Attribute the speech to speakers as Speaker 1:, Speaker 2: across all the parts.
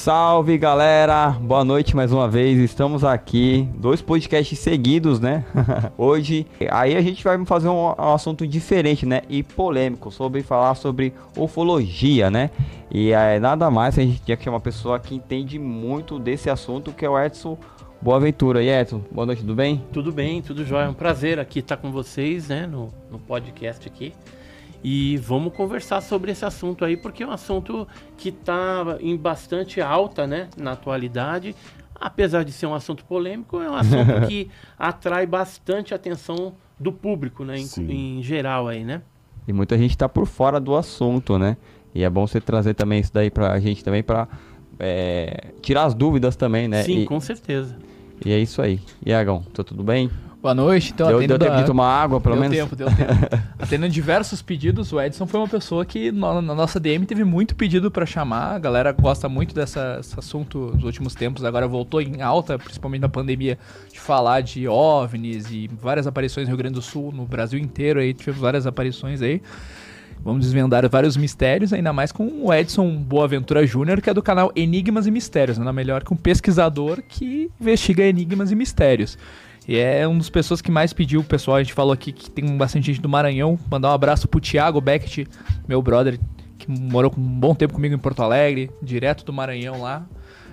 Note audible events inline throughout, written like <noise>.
Speaker 1: Salve galera, boa noite mais uma vez. Estamos aqui, dois podcasts seguidos, né? <laughs> Hoje, aí a gente vai fazer um, um, assunto diferente, né? E polêmico, sobre falar sobre ufologia, né? E é nada mais, a gente tinha que chamar uma pessoa que entende muito desse assunto, que é o Edson Boaventura. E Edson, boa noite, tudo bem?
Speaker 2: Tudo bem, tudo jóia. É um prazer aqui estar com vocês, né? No, no podcast aqui. E vamos conversar sobre esse assunto aí, porque é um assunto que está em bastante alta, né, na atualidade. Apesar de ser um assunto polêmico, é um assunto <laughs> que atrai bastante atenção do público, né, em, em geral aí, né?
Speaker 1: E muita gente está por fora do assunto, né? E é bom você trazer também isso daí para a gente também para é, tirar as dúvidas também, né?
Speaker 2: Sim,
Speaker 1: e,
Speaker 2: com certeza.
Speaker 1: E é isso aí. E Agão, tá tudo bem?
Speaker 3: Boa noite. Então,
Speaker 1: deu, deu tempo de tomar água, pelo
Speaker 3: deu
Speaker 1: menos?
Speaker 3: Deu tempo, deu tempo. <laughs> Atendendo diversos pedidos, o Edson foi uma pessoa que na, na nossa DM teve muito pedido para chamar. A galera gosta muito desse assunto nos últimos tempos. Agora voltou em alta, principalmente na pandemia, de falar de OVNIs e várias aparições no Rio Grande do Sul, no Brasil inteiro. Aí tivemos várias aparições aí. Vamos desvendar vários mistérios, ainda mais com o Edson Boaventura Júnior, que é do canal Enigmas e Mistérios. Nada melhor que um pesquisador que investiga enigmas e mistérios. E é um dos pessoas que mais pediu pessoal. A gente falou aqui que tem bastante gente do Maranhão. Mandar um abraço pro Thiago Beckett, meu brother, que morou um bom tempo comigo em Porto Alegre, direto do Maranhão lá.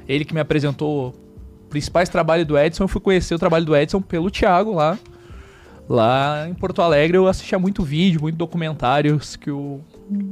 Speaker 3: Ele que me apresentou principais trabalhos do Edson. Eu fui conhecer o trabalho do Edson pelo Thiago lá. Lá em Porto Alegre eu assistia muito vídeo, muito documentários que o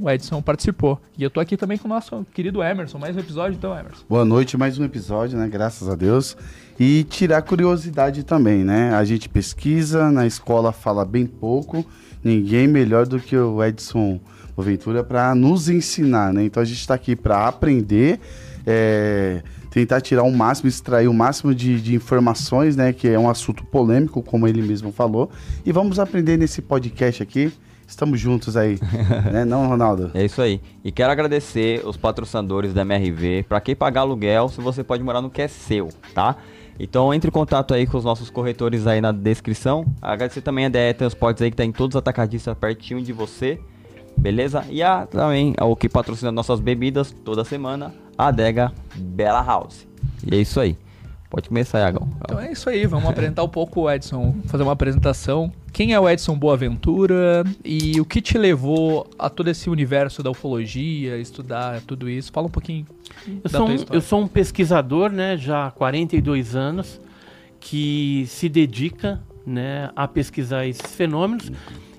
Speaker 3: Edson participou. E eu tô aqui também com o nosso querido Emerson. Mais um episódio então, Emerson.
Speaker 4: Boa noite, mais um episódio, né? Graças a Deus e tirar curiosidade também, né? A gente pesquisa, na escola fala bem pouco, ninguém melhor do que o Edson Boaventura para nos ensinar, né? Então a gente está aqui para aprender, é, tentar tirar o máximo, extrair o máximo de, de, informações, né? Que é um assunto polêmico, como ele mesmo falou, e vamos aprender nesse podcast aqui. Estamos juntos aí, <laughs> né? Não, Ronaldo?
Speaker 1: É isso aí. E quero agradecer os patrocinadores da MRV. Para quem pagar aluguel, se você pode morar no que é seu, tá? Então entre em contato aí com os nossos corretores aí na descrição. Agradecer também a DE Transportes aí que tá em todos os atacadistas pertinho de você. Beleza? E a, também o que patrocina nossas bebidas toda semana, a Adega Bela House. E é isso aí. Pode começar, Iagão.
Speaker 3: Então é isso aí, vamos apresentar um pouco o Edson, fazer uma apresentação. Quem é o Edson Boaventura e o que te levou a todo esse universo da ufologia, estudar tudo isso? Fala um pouquinho
Speaker 2: eu sou, um, eu sou um pesquisador, né, já há 42 anos, que se dedica né, a pesquisar esses fenômenos.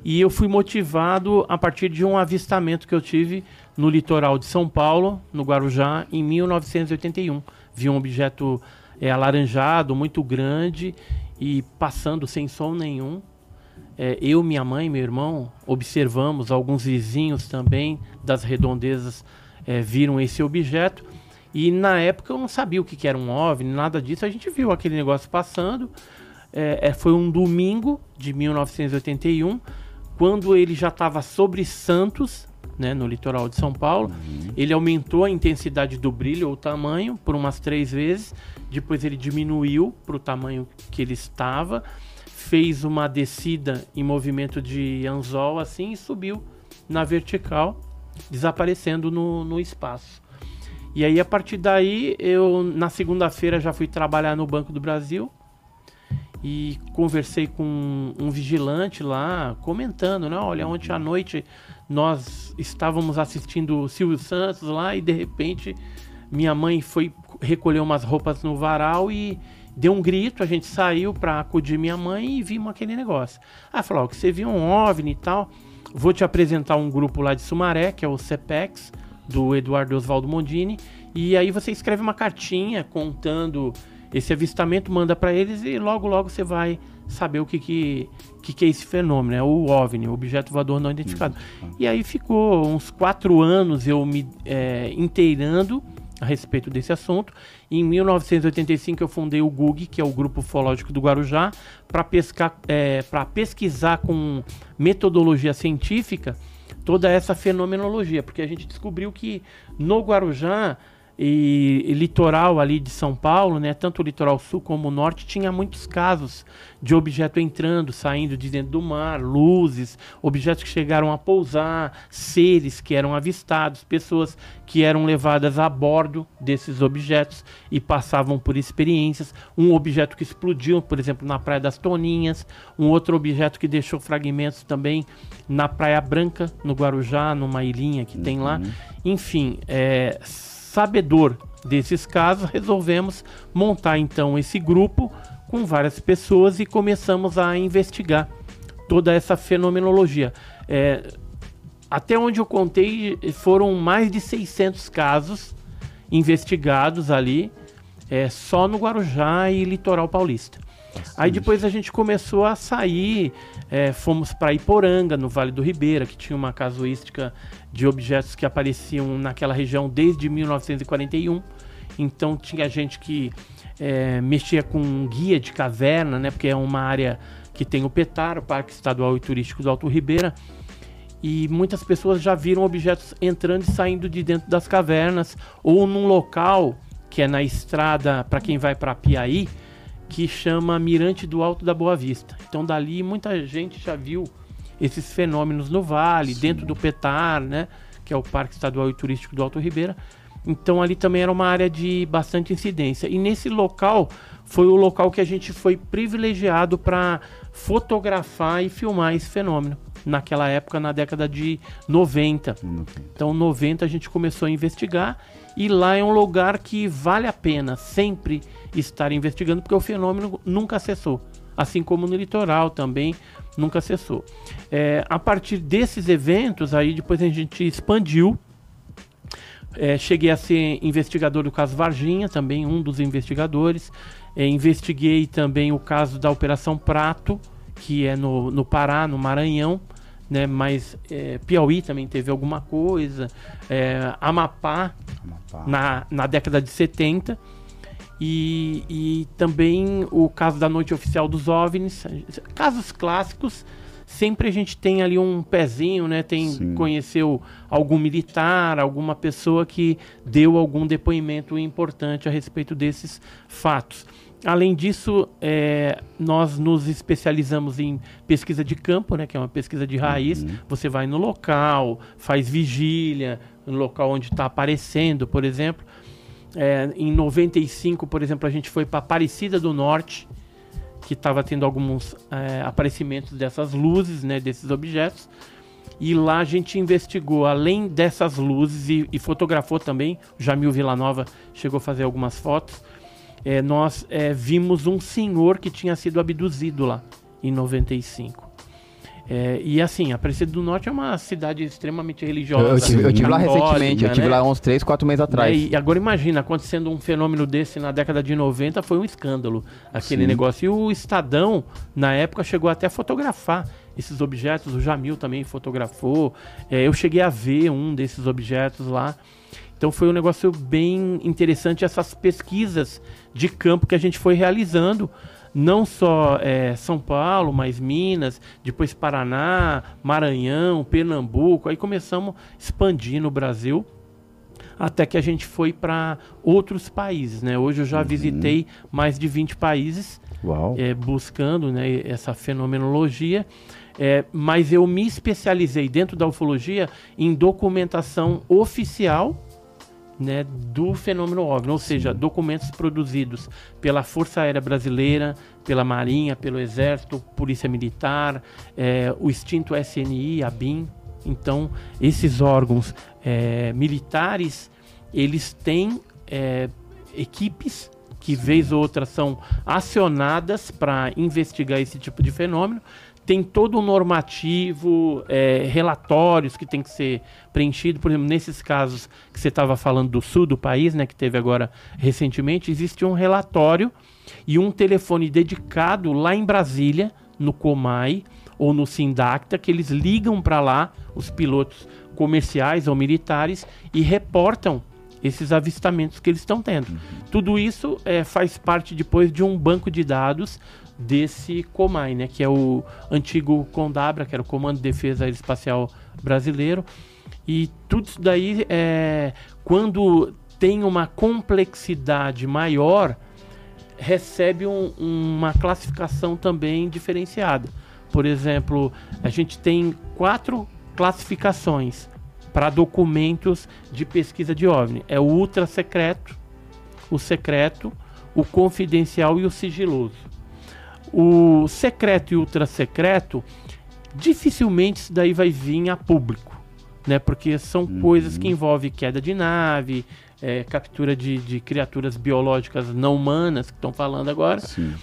Speaker 2: E eu fui motivado a partir de um avistamento que eu tive no litoral de São Paulo, no Guarujá, em 1981. Vi um objeto é, alaranjado, muito grande e passando sem som nenhum. É, eu, minha mãe, meu irmão observamos, alguns vizinhos também das redondezas é, viram esse objeto. E na época eu não sabia o que, que era um OVNI, nada disso. A gente viu aquele negócio passando. É, foi um domingo de 1981, quando ele já estava sobre Santos, né, no litoral de São Paulo. Uhum. Ele aumentou a intensidade do brilho, ou o tamanho, por umas três vezes. Depois ele diminuiu para o tamanho que ele estava. Fez uma descida em movimento de anzol assim e subiu na vertical, desaparecendo no, no espaço. E aí, a partir daí, eu na segunda-feira já fui trabalhar no Banco do Brasil e conversei com um vigilante lá, comentando, né? Olha, ontem à noite nós estávamos assistindo o Silvio Santos lá e de repente minha mãe foi recolher umas roupas no varal e deu um grito, a gente saiu para acudir minha mãe e vimos aquele negócio. Ah, falou, que você viu um OVNI e tal, vou te apresentar um grupo lá de Sumaré, que é o CEPEX, do Eduardo Oswaldo Mondini, e aí você escreve uma cartinha contando esse avistamento, manda para eles e logo logo você vai saber o que que, que, que é esse fenômeno, é o OVNI, o objeto voador não identificado. E aí ficou uns quatro anos eu me é, inteirando a respeito desse assunto. Em 1985 eu fundei o GUG, que é o Grupo Ufológico do Guarujá, para é, pesquisar com metodologia científica toda essa fenomenologia, porque a gente descobriu que no Guarujá e, e, litoral ali de São Paulo, né, tanto o litoral sul como o norte, tinha muitos casos de objeto entrando, saindo de dentro do mar, luzes, objetos que chegaram a pousar, seres que eram avistados, pessoas que eram levadas a bordo desses objetos e passavam por experiências. Um objeto que explodiu, por exemplo, na Praia das Toninhas, um outro objeto que deixou fragmentos também na Praia Branca, no Guarujá, numa ilhinha que uhum. tem lá. Uhum. Enfim, é sabedor desses casos, resolvemos montar então esse grupo com várias pessoas e começamos a investigar toda essa fenomenologia. É, até onde eu contei, foram mais de 600 casos investigados ali, é, só no Guarujá e litoral paulista. Aí depois a gente começou a sair, é, fomos para Iporanga, no Vale do Ribeira, que tinha uma casuística de objetos que apareciam naquela região desde 1941. Então tinha gente que é, mexia com guia de caverna, né? Porque é uma área que tem o PETAR, o Parque Estadual e Turístico do Alto Ribeira. E muitas pessoas já viram objetos entrando e saindo de dentro das cavernas ou num local que é na estrada para quem vai para Piaí, que chama Mirante do Alto da Boa Vista. Então dali muita gente já viu esses fenômenos no vale, Sim. dentro do Petar, né, que é o Parque Estadual e Turístico do Alto Ribeira. Então ali também era uma área de bastante incidência. E nesse local foi o local que a gente foi privilegiado para fotografar e filmar esse fenômeno. Naquela época, na década de 90. 90. Então, 90 a gente começou a investigar e lá é um lugar que vale a pena sempre estar investigando, porque o fenômeno nunca cessou. Assim como no litoral também nunca cessou. É, a partir desses eventos, aí depois a gente expandiu. É, cheguei a ser investigador do caso Varginha, também um dos investigadores. É, investiguei também o caso da Operação Prato, que é no, no Pará, no Maranhão. Né, mas é, Piauí também teve alguma coisa, é, Amapá, Amapá, Na, na década de 70. E, e também o caso da noite oficial dos OVNIs, casos clássicos, sempre a gente tem ali um pezinho, né? Tem Sim. conheceu algum militar, alguma pessoa que deu algum depoimento importante a respeito desses fatos. Além disso, é, nós nos especializamos em pesquisa de campo, né, que é uma pesquisa de raiz. Uhum. Você vai no local, faz vigília, no local onde está aparecendo, por exemplo. É, em 95, por exemplo, a gente foi para Aparecida do Norte, que estava tendo alguns é, aparecimentos dessas luzes, né, desses objetos. E lá a gente investigou, além dessas luzes, e, e fotografou também. O Jamil Villanova chegou a fazer algumas fotos. É, nós é, vimos um senhor que tinha sido abduzido lá em 95. É, e assim, Aparecida do Norte é uma cidade extremamente religiosa.
Speaker 1: Eu, tive, eu tive lá recentemente, eu tive né? lá uns 3, 4 meses atrás.
Speaker 2: E, e, agora imagina, acontecendo um fenômeno desse na década de 90, foi um escândalo aquele Sim. negócio. E o Estadão, na época, chegou até a fotografar esses objetos, o Jamil também fotografou. É, eu cheguei a ver um desses objetos lá. Então foi um negócio bem interessante essas pesquisas de campo que a gente foi realizando não só é, São Paulo, mas Minas, depois Paraná, Maranhão, Pernambuco. Aí começamos a expandir no Brasil até que a gente foi para outros países, né? Hoje eu já uhum. visitei mais de 20 países é, buscando né, essa fenomenologia. É, mas eu me especializei dentro da ufologia em documentação oficial né, do fenômeno OVNI, ou Sim. seja, documentos produzidos pela Força Aérea Brasileira, pela Marinha, pelo Exército, Polícia Militar, é, o extinto SNI, a BIM. Então, esses órgãos é, militares, eles têm é, equipes que, vez ou outra, são acionadas para investigar esse tipo de fenômeno tem todo um normativo, é, relatórios que tem que ser preenchido. Por exemplo, nesses casos que você estava falando do sul do país, né, que teve agora recentemente, existe um relatório e um telefone dedicado lá em Brasília, no Comai ou no Sindacta, que eles ligam para lá, os pilotos comerciais ou militares, e reportam esses avistamentos que eles estão tendo. Uhum. Tudo isso é, faz parte depois de um banco de dados desse COMAI, né, que é o antigo CONDABRA, que era o Comando de Defesa Aeroespacial Brasileiro. E tudo isso daí, é, quando tem uma complexidade maior, recebe um, uma classificação também diferenciada. Por exemplo, a gente tem quatro classificações para documentos de pesquisa de OVNI. É o ultra secreto, o secreto, o confidencial e o sigiloso. O secreto e ultra secreto, dificilmente isso daí vai vir a público, né? Porque são uhum. coisas que envolvem queda de nave, é, captura de, de, criaturas biológicas não humanas que estão falando agora. Sim.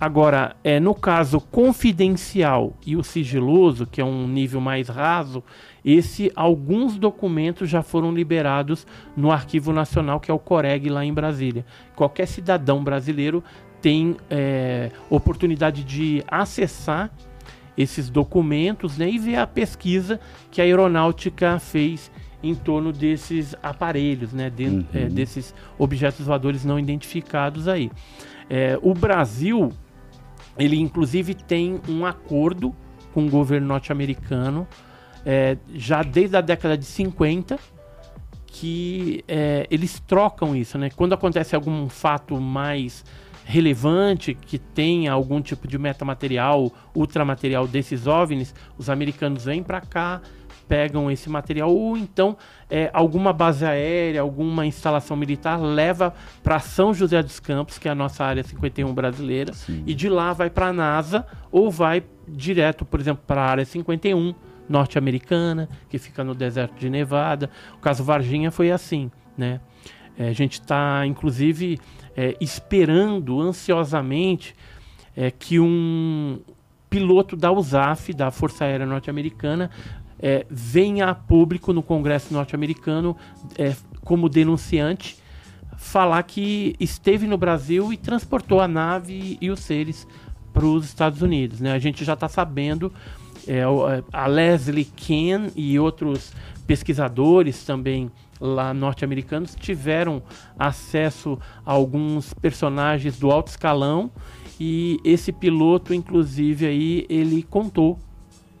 Speaker 2: Agora, é, no caso confidencial e o sigiloso, que é um nível mais raso, esse alguns documentos já foram liberados no Arquivo Nacional, que é o Coreg lá em Brasília. Qualquer cidadão brasileiro tem é, oportunidade de acessar esses documentos né, e ver a pesquisa que a aeronáutica fez em torno desses aparelhos, né, de, uhum. é, desses objetos voadores não identificados aí. É, o Brasil ele, inclusive, tem um acordo com o governo norte-americano, é, já desde a década de 50, que é, eles trocam isso, né? Quando acontece algum fato mais relevante, que tenha algum tipo de metamaterial, ultramaterial desses OVNIs, os americanos vêm para cá, pegam esse material, ou então é, alguma base aérea, alguma instalação militar leva para São José dos Campos, que é a nossa área 51 brasileira, Sim. e de lá vai para a NASA ou vai direto, por exemplo, para a área 51 norte-americana, que fica no deserto de Nevada. O caso Varginha foi assim, né? É, a gente está, inclusive, é, esperando ansiosamente é, que um piloto da USAF, da Força Aérea Norte-Americana, é, venha a público no Congresso norte-americano é, como denunciante falar que esteve no Brasil e transportou a nave e os seres para os Estados Unidos. Né? A gente já está sabendo, é, a Leslie Ken e outros pesquisadores também lá norte-americanos tiveram acesso a alguns personagens do alto escalão e esse piloto, inclusive, aí ele contou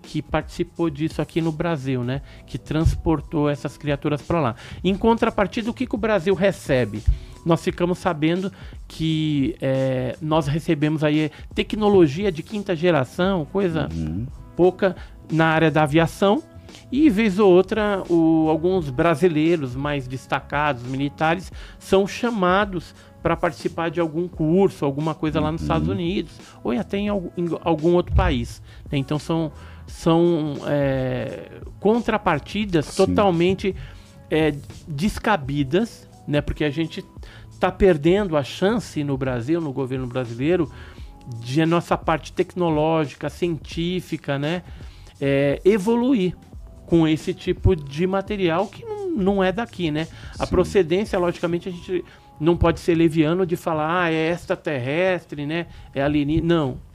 Speaker 2: que participou disso aqui no Brasil, né? Que transportou essas criaturas para lá. Em contrapartida, o que, que o Brasil recebe? Nós ficamos sabendo que é, nós recebemos aí tecnologia de quinta geração, coisa uhum. pouca na área da aviação. E vez ou outra, o, alguns brasileiros mais destacados, militares, são chamados para participar de algum curso, alguma coisa lá nos uhum. Estados Unidos, ou até em algum, em algum outro país. Né? Então são são é, contrapartidas Sim. totalmente é, descabidas, né? Porque a gente está perdendo a chance no Brasil, no governo brasileiro, de a nossa parte tecnológica, científica, né? É, evoluir com esse tipo de material que não, não é daqui, né? Sim. A procedência, logicamente, a gente não pode ser leviano de falar, ah, é extraterrestre, né? É alienígena. Não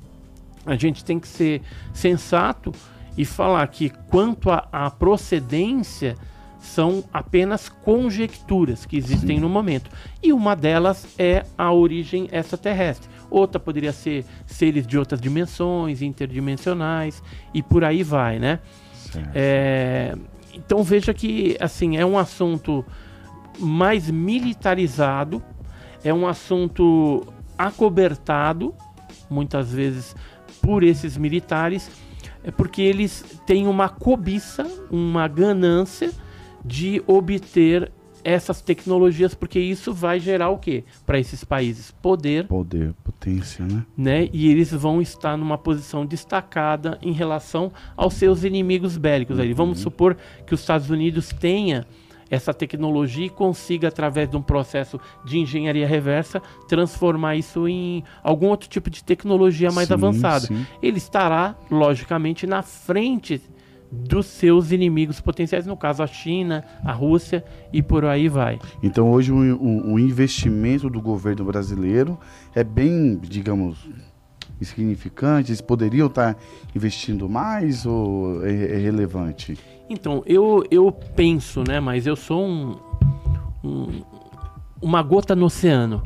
Speaker 2: a gente tem que ser sensato e falar que quanto à procedência são apenas conjecturas que existem Sim. no momento. E uma delas é a origem extraterrestre. Outra poderia ser seres de outras dimensões, interdimensionais e por aí vai, né? É, então veja que assim é um assunto mais militarizado, é um assunto acobertado, muitas vezes por esses militares é porque eles têm uma cobiça, uma ganância de obter essas tecnologias, porque isso vai gerar o quê? Para esses países? Poder.
Speaker 4: Poder, potência, né?
Speaker 2: né? E eles vão estar numa posição destacada em relação aos seus inimigos bélicos. Uhum. Vamos supor que os Estados Unidos tenha essa tecnologia e consiga, através de um processo de engenharia reversa, transformar isso em algum outro tipo de tecnologia mais sim, avançada. Sim. Ele estará, logicamente, na frente dos seus inimigos potenciais, no caso a China, a Rússia e por aí vai.
Speaker 4: Então hoje o, o, o investimento do governo brasileiro é bem, digamos, insignificante? Eles poderiam estar investindo mais ou é, é relevante?
Speaker 2: Então, eu, eu penso, né? Mas eu sou um, um, uma gota no oceano.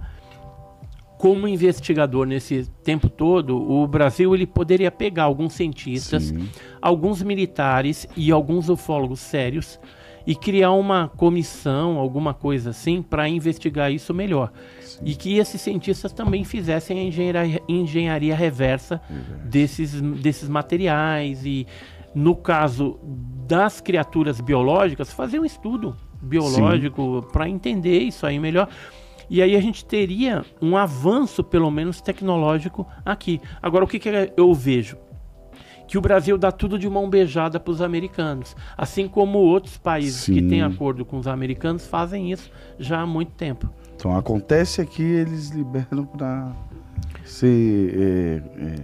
Speaker 2: Como investigador nesse tempo todo, o Brasil ele poderia pegar alguns cientistas, Sim. alguns militares e alguns ufólogos sérios e criar uma comissão, alguma coisa assim, para investigar isso melhor. E que esses cientistas também fizessem a engenharia, engenharia reversa desses, desses materiais e, no caso das criaturas biológicas, fazer um estudo biológico para entender isso aí melhor. E aí a gente teria um avanço, pelo menos tecnológico, aqui. Agora, o que, que eu vejo? Que o Brasil dá tudo de mão beijada para os americanos. Assim como outros países que
Speaker 4: Sim.
Speaker 2: têm acordo com os americanos fazem isso já há muito tempo.
Speaker 4: Então acontece aqui, eles liberam para ser é, é,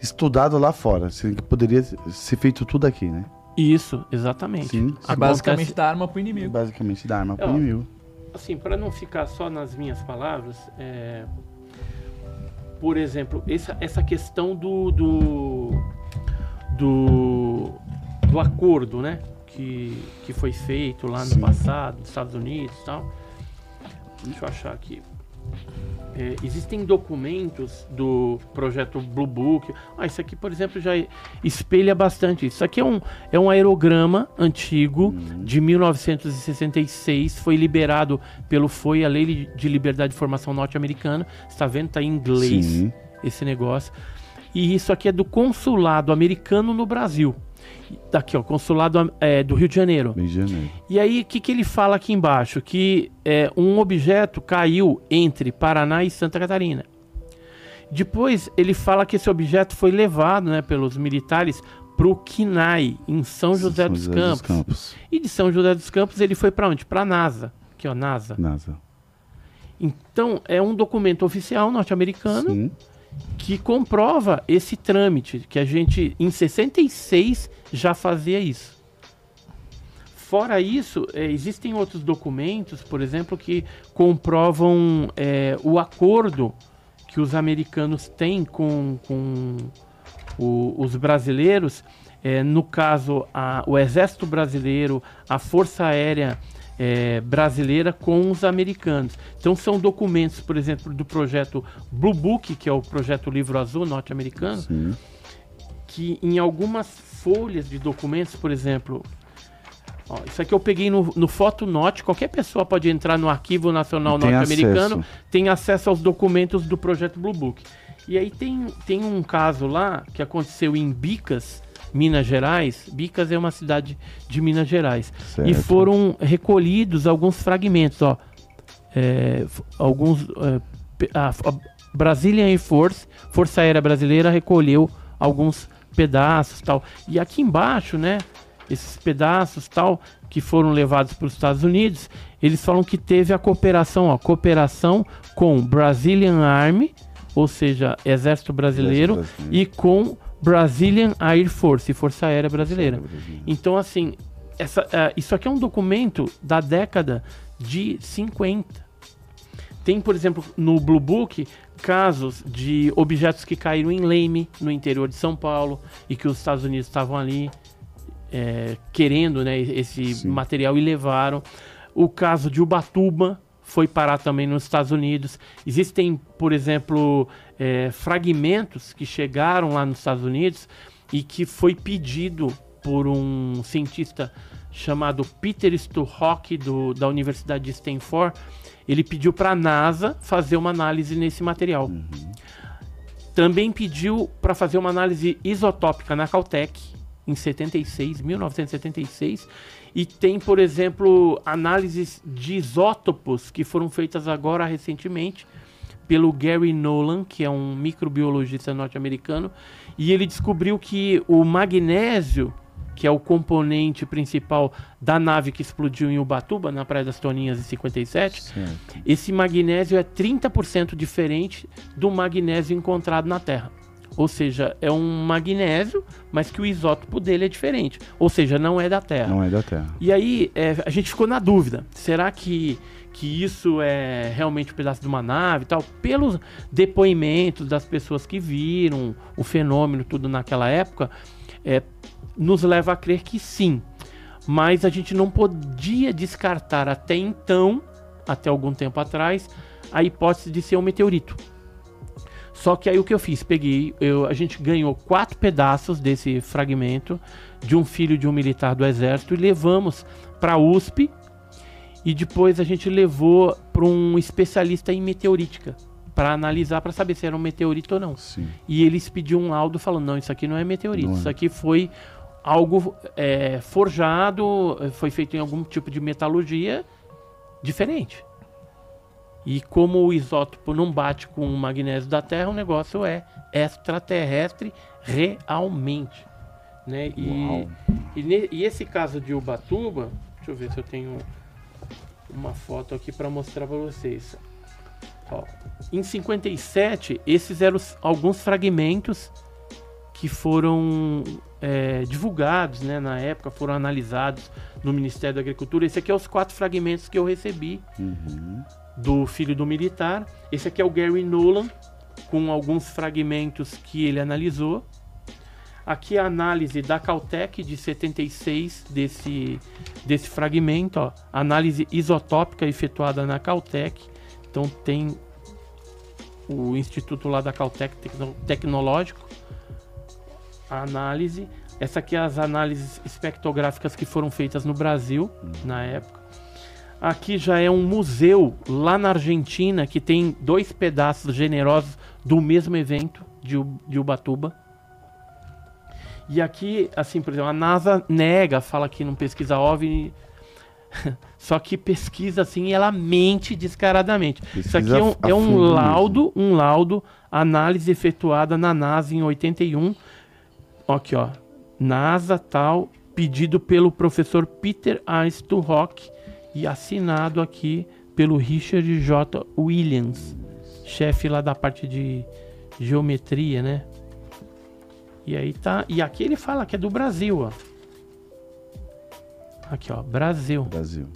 Speaker 4: estudado lá fora, sendo que poderia ser feito tudo aqui, né?
Speaker 2: Isso, exatamente.
Speaker 4: Sim.
Speaker 2: Acontece-
Speaker 3: Basicamente dá arma pro inimigo.
Speaker 4: Basicamente dá arma pro inimigo.
Speaker 2: Assim, para não ficar só nas minhas palavras, é, por exemplo, essa, essa questão do, do, do, do acordo, né? Que, que foi feito lá no
Speaker 4: Sim.
Speaker 2: passado, nos Estados Unidos e tal. Deixa eu achar aqui. É, existem documentos do projeto Blue Book. Ah, isso aqui, por exemplo, já espelha bastante. Isso aqui é um, é um aerograma antigo de 1966. Foi liberado pelo FOI, a Lei de Liberdade de Informação Norte-Americana. Está vendo? Está em inglês
Speaker 4: Sim.
Speaker 2: esse negócio. E isso aqui é do consulado americano no Brasil. Daqui, ó, consulado é, do Rio de Janeiro.
Speaker 4: Rio de Janeiro.
Speaker 2: E aí, o que, que ele fala aqui embaixo? Que é, um objeto caiu entre Paraná e Santa Catarina. Depois, ele fala que esse objeto foi levado né, pelos militares para o Quinai, em São José,
Speaker 4: São
Speaker 2: dos,
Speaker 4: José
Speaker 2: Campos.
Speaker 4: Campos.
Speaker 2: E de São José dos Campos, ele foi para onde? Para a NASA. Aqui, ó, NASA.
Speaker 4: NASA.
Speaker 2: Então, é um documento oficial norte-americano
Speaker 4: Sim.
Speaker 2: Que comprova esse trâmite, que a gente em 66 já fazia isso. Fora isso, eh, existem outros documentos, por exemplo, que comprovam eh, o acordo que os americanos têm com, com o- os brasileiros. Eh, no caso, a- o Exército Brasileiro, a Força Aérea eh, Brasileira com os americanos. Então, são documentos, por exemplo, do projeto Blue Book, que é o projeto Livro Azul norte-americano, que em algumas folhas de documentos, por exemplo, ó, isso aqui eu peguei no, no Fotonote, qualquer pessoa pode entrar no Arquivo Nacional Norte-Americano, tem acesso aos documentos do projeto Blue Book. E aí tem, tem um caso lá que aconteceu em Bicas, Minas Gerais. Bicas é uma cidade de Minas Gerais.
Speaker 4: Certo.
Speaker 2: E foram recolhidos alguns fragmentos, ó. É, alguns. é, a, a Brazilian Air Force, Força Aérea Brasileira, recolheu alguns pedaços tal. E aqui embaixo, né? Esses pedaços tal que foram levados para os Estados Unidos, eles falam que teve a cooperação, ó, cooperação com Brazilian Army, ou seja, Exército Brasileiro,
Speaker 4: Exército Brasileiro.
Speaker 2: e com Brazilian Air Force, Força Aérea Brasileira. Então, assim, essa, eh, isso aqui é um documento da década de 50. Tem, por exemplo, no Blue Book, casos de objetos que caíram em Leme, no interior de São Paulo, e que os Estados Unidos estavam ali eh, querendo né, esse
Speaker 4: Sim.
Speaker 2: material e levaram. O caso de Ubatuba foi parar também nos Estados Unidos. Existem, por exemplo, eh, fragmentos que chegaram lá nos Estados Unidos e que foi pedido por um cientista chamado Peter Sturrock do, da Universidade de Stanford. Ele pediu para a NASA fazer uma análise nesse material. Também pediu para fazer uma análise isotópica na Caltech em 76, 1976, e tem, por exemplo, análises de isótopos que foram feitas agora recentemente pelo Gary Nolan, que é um microbiologista norte-americano, e ele descobriu que o magnésio, que é o componente principal da nave que explodiu em Ubatuba, na Praia das Toninhas em 57,
Speaker 4: Certo.
Speaker 2: esse magnésio é 30% diferente do magnésio encontrado na Terra. Ou seja, é um magnésio, mas que o isótopo dele é diferente. Ou seja, não é da Terra.
Speaker 4: Não é da Terra.
Speaker 2: E aí é, a gente ficou na dúvida: será que, que isso é realmente um pedaço de uma nave e tal? Pelos depoimentos das pessoas que viram o fenômeno, tudo naquela época, é, nos leva a crer que sim. Mas a gente não podia descartar até então, até algum tempo atrás, a hipótese de ser um meteorito. Só que aí o que eu fiz? Peguei, eu, a gente ganhou quatro pedaços desse fragmento de um filho de um militar do exército e levamos para a USP e depois a gente levou para um especialista em meteorítica para analisar para saber se era um meteorito ou não.
Speaker 4: Sim.
Speaker 2: E eles pediam um laudo falando não, isso aqui não é meteorito,
Speaker 4: Não é.
Speaker 2: isso aqui foi algo é, forjado, foi feito em algum tipo de metalurgia diferente. E como o isótopo não bate com o magnésio da Terra, o negócio é extraterrestre realmente. Né? E, e, e esse caso de Ubatuba, deixa eu ver se eu tenho uma foto aqui para mostrar para vocês. Ó, em 57, esses eram os- alguns fragmentos que foram é, divulgados né, na época, foram analisados no Ministério da Agricultura. Esse aqui é os quatro fragmentos que eu recebi
Speaker 4: Uhum.
Speaker 2: Do filho do militar. Esse aqui é o Gary Nolan, com alguns fragmentos que ele analisou. Aqui a análise da Caltech de 76 desse, desse fragmento, ó. análise isotópica efetuada na Caltech. Então tem o instituto lá da Caltech Tecno- Tecnológico, a análise. Essa aqui é as análises espectrográficas que foram feitas no Brasil na época. Aqui já é um museu lá na Argentina que tem dois pedaços generosos do mesmo evento de, de Ubatuba. E aqui, assim, por exemplo, a NASA nega, fala que não pesquisa OVNI, <laughs> só que pesquisa assim e ela mente descaradamente. Isso aqui
Speaker 4: Pesquisa
Speaker 2: é um, é um
Speaker 4: fundo mesmo.
Speaker 2: laudo, um laudo, análise efetuada na NASA em 81. Aqui, ó. NASA tal, pedido pelo professor Peter Rock e assinado aqui pelo Richard J. Williams, chefe lá da parte de geometria, né? E aí tá. E aqui ele fala que é do Brasil, ó. Aqui, ó, Brasil.
Speaker 4: Brasil.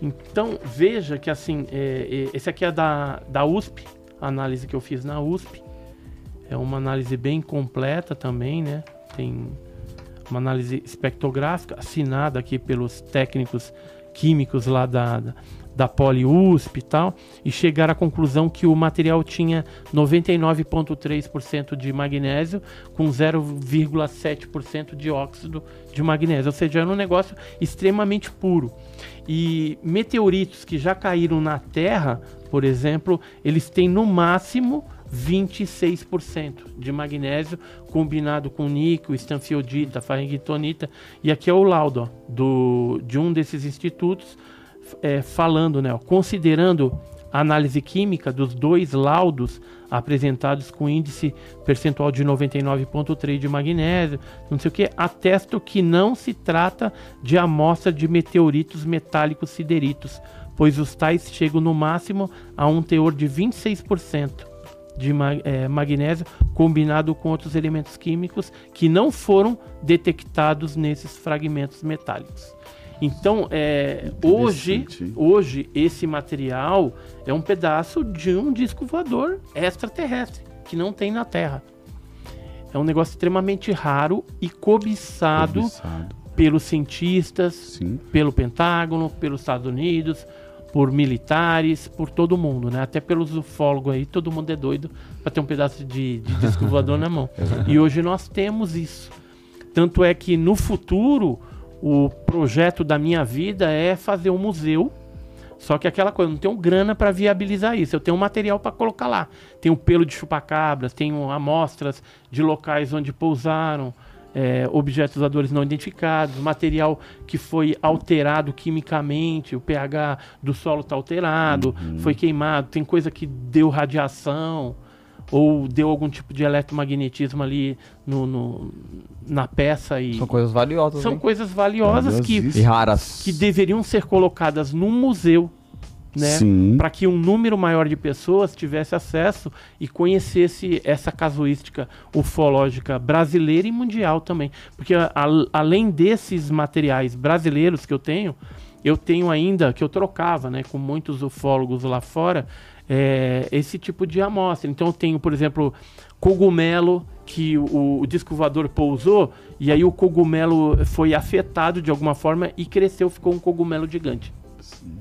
Speaker 2: Então, veja que assim, é, é, esse aqui é da, da USP, a análise que eu fiz na USP. É uma análise bem completa também, né? Tem uma análise espectrográfica assinada aqui pelos técnicos químicos lá da, da, da Poli USP e tal, e chegaram à conclusão que o material tinha 99,3% de magnésio com 0,7% de óxido de magnésio, ou seja, era um negócio extremamente puro. E meteoritos que já caíram na Terra, por exemplo, eles têm no máximo 26% de magnésio combinado com níquel, estanfiodita, farringtonita. E aqui é o laudo ó, do, de um desses institutos é, falando, né, ó, considerando a análise química dos dois laudos apresentados com índice percentual de 99,3 de magnésio, não sei o que, atesto que não se trata de amostra de meteoritos metálicos sideritos, pois os tais chegam no máximo a um teor de 26% de eh, magnésio combinado com outros elementos químicos que não foram detectados nesses fragmentos metálicos. Então, é, hoje, hoje esse material é um pedaço de um disco voador extraterrestre que não tem na Terra. É um negócio extremamente raro e cobiçado
Speaker 4: Cobiçado.
Speaker 2: pelos cientistas,
Speaker 4: Sim.
Speaker 2: pelo Pentágono, pelos Estados Unidos, por militares, por todo mundo, né? Até pelos ufólogos aí, todo mundo é doido para ter um pedaço de, de <laughs> disco voador na mão. E hoje nós temos isso. Tanto é que no futuro o projeto da minha vida é fazer um museu. Só que aquela coisa, eu não tenho grana para viabilizar isso. Eu tenho um material para colocar lá. Tenho pelo de chupacabras, tenho amostras de locais onde pousaram, é, objetos voadores não identificados, material que foi alterado quimicamente, o pH do solo está alterado, foi queimado, tem coisa que deu radiação ou deu algum tipo de eletromagnetismo ali no, no- na peça e
Speaker 1: São coisas valiosas,
Speaker 2: são
Speaker 1: hein?
Speaker 2: coisas valiosas que.
Speaker 1: E raras.
Speaker 2: que deveriam ser colocadas num museu, né? Para que um número maior de pessoas tivesse acesso e conhecesse essa casuística ufológica brasileira e mundial também. Porque a- a- além desses materiais brasileiros que eu tenho, eu tenho ainda, que eu trocava né, com muitos ufólogos lá fora, é, esse tipo de amostra. Então eu tenho, por exemplo, cogumelo que o, o disco voador pousou e aí o cogumelo foi afetado de alguma forma e cresceu, ficou um cogumelo gigante.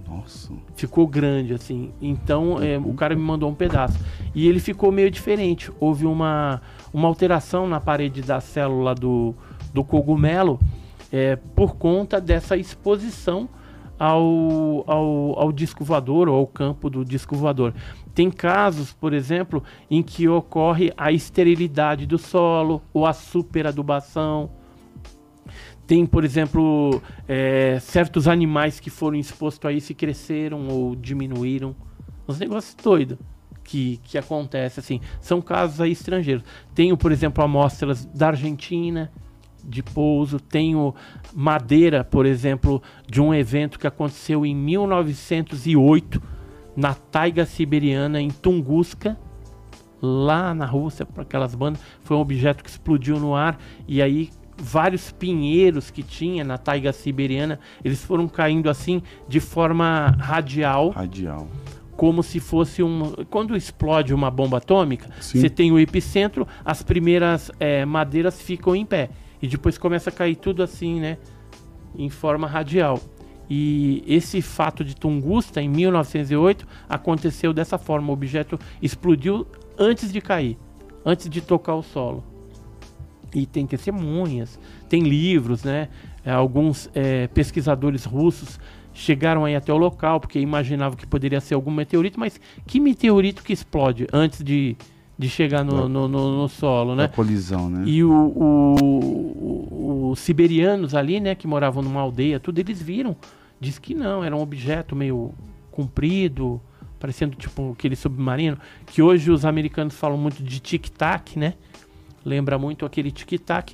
Speaker 4: Nossa.
Speaker 2: Ficou grande, assim. Então, é, o cara me mandou um pedaço. E ele ficou meio diferente. Houve uma, uma alteração na parede da célula do, do cogumelo é, por conta dessa exposição ao, ao, ao disco voador ou ao campo do disco voador. Tem casos, por exemplo, em que ocorre a esterilidade do solo ou a superadubação. Tem, por exemplo, é, certos animais que foram expostos a isso e cresceram ou diminuíram. Uns negócios doidos que, que acontece assim. São casos aí estrangeiros. Tenho, por exemplo, amostras da Argentina de pouso. Tenho madeira, por exemplo, de um evento que aconteceu em 1908 na taiga siberiana em Tunguska, lá na Rússia, para aquelas bandas. Foi um objeto que explodiu no ar e aí vários pinheiros que tinha na taiga siberiana, eles foram caindo assim de forma radial.
Speaker 4: Radial.
Speaker 2: Como se fosse um. Quando explode uma bomba atômica,
Speaker 4: Sim.
Speaker 2: você tem o epicentro, as primeiras é, madeiras ficam em pé. E depois começa a cair tudo assim, né? Em forma radial. E esse fato de Tungusta, em 1908, aconteceu dessa forma. O objeto explodiu antes de cair, antes de tocar o solo. E tem testemunhas, tem livros, né? É, alguns é, pesquisadores russos chegaram aí até o local porque imaginavam que poderia ser algum meteorito, mas que meteorito que explode antes de, de chegar no, no, no, no solo, né?
Speaker 4: Da colisão, né?
Speaker 2: E o, o- o- os siberianos ali, né, que moravam numa aldeia, tudo, eles viram. Diz que não, era um objeto meio comprido, parecendo tipo aquele submarino, que hoje os americanos falam muito de tic-tac, né? Lembra muito aquele tic-tac.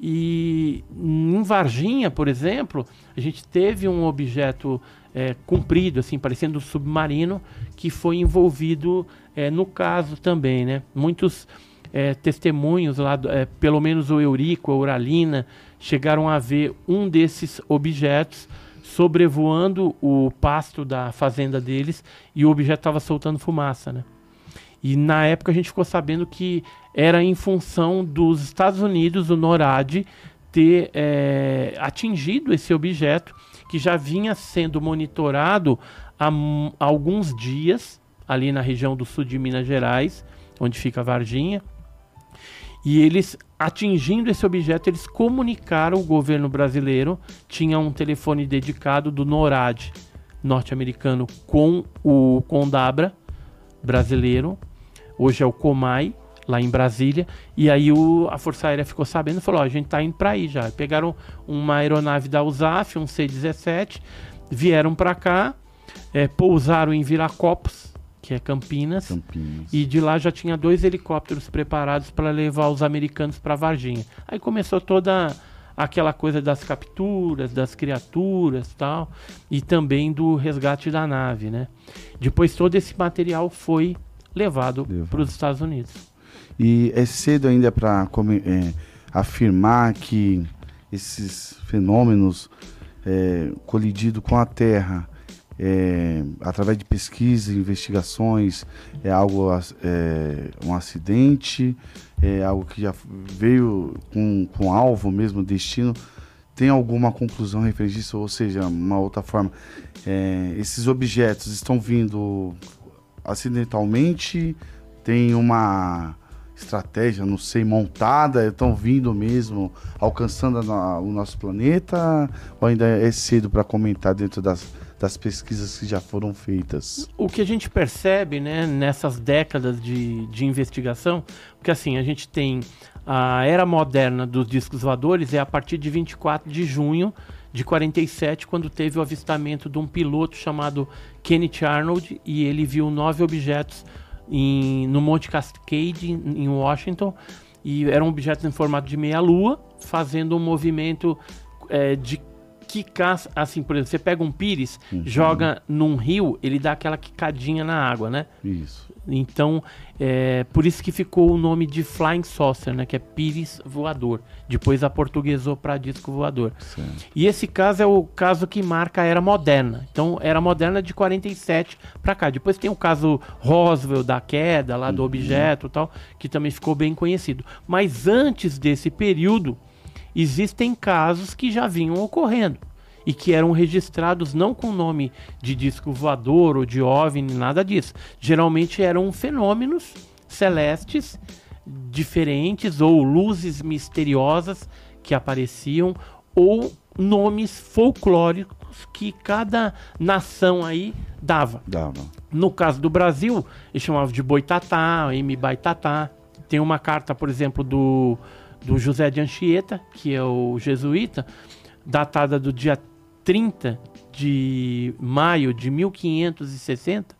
Speaker 2: E em Varginha, por exemplo, a gente teve um objeto é, comprido, assim, parecendo um submarino, que foi envolvido é, no caso também, né? Muitos é, testemunhos lá, é, pelo menos o Eurico, a Uralina, chegaram a ver um desses objetos sobrevoando o pasto da fazenda deles e o objeto estava soltando fumaça, né? E na época a gente ficou sabendo que era em função dos Estados Unidos, o NORAD, ter é, atingido esse objeto que já vinha sendo monitorado há, alguns dias ali na região do sul de Minas Gerais, onde fica Varginha. E eles, atingindo esse objeto, eles comunicaram o governo brasileiro. Tinha um telefone dedicado do NORAD norte-americano com o Condabra brasileiro. Hoje é o Comai, lá em Brasília. E aí o- a Força Aérea ficou sabendo e falou: ó, a gente tá indo para aí já. Pegaram uma aeronave da USAF, um C-17, vieram para cá, eh, pousaram em Viracopos, que é Campinas.
Speaker 4: Campinas.
Speaker 2: E de lá já tinha dois helicópteros preparados para levar os americanos para Varginha. Aí começou toda aquela coisa das capturas, das criaturas tal, e também do resgate da nave, né? Depois todo esse material foi levado para os Estados Unidos.
Speaker 4: E é cedo ainda para afirmar que esses fenômenos é, colidido com a Terra, é, através de pesquisa, investigações, é algo é, um acidente, é algo que já veio com, com alvo mesmo, destino. Tem alguma conclusão referente a isso? Ou seja, uma outra forma, é, esses objetos estão vindo acidentalmente? Tem uma estratégia, não sei, montada? Estão vindo mesmo, alcançando a o nosso planeta? Ou ainda é cedo para comentar dentro das, das pesquisas que já foram feitas?
Speaker 2: O que a gente percebe, né, nessas décadas de, de investigação, porque assim, a gente tem a era moderna dos discos voadores é a partir de 24 de junho de 47, quando teve o avistamento de um piloto chamado Kenneth Arnold e ele viu nove objetos em, no Monte Cascade, em em Washington, e eram objetos em formato de meia-lua, fazendo um movimento eh, de quicar, assim, por exemplo, você pega um pires, joga num rio, ele dá aquela quicadinha na água, né?
Speaker 4: Isso.
Speaker 2: Então, é, por isso que ficou o nome de Flying Saucer, né? Que é pires voador. Depois aportuguesou para disco voador.
Speaker 4: Certo.
Speaker 2: E esse caso é o caso que marca a era moderna. Então, era moderna de 47 para cá. Depois tem o caso Roswell da queda lá do objeto e tal, que também ficou bem conhecido. Mas antes desse período, existem casos que já vinham ocorrendo. e que eram registrados não com nome de disco voador ou de OVNI, nada disso. Geralmente eram fenômenos celestes diferentes ou luzes misteriosas que apareciam ou nomes folclóricos que cada nação aí dava.
Speaker 4: Dava.
Speaker 2: No caso do Brasil, eles chamavam de boitatá, M baitatá. Tem uma carta, por exemplo, do, do José de Anchieta, que é o jesuíta, datada do dia 30 de maio de 1560.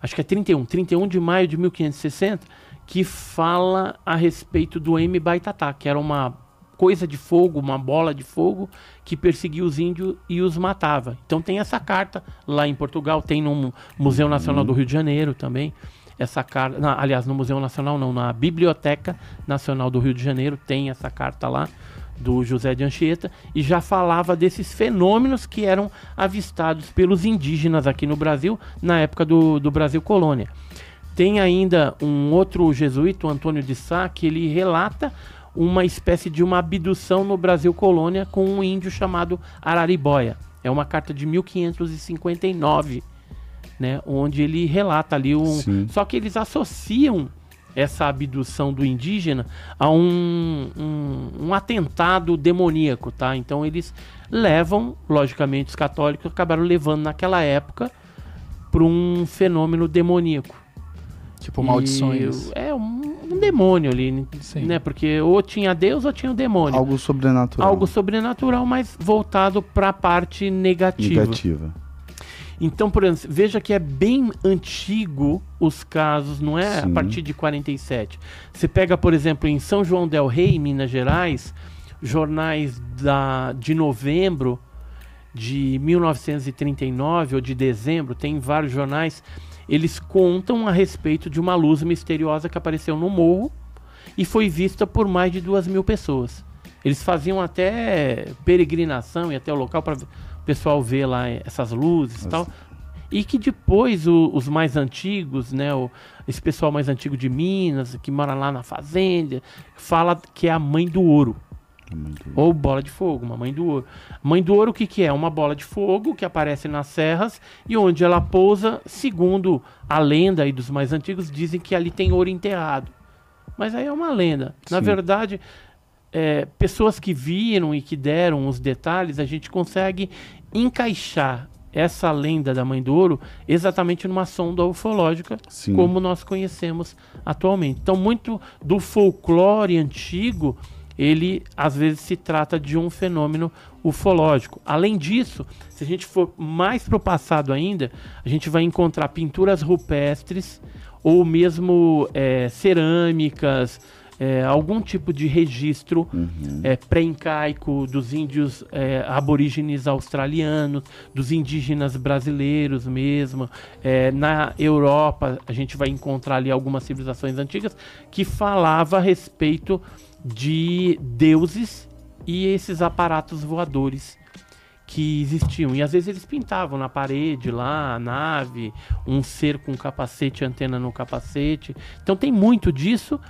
Speaker 2: Acho que é 31, 31 de maio de 1560, que fala a respeito do M baitatá, que era uma coisa de fogo, uma bola de fogo que perseguia os índios e os matava. Então tem essa carta lá em Portugal, tem no Museu Nacional do Rio de Janeiro também. Essa carta, na- aliás, no Museu Nacional não, na Biblioteca Nacional do Rio de Janeiro tem essa carta lá do José de Anchieta e já falava desses fenômenos que eram avistados pelos indígenas aqui no Brasil na época do, do Brasil colônia. Tem ainda um outro jesuíta, Antônio de Sá, que ele relata uma espécie de uma abdução no Brasil colônia com um índio chamado Araribóia. É uma carta de 1559, né, onde ele relata ali um,
Speaker 4: Sim.
Speaker 2: só que eles associam essa abdução do indígena a um, um, um atentado demoníaco, tá? Então eles levam, logicamente, os católicos acabaram levando naquela época para um fenômeno demoníaco.
Speaker 3: Tipo,
Speaker 2: E
Speaker 3: maldições.
Speaker 2: É um, um demônio ali,
Speaker 3: Sim.
Speaker 2: né? Porque ou tinha Deus ou tinha o demônio.
Speaker 4: Algo sobrenatural.
Speaker 2: Algo sobrenatural, mas voltado para a parte negativa.
Speaker 4: negativa.
Speaker 2: Então, por exemplo, veja que é bem antigo os casos, não é a
Speaker 4: Sim.
Speaker 2: partir de 47. Você pega, por exemplo, em São João del Rei, Minas Gerais, jornais da, de novembro de 1939 ou de dezembro, tem vários jornais, eles contam a respeito de uma luz misteriosa que apareceu no morro e foi vista por mais de duas mil pessoas. Eles faziam até peregrinação e até o local para pessoal ver lá essas luzes e tal. E que depois o- os mais antigos, né, o- esse pessoal mais antigo de Minas, que mora lá na fazenda, fala que é a mãe do ouro. Ou bola de fogo, uma mãe do ouro. Mãe do ouro, o que, que é? Uma bola de fogo que aparece nas serras e onde ela pousa, segundo a lenda aí dos mais antigos, dizem que ali tem ouro enterrado. Mas aí é uma lenda. Na
Speaker 4: Sim.
Speaker 2: verdade, é, pessoas que viram e que deram os detalhes, a gente consegue encaixar essa lenda da mãe do ouro exatamente numa sonda ufológica
Speaker 4: Sim.
Speaker 2: como nós conhecemos atualmente. Então, muito do folclore antigo, ele às vezes se trata de um fenômeno ufológico. Além disso, se a gente for mais para o passado ainda, a gente vai encontrar pinturas rupestres ou mesmo é, cerâmicas, é, algum tipo de registro é, pré-incaico dos índios é, aborígenes australianos, dos indígenas brasileiros mesmo. É, na Europa, a gente vai encontrar ali algumas civilizações antigas que falava a respeito de deuses e esses aparatos voadores que existiam. E às vezes eles pintavam na parede lá, a nave, um ser com capacete, antena no capacete. Então tem muito disso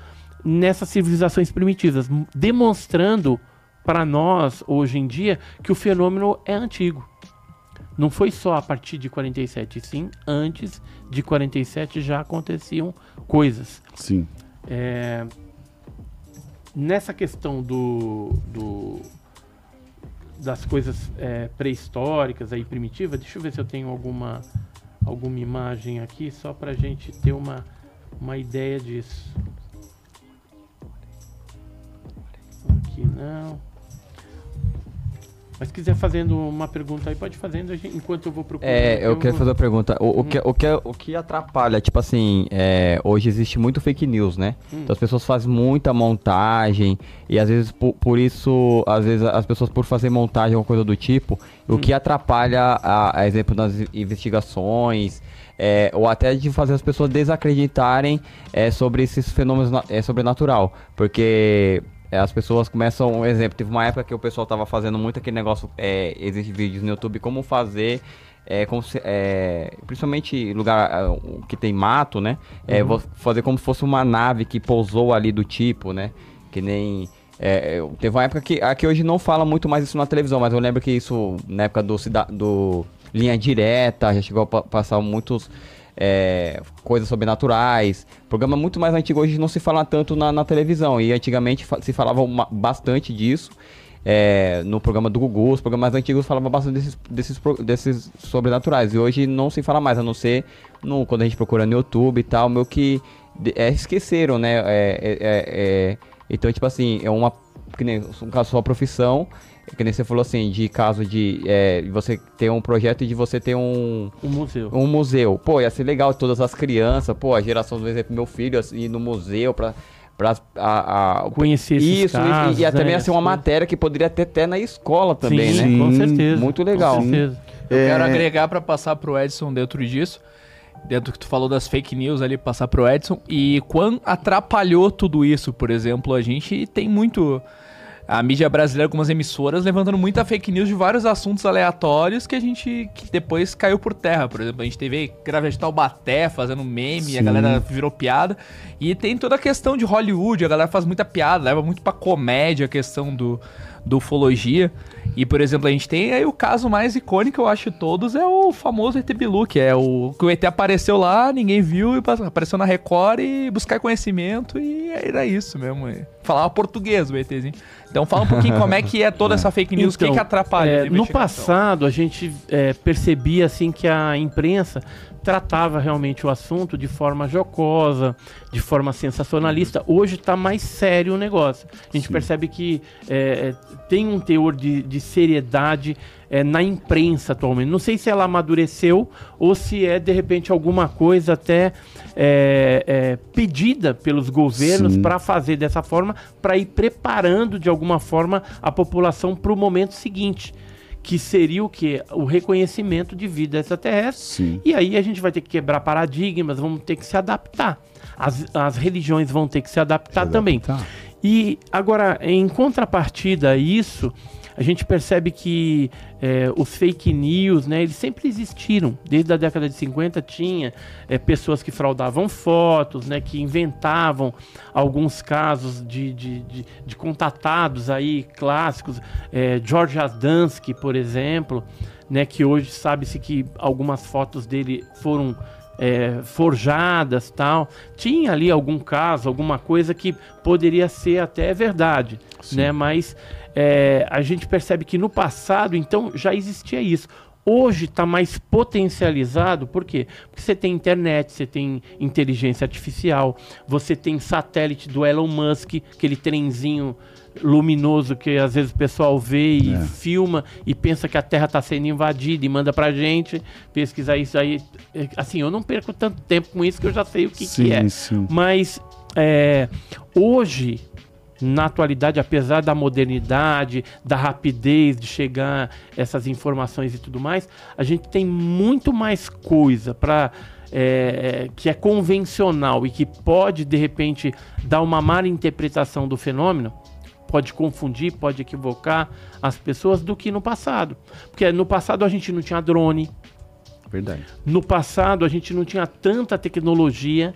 Speaker 2: nessas civilizações primitivas, demonstrando para nós hoje em dia que o fenômeno é antigo. Não foi só a partir de 47, sim, antes de 47 já aconteciam coisas.
Speaker 4: Sim.
Speaker 2: É, nessa questão do, do- das coisas é, pré-históricas aí primitivas, deixa eu ver se eu tenho alguma alguma imagem aqui só para gente ter uma uma ideia disso. Aqui não. Mas se quiser fazendo uma pergunta aí, pode fazendo gente- enquanto eu vou procurar.
Speaker 1: É, eu quero fazer uma pergunta. O, o que, o, que, o que atrapalha, tipo assim, é, hoje existe muito fake news, né?
Speaker 2: Hum.
Speaker 1: Então as pessoas fazem muita montagem e às vezes por, por isso, às vezes as pessoas por fazer montagem ou coisa do tipo, o que atrapalha, a, a exemplo das investigações, é, ou até de fazer as pessoas desacreditarem é, sobre esses fenômenos é, sobrenatural, porque é, as pessoas começam, um exemplo, teve uma época que o pessoal tava fazendo muito aquele negócio, é, existe vídeos no YouTube como fazer, é, como se- é, principalmente lugar o que tem mato, né? É, vo- fazer como se fosse uma nave que pousou ali do tipo, né? Que nem É, teve uma época que. Aqui hoje não fala muito mais isso na televisão, mas eu lembro que isso, na época do, do Linha Direta, já chegou a pa- passar muitos. É, coisas sobrenaturais. Programa muito mais antigo hoje não se fala tanto na, na televisão. E antigamente se falava uma- bastante disso. é, no programa do Gugu, os programas antigos falavam bastante desses, desses, desses sobrenaturais. E hoje não se fala mais, a não ser no, quando a gente procura no YouTube e tal, meio que é, esqueceram, né? É, é- é- é- então, tipo assim, é uma. Que nem um caso sua profissão, que nem você falou assim, de caso de é, você ter um projeto e de você ter um,
Speaker 2: O museu.
Speaker 1: um museu. Pô, ia ser legal todas as crianças, pô, a geração, por exemplo, meu filho, assim, ir no museu pra. pra a, a-
Speaker 2: Conhecer esses
Speaker 1: Isso, e-
Speaker 2: casos,
Speaker 1: e, até
Speaker 2: né,
Speaker 1: mesmo ser uma matéria que poderia ter até na escola também,
Speaker 2: Sim,
Speaker 1: né?
Speaker 2: com
Speaker 4: Sim,
Speaker 2: certeza.
Speaker 1: muito legal.
Speaker 2: Com certeza.
Speaker 3: Eu
Speaker 4: É.
Speaker 3: quero agregar pra passar pro Edson dentro disso. Dentro que tu falou das fake news ali, passar pro Edson. E quão atrapalhou tudo isso, por exemplo, a gente tem muito. A mídia brasileira, algumas emissoras, levantando muita fake news de vários assuntos aleatórios que a gente. que depois caiu por terra. Por exemplo, a gente teve grávida de Taubaté fazendo meme, a
Speaker 4: Sim.
Speaker 3: galera virou piada. E tem toda a questão de Hollywood, a galera faz muita piada, leva muito pra comédia a questão do, do ufologia. E, por exemplo, a gente tem aí o caso mais icônico, eu acho, de todos, é o famoso ET Bilu, que é o que o ET apareceu lá, ninguém viu, e apareceu na Record e buscar conhecimento, e era isso mesmo. e Falava português o ETzinho. Então fala um pouquinho como é que é toda <laughs> essa fake news, o que,
Speaker 2: Então,
Speaker 3: que atrapalha
Speaker 2: é, no passado, a gente é, percebia assim que a imprensa tratava realmente o assunto de forma jocosa, de forma sensacionalista. Hoje está mais sério o negócio. A gente percebe que é, é, tem um teor de, de seriedade é, na imprensa atualmente. Não sei se ela amadureceu ou se é de repente alguma coisa até é, é, pedida pelos governos para fazer dessa forma, para ir preparando de alguma forma a população para o momento seguinte, que seria o que? O reconhecimento de vida extraterrestre.
Speaker 4: Sim.
Speaker 2: E aí a gente vai ter que quebrar paradigmas, vamos ter que se adaptar. As, as religiões vão ter que se adaptar também.
Speaker 4: Tá.
Speaker 2: E agora, em contrapartida a isso, a gente percebe que é, os fake news, né, eles sempre existiram. Desde a década de 50 tinha é, pessoas que fraudavam fotos, né, que inventavam alguns casos de, de, de, de contatados aí clássicos. É, George Asdansky, por exemplo, né, que hoje sabe-se que algumas fotos dele foram é, forjadas tal. Tinha ali algum caso, alguma coisa que poderia ser até verdade, né? Mas é, a gente percebe que no passado, então, já existia isso. Hoje está mais potencializado, por quê? Porque você tem internet, você tem inteligência artificial, você tem satélite do Elon Musk, aquele trenzinho luminoso que às vezes o pessoal vê e
Speaker 4: É.
Speaker 2: filma e pensa que a Terra está sendo invadida e manda pra gente pesquisar isso aí. Assim, eu não perco tanto tempo com isso que eu já sei o que,
Speaker 4: sim,
Speaker 2: que é.
Speaker 4: sim.
Speaker 2: Mas é, hoje, na atualidade, apesar da modernidade, da rapidez de chegar essas informações e tudo mais, a gente tem muito mais coisa para que é convencional e que pode de repente dar uma má interpretação do fenômeno. Pode confundir, pode equivocar as pessoas do que no passado. Porque no passado a gente não tinha drone,
Speaker 4: Verdade.
Speaker 2: no passado a gente não tinha tanta tecnologia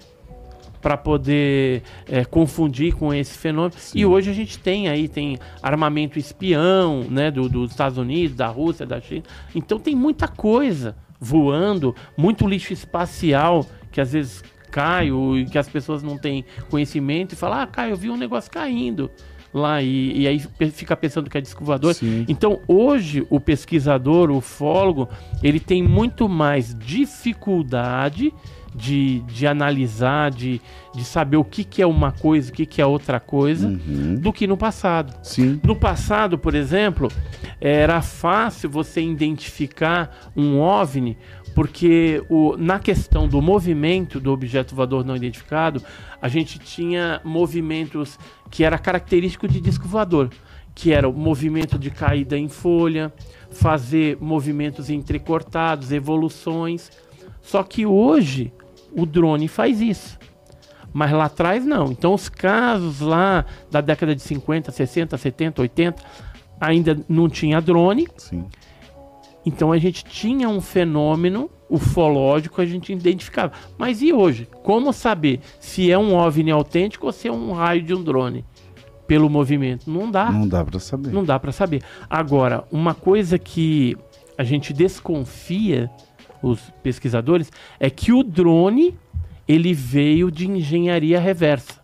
Speaker 2: para poder é, confundir com esse fenômeno. E hoje a gente tem aí, tem armamento espião, né, do- dos Estados Unidos, da Rússia, da China. Então tem muita coisa voando, muito lixo espacial que às vezes cai ou que as pessoas não têm conhecimento e falam, ah, Caio, eu vi um negócio caindo lá e, e aí fica pensando que é disco.
Speaker 4: Sim.
Speaker 2: Então, hoje, o pesquisador, o ufólogo, ele tem muito mais dificuldade de, de analisar, de, de saber o que, que é uma coisa, o que, que é outra coisa,
Speaker 4: Uhum.
Speaker 2: do que no passado.
Speaker 4: Sim.
Speaker 2: No passado, por exemplo, era fácil você identificar um OVNI, porque o, na questão do movimento do objeto voador não identificado, a gente tinha movimentos que era característico de disco voador, que era o movimento de caída em folha, fazer movimentos entrecortados, evoluções. Só que hoje o drone faz isso. Mas lá atrás não. Então os casos lá da década de 50, 60, 70, 80 ainda não tinha drone.
Speaker 4: Sim.
Speaker 2: Então a gente tinha um fenômeno ufológico, a gente identificava. Mas e hoje? Como saber se é um OVNI autêntico ou se é um raio de um drone? pelo movimento? Não dá.
Speaker 4: Não dá pra saber.
Speaker 2: Não dá para saber. Agora, uma coisa que a gente desconfia, os pesquisadores, é que o drone ele veio de engenharia reversa.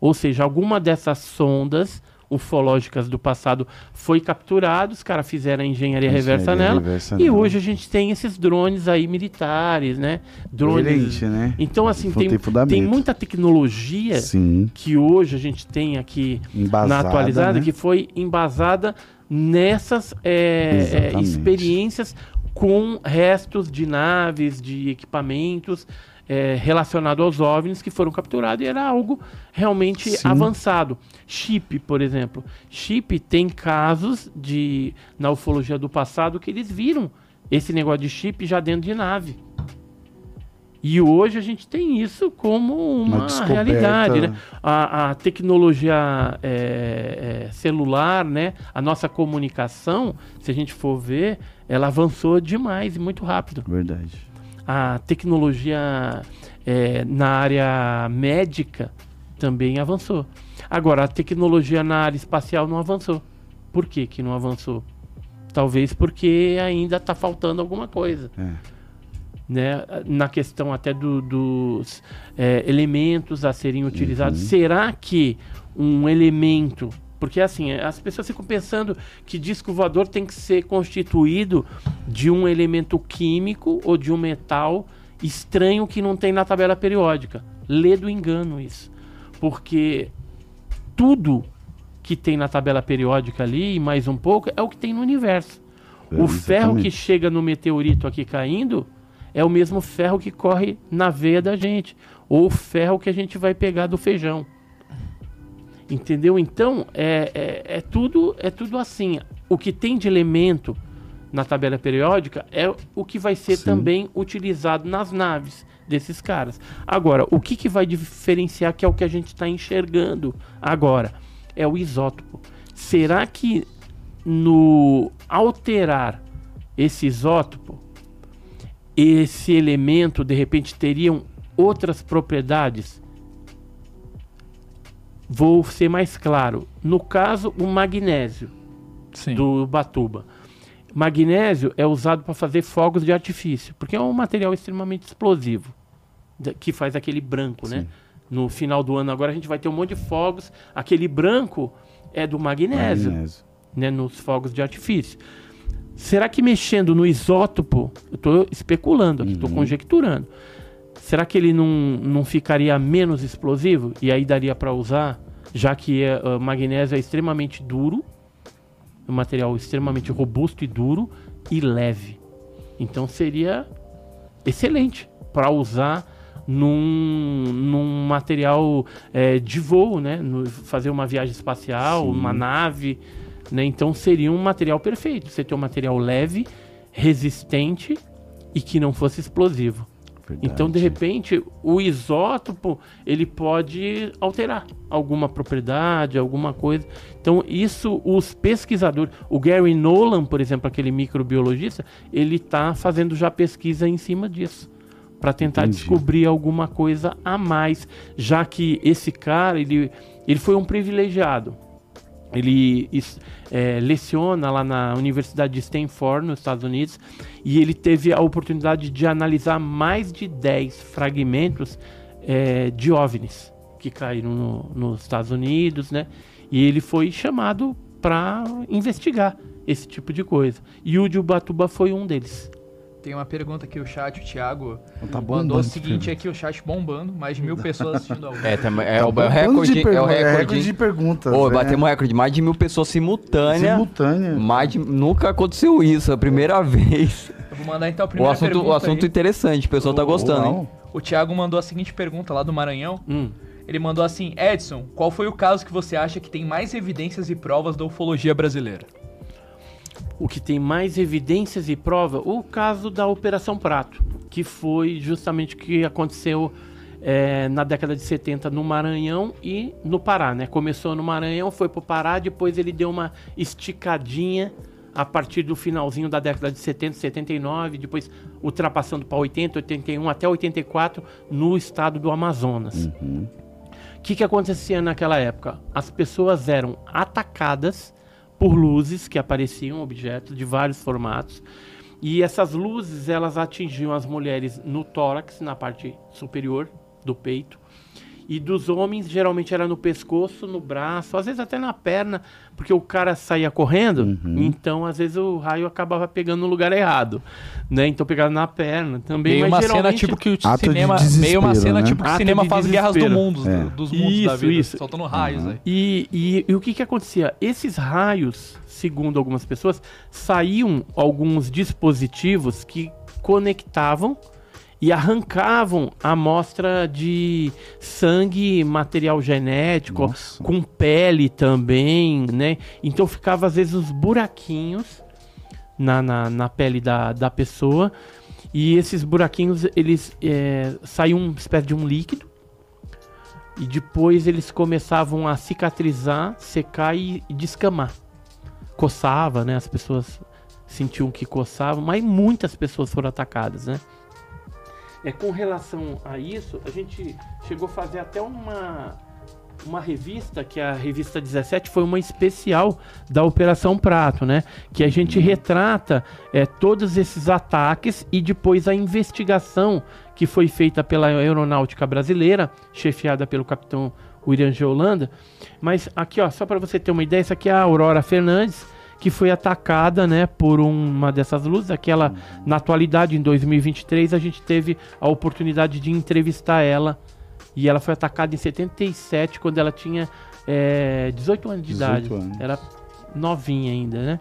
Speaker 2: Ou seja, alguma dessas sondas ufológicas do passado foi capturado, os caras fizeram a engenharia, reversa
Speaker 4: Engenharia
Speaker 2: nela.
Speaker 4: reversa
Speaker 2: e
Speaker 4: nela.
Speaker 2: hoje a gente tem esses drones aí militares, né? Drones.
Speaker 4: Coerente, né?
Speaker 2: Então, assim,
Speaker 4: Não
Speaker 2: tem,
Speaker 4: tem
Speaker 2: muita tecnologia
Speaker 4: Sim,
Speaker 2: que hoje a gente tem aqui
Speaker 4: embasada,
Speaker 2: na atualizada,
Speaker 4: né?
Speaker 2: que foi embasada nessas é, é, experiências com restos de naves, de equipamentos é, relacionados aos OVNIs que foram capturados e era algo realmente
Speaker 4: Sim.
Speaker 2: avançado. Chip, por exemplo. Chip tem casos de na ufologia do passado que eles viram esse negócio de chip já dentro de nave. E hoje a gente tem isso como
Speaker 4: Uma
Speaker 2: uma, realidade, né? A, a tecnologia é, é, celular, né? A nossa comunicação, se a gente for ver, ela avançou demais e muito rápido.
Speaker 4: Verdade.
Speaker 2: A tecnologia é, na área médica também avançou. Agora, a tecnologia na área espacial não avançou. Por que, que não avançou? Talvez porque ainda está faltando alguma coisa
Speaker 4: É.
Speaker 2: né, na questão até do- dos é, elementos a serem utilizados.
Speaker 4: Uhum.
Speaker 2: Será que um elemento. Porque assim, as pessoas ficam pensando que disco voador tem que ser constituído de um elemento químico ou de um metal estranho que não tem na tabela periódica. Lê do engano isso. Porque tudo que tem na tabela periódica ali, e mais um pouco, é o que tem no universo.
Speaker 4: É,
Speaker 2: o ferro que chega no meteorito aqui caindo é o mesmo ferro que corre na veia da gente. Ou o ferro que a gente vai pegar do feijão. Entendeu? Então, é, é, é tudo, é tudo assim. O que tem de elemento na tabela periódica é o que vai ser
Speaker 4: Sim.
Speaker 2: também utilizado nas naves desses caras. Agora, o que, que vai diferenciar, que é o que a gente está enxergando agora, é o isótopo. Será que no alterar esse isótopo, esse elemento de repente teriam outras propriedades? Vou ser mais claro. No caso, o magnésio
Speaker 3: Sim.
Speaker 2: do Batuba. Magnésio é usado para fazer fogos de artifício, porque é um material extremamente explosivo, que faz aquele branco, né? No final do ano agora a gente vai ter um monte de fogos. Aquele branco é do magnésio,
Speaker 4: Magnésio.
Speaker 2: né? Nos fogos de artifício. Será que mexendo no isótopo, eu estou especulando estou
Speaker 4: Uhum.
Speaker 2: conjecturando. Será que ele não, não ficaria menos explosivo? E aí daria para usar, já que é, ah, magnésio é extremamente duro, é um material extremamente robusto e duro e leve. Então seria excelente para usar num, num material eh, de voo, né? No- fazer uma viagem espacial,
Speaker 4: Sim.
Speaker 2: uma nave, né? Então seria um material perfeito. Você ter um material leve, resistente e que não fosse explosivo.
Speaker 4: Verdade.
Speaker 2: Então, de repente, o isótopo ele pode alterar alguma propriedade, alguma coisa. Então, isso os pesquisadores, o Gary Nolan, por exemplo, aquele microbiologista, ele está fazendo já pesquisa em cima disso para tentar
Speaker 4: Entendi.
Speaker 2: descobrir alguma coisa a mais, já que esse cara ele, ele foi um privilegiado. Ele é, leciona lá na Universidade de Stanford, nos Estados Unidos, e ele teve a oportunidade de analisar mais de 10 fragmentos é, de OVNIs que caíram no- nos Estados Unidos, né? E ele foi chamado para investigar esse tipo de coisa. E o de Ubatuba foi um deles.
Speaker 3: Tem uma pergunta aqui, o chat, o Thiago
Speaker 4: Tá
Speaker 3: mandou o seguinte aqui, o chat bombando, mais de mil pessoas assistindo ao vivo. <laughs>
Speaker 1: É, é,
Speaker 4: Tá
Speaker 1: o, é o recorde.
Speaker 4: de
Speaker 1: É o
Speaker 4: é
Speaker 1: recorde.
Speaker 4: de perguntas.
Speaker 1: Ô,
Speaker 4: né?
Speaker 1: batemos um recorde de mais de mil pessoas simultâneas.
Speaker 4: Simultânea.
Speaker 1: Mais de- nunca aconteceu isso, é a primeira <laughs> vez.
Speaker 3: Eu vou mandar então a
Speaker 1: O
Speaker 3: primeira
Speaker 1: assunto,
Speaker 3: pergunta
Speaker 1: o assunto
Speaker 3: aí.
Speaker 1: interessante, o pessoal tá gostando, hein?
Speaker 4: Uau.
Speaker 3: O Thiago mandou a seguinte pergunta lá do Maranhão.
Speaker 2: Hum.
Speaker 3: Ele mandou assim: Edson, qual foi o caso que você acha que tem mais evidências e provas da ufologia brasileira?
Speaker 2: O que tem mais evidências e prova, o caso da Operação Prato, que foi justamente o que aconteceu eh, na década de 70 no Maranhão e no Pará, né? Começou no Maranhão, foi pro Pará, depois ele deu uma esticadinha a partir do finalzinho da década de 70, 79, depois ultrapassando para 80, 81 até 84 no estado do Amazonas.
Speaker 4: Uhum.
Speaker 2: que, que acontecia naquela época? As pessoas eram atacadas por luzes que apareciam, objetos de vários formatos. E essas luzes, elas atingiam as mulheres no tórax, na parte superior do peito, e dos homens, geralmente era no pescoço, no braço, às vezes até na perna, porque o cara saía correndo,
Speaker 4: Uhum.
Speaker 2: então às vezes o raio acabava pegando no lugar errado, né? Então pegava na perna também,
Speaker 3: Meio
Speaker 2: mas
Speaker 3: uma cena
Speaker 2: geralmente...
Speaker 3: tipo que o
Speaker 4: Ato de
Speaker 3: cinema. Meio uma cena
Speaker 4: né?
Speaker 3: tipo que o cinema faz guerras do mundo,
Speaker 4: É.
Speaker 3: dos mundos da
Speaker 2: Isso,
Speaker 3: vida.
Speaker 2: isso.
Speaker 3: Soltando raios
Speaker 4: Uhum.
Speaker 3: aí.
Speaker 2: E, e, e o que que acontecia? Esses raios, segundo algumas pessoas, saíam alguns dispositivos que conectavam e arrancavam a amostra de sangue, material genético,
Speaker 4: Nossa.
Speaker 2: com pele também, né? Então ficava às vezes uns buraquinhos na, na, na pele da, da pessoa e esses buraquinhos eles é, saíam uma espécie de um líquido e depois eles começavam a cicatrizar, secar e, e descamar. Coçava, né? As pessoas sentiam que coçavam, mas muitas pessoas foram atacadas, né? É, com relação a isso, a gente chegou a fazer até uma, uma revista, que é a revista 17 foi uma especial da Operação Prato, né? Que a gente retrata é, todos esses ataques e depois a investigação que foi feita pela Aeronáutica Brasileira, chefiada pelo capitão William G. Holanda. Mas aqui, ó, só para você ter uma ideia, isso aqui é a Aurora Fernandes, que foi atacada, né, por uma dessas luzes. Aquela, na atualidade, em 2023, a gente teve a oportunidade de entrevistar ela. E ela foi atacada em 77, quando ela tinha é, 18 anos de
Speaker 4: 18
Speaker 2: idade.
Speaker 4: anos.
Speaker 2: Era novinha ainda, né?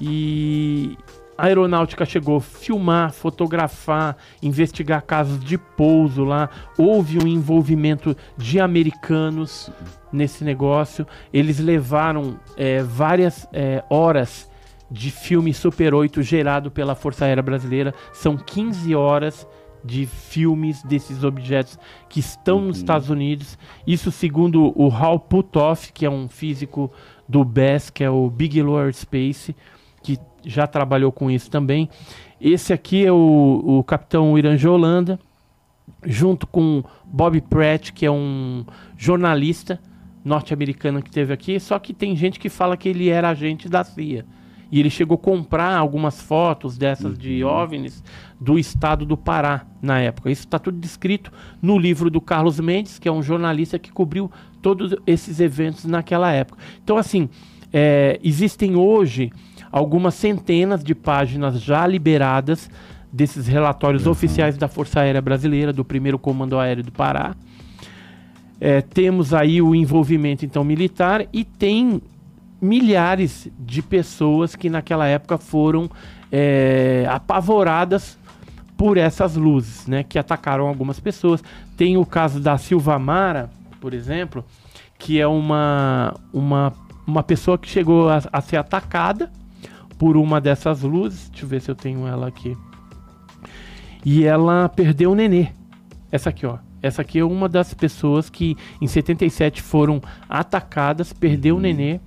Speaker 2: E a aeronáutica chegou a filmar, fotografar, investigar casos de pouso lá. Houve um envolvimento de americanos nesse negócio. Eles levaram é, várias é, horas de filme Super 8 gerado pela Força Aérea Brasileira. São 15 horas de filmes desses objetos que estão nos Estados Unidos. Isso segundo o Hal Puthoff, que é um físico do BES, que é o Bigelow Aerospace, que já trabalhou com isso também. Esse aqui é o, o capitão Iranja Holanda, junto com Bob Pratt, que é um jornalista norte-americano que teve aqui, só que tem gente que fala que ele era agente da CIA. E ele chegou a comprar algumas fotos dessas de OVNIs do estado do Pará na época. Isso está tudo descrito no livro do Carlos Mendes, que é um jornalista que cobriu todos esses eventos naquela época. Então, assim, é, existem hoje algumas centenas de páginas já liberadas desses relatórios oficiais da Força Aérea Brasileira, do primeiro Comando Aéreo do Pará. É, temos aí o envolvimento então militar e tem milhares de pessoas que naquela época foram é, apavoradas por essas luzes, né, que atacaram algumas pessoas. Tem o caso da Silva Mara, por exemplo, que é uma, uma, uma pessoa que chegou a, a ser atacada por uma dessas luzes. Deixa eu ver se eu tenho ela aqui. E ela perdeu o nenê. Essa aqui, ó. Essa aqui é uma das pessoas que em 77 foram atacadas, perdeu o nenê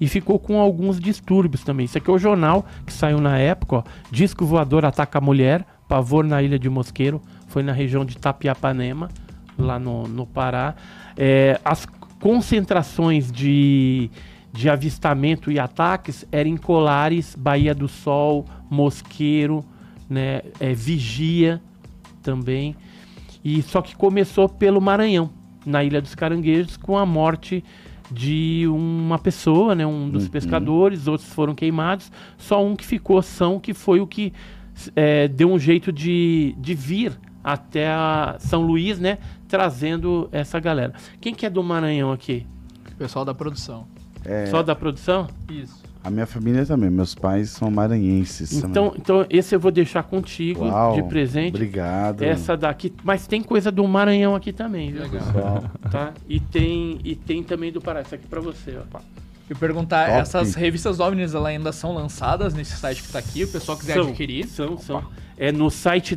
Speaker 2: e ficou com alguns distúrbios também. Isso aqui é o jornal que saiu na época, ó. Disco voador ataca a mulher, pavor na ilha de Mosqueiro, foi na região de Tapiapanema, lá no, no Pará. É, as concentrações de, de avistamento e ataques eram em Colares, Bahia do Sol, Mosqueiro, né, é, Vigia também. E só que começou pelo Maranhão, na Ilha dos Caranguejos, com a morte de uma pessoa, né, um dos
Speaker 4: Uhum.
Speaker 2: pescadores, outros foram queimados, só um que ficou são, que foi o que é, deu um jeito de, de vir até a São Luís, né, trazendo essa galera. Quem que é do Maranhão aqui?
Speaker 3: Pessoal da produção.
Speaker 4: É,
Speaker 2: Só da produção?
Speaker 3: Isso.
Speaker 4: a minha família também, meus pais são maranhenses.
Speaker 2: Então, então esse eu vou deixar contigo
Speaker 4: também. Uau,
Speaker 2: de presente.
Speaker 4: Obrigado.
Speaker 2: Essa daqui, mas tem coisa do Maranhão aqui também, viu?
Speaker 3: Legal.
Speaker 4: pessoal.
Speaker 2: Tá? E tem e tem também do Pará. Isso aqui pra você, ó.
Speaker 3: E perguntar,
Speaker 4: Top.
Speaker 3: essas revistas OVNIs elas ainda são lançadas nesse site que tá aqui, o pessoal quiser
Speaker 2: São,
Speaker 3: adquirir.
Speaker 2: São,
Speaker 3: Opa.
Speaker 2: são. É no site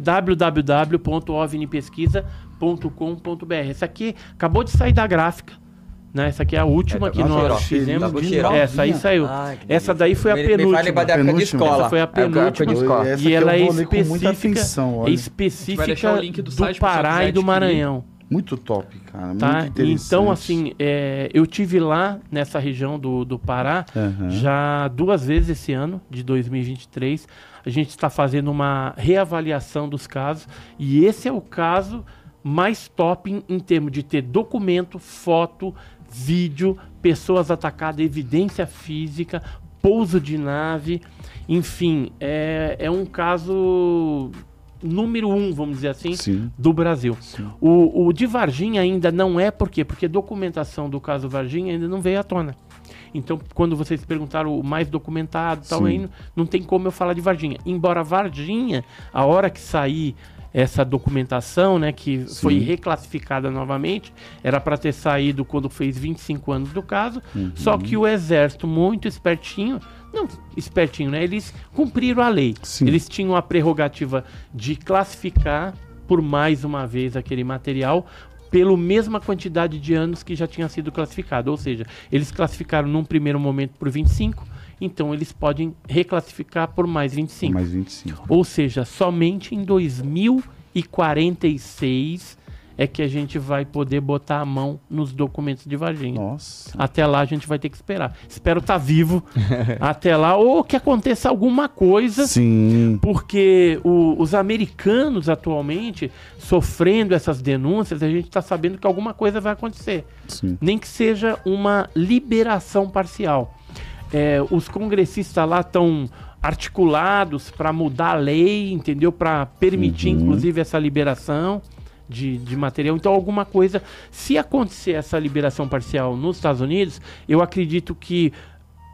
Speaker 2: www.ovnipesquisa.com.br. Essa aqui acabou de sair da gráfica. Né? Essa aqui é a última
Speaker 1: É,
Speaker 2: que nós fizemos.
Speaker 1: Tá.
Speaker 2: Essa aí saiu.
Speaker 1: Ai, que
Speaker 2: Essa daí foi a
Speaker 1: Me- Me
Speaker 2: penúltima.
Speaker 1: lembrar da época de
Speaker 4: Penúltima.
Speaker 1: escola.
Speaker 2: Essa foi a
Speaker 1: de
Speaker 2: penúltima.
Speaker 1: escola.
Speaker 4: Essa
Speaker 2: E
Speaker 4: aqui
Speaker 2: ela é específica,
Speaker 4: atenção,
Speaker 2: é
Speaker 4: olha.
Speaker 2: específica
Speaker 3: deixar o link do
Speaker 2: do Pará e do. Maranhão.
Speaker 4: Muito top, cara.
Speaker 2: Tá?
Speaker 4: Muito interessante.
Speaker 2: Então, assim, é, eu tive lá nessa região do, do Pará
Speaker 4: Aham.
Speaker 2: já duas vezes esse ano, de 2023. A gente está fazendo uma reavaliação dos casos e esse é o caso mais top em, em termos de ter documento, foto, vídeo, pessoas atacadas, evidência física, pouso de nave, enfim, é, é um caso número um, vamos dizer assim,
Speaker 4: Sim.
Speaker 2: do Brasil.
Speaker 4: Sim.
Speaker 2: O, o de Varginha ainda não é, por quê? Porque documentação do caso Varginha ainda não veio à tona. Então, quando vocês perguntaram o mais documentado, e tal,
Speaker 4: Sim.
Speaker 2: aí não, não tem como eu falar de Varginha. Embora Varginha, a hora que sair essa documentação, né, que foi
Speaker 4: Sim.
Speaker 2: reclassificada novamente, era para ter saído quando fez 25 anos do caso,
Speaker 4: Uhum.
Speaker 2: só que o exército muito espertinho, não espertinho, né, eles cumpriram a lei.
Speaker 4: Sim.
Speaker 2: Eles tinham a prerrogativa de classificar por mais uma vez aquele material pela mesma quantidade de anos que já tinha sido classificado. Ou seja, eles classificaram num primeiro momento por 25, então eles podem reclassificar por mais 25.
Speaker 4: Mais 25.
Speaker 2: Ou seja, somente em 2046 é que a gente vai poder botar a mão nos documentos de Varginha.
Speaker 4: Nossa.
Speaker 2: Até lá a gente vai ter que esperar. Espero estar vivo <laughs> até lá ou que aconteça alguma coisa
Speaker 4: Sim.
Speaker 2: porque o- os americanos atualmente sofrendo essas denúncias, a gente está sabendo que alguma coisa vai acontecer,
Speaker 4: Sim.
Speaker 2: nem que seja uma liberação parcial. É, os congressistas lá estão articulados para mudar a lei, entendeu? Para permitir,
Speaker 4: Uhum.
Speaker 2: inclusive, essa liberação. De, de material, então alguma coisa, se acontecer essa liberação parcial nos Estados Unidos, eu acredito que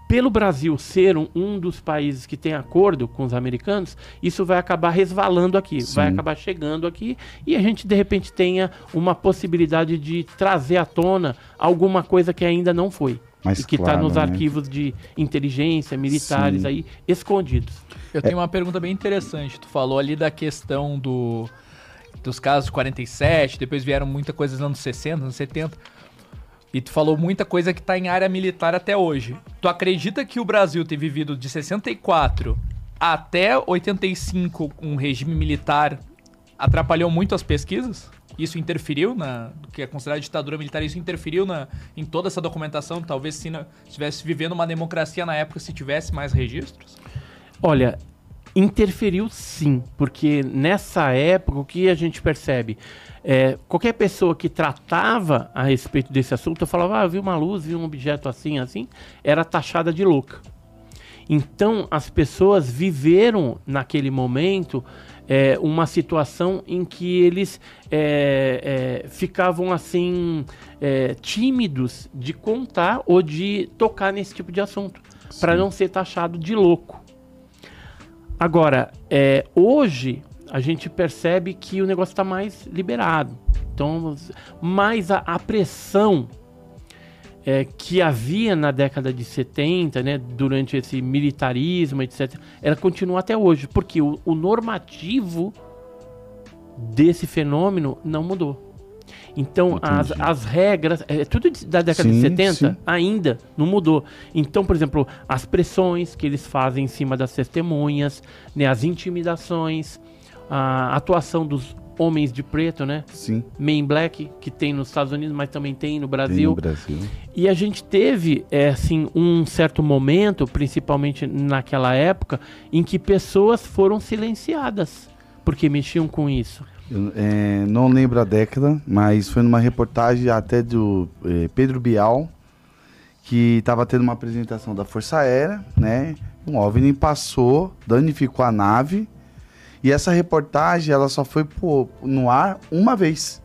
Speaker 2: pelo Brasil ser um, um dos países que tem acordo com os americanos, isso vai acabar resvalando aqui,
Speaker 4: Sim.
Speaker 2: vai acabar chegando aqui e a gente de repente tenha uma possibilidade de trazer à tona alguma coisa que ainda não foi.
Speaker 4: Mais
Speaker 2: e que está
Speaker 4: claro,
Speaker 2: nos
Speaker 4: né?
Speaker 2: arquivos de inteligência, militares
Speaker 4: Sim.
Speaker 2: aí, escondidos.
Speaker 3: Eu tenho uma pergunta bem interessante. Tu falou ali da questão do dos casos de 47, depois vieram muita coisa nos anos 60, anos 70. E tu falou muita coisa que tá em área militar até hoje. Tu acredita que o Brasil ter vivido de 64 até 85 um regime militar atrapalhou muito as pesquisas? Isso interferiu na que é considerado ditadura militar? Isso interferiu na, em toda essa documentação? Talvez se estivesse vivendo uma democracia na época se tivesse mais registros?
Speaker 2: Olha, interferiu sim, porque nessa época o que a gente percebe? É, qualquer pessoa que tratava a respeito desse assunto, eu falava, ah, eu vi uma luz, vi um objeto assim, assim, era taxada de louca. Então as pessoas viveram naquele momento é, uma situação em que eles é, é, ficavam assim é, tímidos de contar ou de tocar nesse tipo de assunto para não ser taxado de louco. Agora, é, hoje a gente percebe que o negócio está mais liberado. Então, mais a, a pressão é, que havia na década de 70, né, durante esse militarismo, etc., ela continua até hoje, porque o, o normativo desse fenômeno não mudou. Então, as, as regras, é tudo de- da década de
Speaker 4: Sim,
Speaker 2: 70
Speaker 4: sim.
Speaker 2: ainda não mudou. Então, por exemplo, as pressões que eles fazem em cima das testemunhas, né, as intimidações, a atuação dos homens de preto, né,
Speaker 4: Sim.
Speaker 2: Men Black, que tem nos Estados Unidos, mas também tem no
Speaker 4: Tem
Speaker 2: Brasil.
Speaker 4: no Brasil.
Speaker 2: E a gente teve, é, assim, um certo momento, principalmente naquela época, em que pessoas foram silenciadas porque mexiam com isso.
Speaker 4: Eu, é, não lembro a década, mas foi numa reportagem até do é, Pedro Bial, que estava tendo uma apresentação da Força Aérea, né? Um OVNI passou, danificou a nave, e essa reportagem ela só foi pô, no ar uma vez.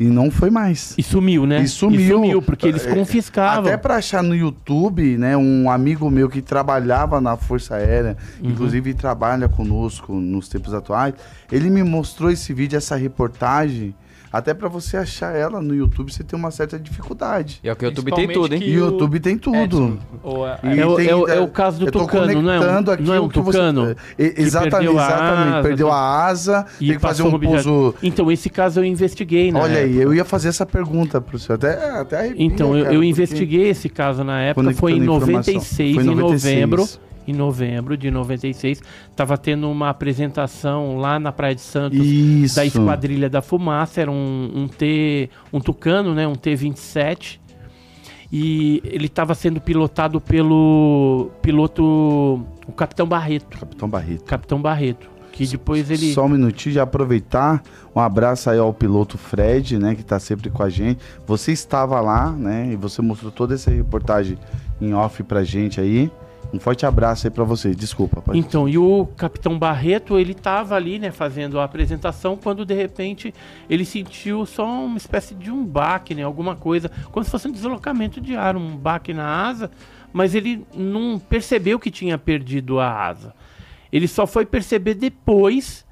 Speaker 4: E não foi mais.
Speaker 2: E sumiu, né?
Speaker 4: E sumiu.
Speaker 2: porque eles
Speaker 4: É,
Speaker 2: confiscavam.
Speaker 4: Até pra achar no YouTube, né, um amigo meu que trabalhava na Força Aérea,
Speaker 2: Uhum.
Speaker 4: inclusive trabalha conosco nos tempos atuais, ele me mostrou esse vídeo, essa reportagem, até pra você achar ela no YouTube, você tem uma certa dificuldade.
Speaker 1: E é o que o YouTube tem tudo, hein?
Speaker 4: E o YouTube tem tudo.
Speaker 3: A-
Speaker 4: E
Speaker 2: É o-
Speaker 4: tem-
Speaker 2: é o- é o caso do
Speaker 4: eu tô
Speaker 2: tucano, não é um-
Speaker 4: conectando aqui
Speaker 2: não é um
Speaker 4: o que você-
Speaker 2: tucano
Speaker 4: E- exatamente,
Speaker 2: perdeu a
Speaker 4: exatamente.
Speaker 2: asa,
Speaker 4: perdeu
Speaker 2: tudo.
Speaker 4: a asa,
Speaker 2: E
Speaker 4: tem que fazer um pouso.
Speaker 2: Então, esse caso eu investiguei, né?
Speaker 4: Olha aí, eu ia fazer essa pergunta pro senhor. Até, até arrepia,
Speaker 2: Então, eu,
Speaker 4: cara,
Speaker 2: eu investiguei esse caso na época, foi em
Speaker 4: informação.
Speaker 2: 96,
Speaker 4: Foi em
Speaker 2: em
Speaker 4: 96.
Speaker 2: novembro. Em novembro de 96. Estava tendo uma apresentação lá na Praia de Santos
Speaker 4: Isso.
Speaker 2: da Esquadrilha da Fumaça, era um, um T, um Tucano, né, um T-27. E ele estava sendo pilotado pelo piloto, o Capitão Barreto.
Speaker 4: Capitão Barreto.
Speaker 2: Capitão Barreto, que depois ele
Speaker 4: Só um minutinho de aproveitar. Um abraço aí ao piloto Fred, né, que tá sempre com a gente. Você estava lá, né, e você mostrou toda essa reportagem em off pra gente aí. Um forte abraço aí pra você. Desculpa, pai.
Speaker 2: Então, e o Capitão Barreto, ele tava ali, né, fazendo a apresentação, quando de repente ele sentiu só uma espécie de um baque, né, alguma coisa, como se fosse um deslocamento de ar, um baque na asa, mas ele não percebeu que tinha perdido a asa. Ele só foi perceber depois.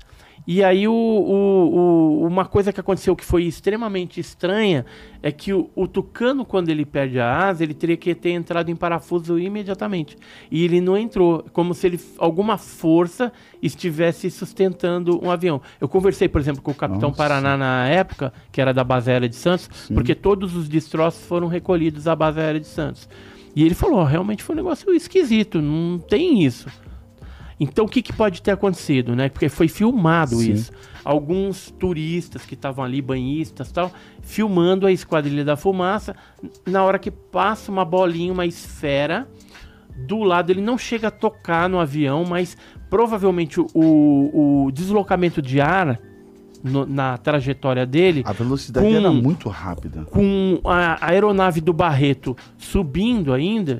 Speaker 2: E aí o, o- o- uma coisa que aconteceu que foi extremamente estranha é que o, tucano, quando ele perde a asa, ele teria que ter entrado em parafuso imediatamente. E ele não entrou, como se ele, alguma força estivesse sustentando um avião. Eu conversei, por exemplo, com o Capitão
Speaker 4: Nossa.
Speaker 2: Paraná na época, que era da base aérea de Santos, porque todos os destroços foram recolhidos à base aérea de Santos. E ele falou, "Ó, realmente foi um negócio esquisito, não tem isso. Então o que, que pode ter acontecido, né? Porque foi filmado
Speaker 4: Sim.
Speaker 2: isso. Alguns turistas que estavam ali, banhistas e tal, filmando a Esquadrilha da Fumaça, na hora que passa uma bolinha, uma esfera, do lado ele não chega a tocar no avião, mas provavelmente o, o deslocamento de ar no- na trajetória dele
Speaker 4: A velocidade
Speaker 2: Com-
Speaker 4: era muito rápida.
Speaker 2: com a a aeronave do Barreto subindo ainda,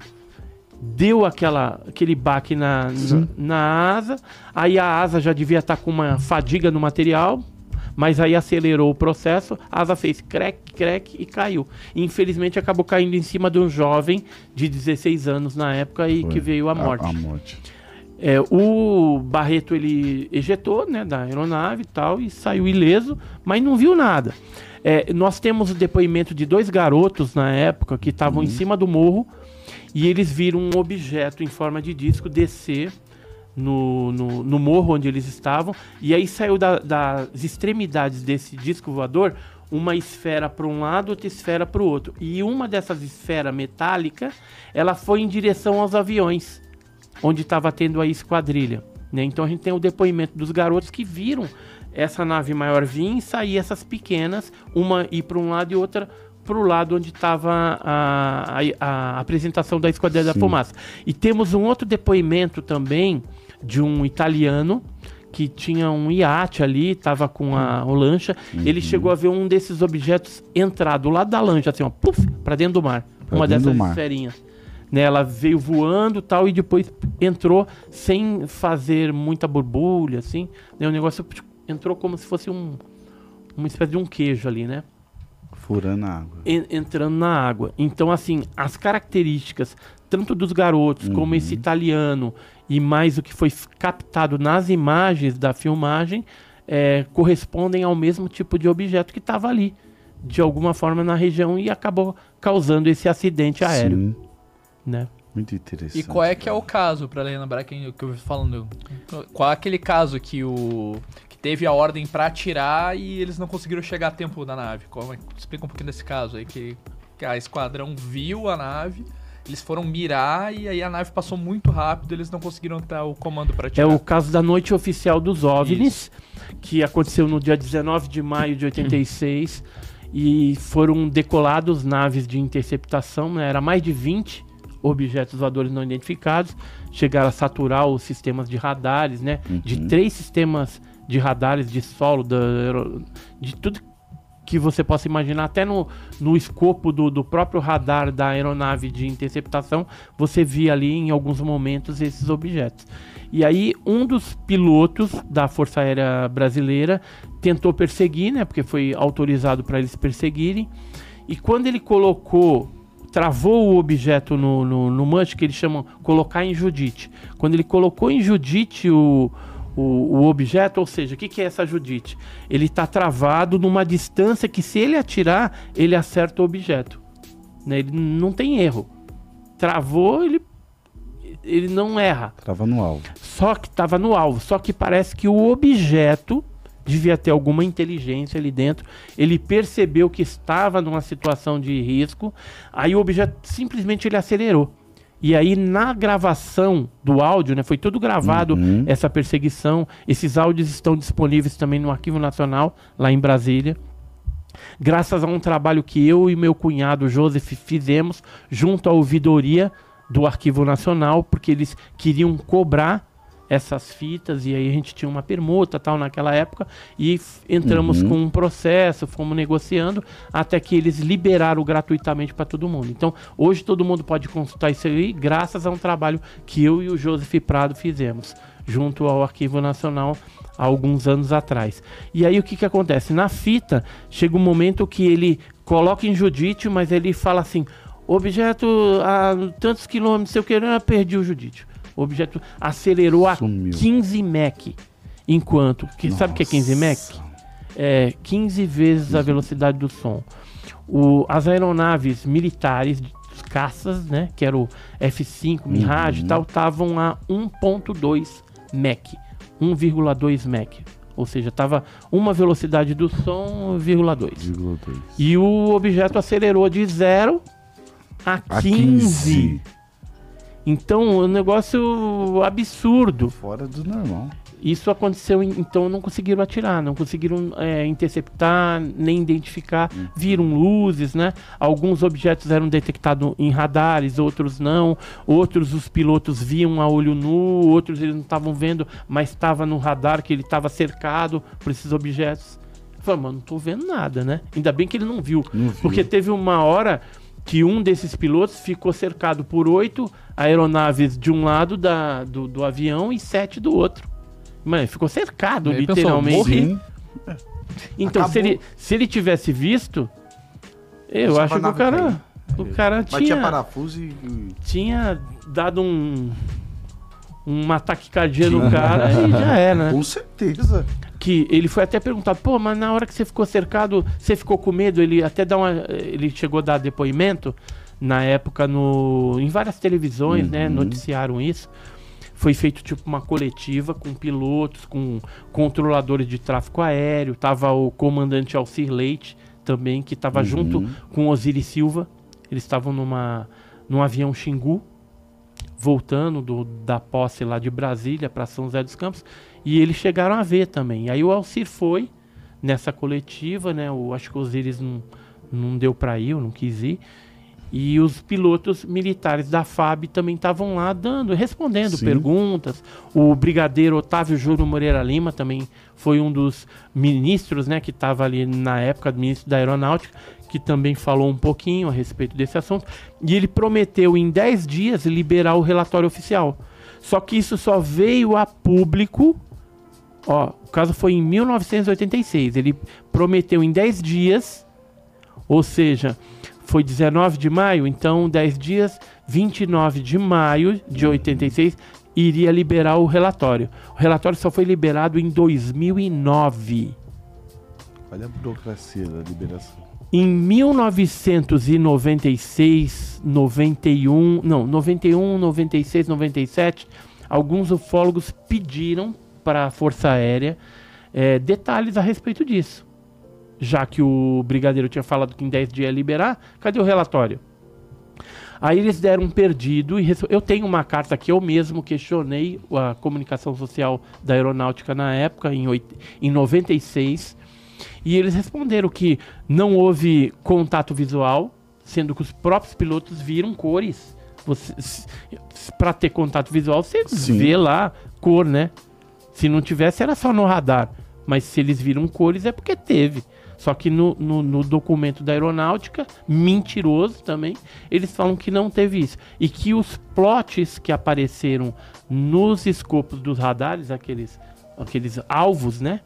Speaker 2: deu aquela, aquele baque na, na, na asa, aí a asa já devia estar com uma fadiga no material, mas aí acelerou o processo, a asa fez crack, crack e caiu. E, infelizmente acabou caindo em cima de um jovem de 16 anos na época e
Speaker 4: Foi.
Speaker 2: que veio à morte.
Speaker 4: A, morte.
Speaker 2: É, o Barreto ele ejetou né, da aeronave e tal e saiu ileso, mas não viu nada. É, nós temos o depoimento de dois garotos na época que estavam em cima do morro e eles viram um objeto em forma de disco descer no, no, no morro onde eles estavam e aí saiu da- das extremidades desse disco voador uma esfera para um lado, outra esfera para o outro. E uma dessas esferas metálica, ela foi em direção aos aviões onde estava tendo a esquadrilha. né? Então a gente tem o depoimento dos garotos que viram essa nave maior vir e sair essas pequenas, uma ir para um lado e outra para o lado onde estava a, a- a apresentação da Esquadrilha da
Speaker 4: Sim.
Speaker 2: Fumaça. E temos um outro depoimento também de um italiano que tinha um iate ali, estava com a, o lancha. Ele chegou a ver um desses objetos entrar do lado da lancha, assim, ó, puf, para dentro do mar.
Speaker 4: Pra
Speaker 2: uma dessas
Speaker 4: mar.
Speaker 2: esferinhas né? Ela veio voando tal e depois entrou sem fazer muita borbulha, assim. Né? O negócio tipo, entrou como se fosse um, uma espécie de um queijo ali, né?
Speaker 4: Furando a água.
Speaker 2: En- entrando na água. Então, assim, as características tanto dos garotos como esse italiano e mais o que foi captado nas imagens da filmagem é, correspondem ao mesmo tipo de objeto que estava ali, de alguma forma na região e acabou causando esse acidente aéreo,
Speaker 4: Sim,
Speaker 2: né?
Speaker 4: muito interessante.
Speaker 3: E qual é que é o caso, pra lembrar quem que eu vi falando? Qual é aquele caso que o teve a ordem pra atirar e eles não conseguiram chegar a tempo da nave? Como é, explica um pouquinho desse caso aí que, que a esquadrão viu a nave, eles foram mirar e aí a nave passou muito rápido, eles não conseguiram ter o comando pra
Speaker 2: É
Speaker 3: atirar.
Speaker 2: o caso da noite oficial dos OVNIs, que aconteceu no dia 19 de maio de 86. e foram decolados naves de interceptação, né? era mais de 20 objetos voadores não identificados. Chegaram a saturar os sistemas de radares, né? De três sistemas de radares de solo, de tudo que você possa imaginar, até no, no escopo do, do próprio radar da aeronave de interceptação, você via ali em alguns momentos esses objetos. E aí, um dos pilotos da Força Aérea Brasileira tentou perseguir, né? Porque foi autorizado para eles perseguirem. E quando ele colocou, travou o objeto no, no, no manche, que eles chamam colocar em Judite. Quando ele colocou em Judite o, o, o objeto, ou seja, o que, que é essa Judite? Ele está travado numa distância que, se ele atirar, ele acerta o objeto. Né? Ele não tem erro. Travou, ele, ele não erra.
Speaker 4: Tava no alvo.
Speaker 2: Só que estava no alvo. Só que parece que o objeto devia ter alguma inteligência ali dentro. Ele percebeu que estava numa situação de risco. Aí o objeto simplesmente ele acelerou. E aí, na gravação do áudio, né, foi tudo gravado
Speaker 4: Uhum.
Speaker 2: essa perseguição. Esses áudios estão disponíveis também no Arquivo Nacional, lá em Brasília. Graças a um trabalho que eu e meu cunhado Joseph fizemos junto à ouvidoria do Arquivo Nacional, porque eles queriam cobrar essas fitas e aí a gente tinha uma permuta tal naquela época e entramos
Speaker 4: Uhum.
Speaker 2: com um processo, fomos negociando até que eles liberaram gratuitamente para todo mundo. Então, hoje todo mundo pode consultar isso aí graças a um trabalho que eu e o Joseph Prado fizemos junto ao Arquivo Nacional há alguns anos atrás. E aí o que que acontece? Na fita chega um momento que ele coloca em Judite, mas ele fala assim: objeto a tantos quilômetros, eu quero, eu perdi o Judite. O objeto acelerou a
Speaker 4: Sumiu.
Speaker 2: 15 Mach. Enquanto, que, sabe o que é 15 Mach?
Speaker 4: Nossa.
Speaker 2: é 15 vezes a velocidade do som. O- as aeronaves militares, os caças, né, que era o F-5, Mirage e tal, estavam a 1.2 Mach, 1,2 Mach. Ou seja, estava uma velocidade do som, 0,2.
Speaker 4: 0,2.
Speaker 2: E o objeto acelerou de 0 a
Speaker 4: A
Speaker 2: 15.
Speaker 4: 15.
Speaker 2: Então, um negócio absurdo.
Speaker 4: Fora do normal.
Speaker 2: Isso aconteceu, então não conseguiram atirar, não conseguiram é, interceptar, nem identificar. Viram luzes, né? Alguns objetos eram detectados em radares, outros não. Outros os pilotos viam a olho nu, outros eles não estavam vendo, mas estava no radar que ele estava cercado por esses objetos. Eu falei, mano, não tô vendo nada, né? Ainda bem que ele não viu.
Speaker 4: Não viu.
Speaker 2: Porque teve uma hora que um desses pilotos ficou cercado por oito aeronaves de um lado da, do, do avião e sete do outro. Mano, ficou cercado,
Speaker 3: Aí pensou,
Speaker 2: literalmente.
Speaker 3: morri.
Speaker 4: Sim.
Speaker 2: então, se ele, se ele tivesse visto, eu acho que o cara, o cara
Speaker 4: Batia
Speaker 2: tinha,
Speaker 4: parafuso e. e-
Speaker 2: tinha dado um, um ataque cardíaco no cara e já era, né?
Speaker 4: Com certeza.
Speaker 2: Que ele foi até perguntado, pô, mas na hora que você ficou cercado, você ficou com medo? Ele até dá uma, ele chegou a dar depoimento na época no, em várias televisões, né,
Speaker 4: Uhum.
Speaker 2: noticiaram isso. Foi feito tipo uma coletiva com pilotos, com controladores de tráfego aéreo, tava o comandante Alcir Leite também, que estava
Speaker 4: Uhum.
Speaker 2: junto com Osiris Silva. Eles estavam numa num avião Xingu, voltando do, da posse lá de Brasília para São José dos Campos, e eles chegaram a ver também. Aí o Alcir foi nessa coletiva, né? O, acho que o Osiris não, não deu para ir, ou não quis ir. E os pilotos militares da FAB também estavam lá dando, respondendo
Speaker 4: Sim.
Speaker 2: perguntas. O brigadeiro Otávio Júnior Moreira Lima também foi um dos ministros, né, que estava ali na época, ministro da Aeronáutica, que também falou um pouquinho a respeito desse assunto. E ele prometeu em 10 dias liberar o relatório oficial. Só que isso só veio a público. Ó, o caso foi em 1986. Ele prometeu em 10 dias, ou seja, foi 19 de maio, então 10 dias, 29 de maio de 86, iria liberar o relatório. O relatório só foi liberado em 2009.
Speaker 4: Olha a burocracia da liberação.
Speaker 2: Em 1996, 91, não, 91, 96, 97, alguns ufólogos pediram para a Força Aérea eh, detalhes a respeito disso. Já que o brigadeiro tinha falado que em 10 dias ia liberar, cadê o relatório? Aí eles deram um perdido e eu tenho uma carta que eu mesmo questionei a comunicação social da aeronáutica na época, em, em 96, e eles responderam que não houve contato visual, sendo que os próprios pilotos viram cores. Para ter contato visual, você
Speaker 4: Sim.
Speaker 2: vê lá cor, né? Se não tivesse, era só no radar. Mas se eles viram cores, é porque teve. Só que no, no, no documento da aeronáutica, mentiroso também, eles falam que não teve isso. E que os plots que apareceram nos escopos dos radares, aqueles, aqueles alvos, né?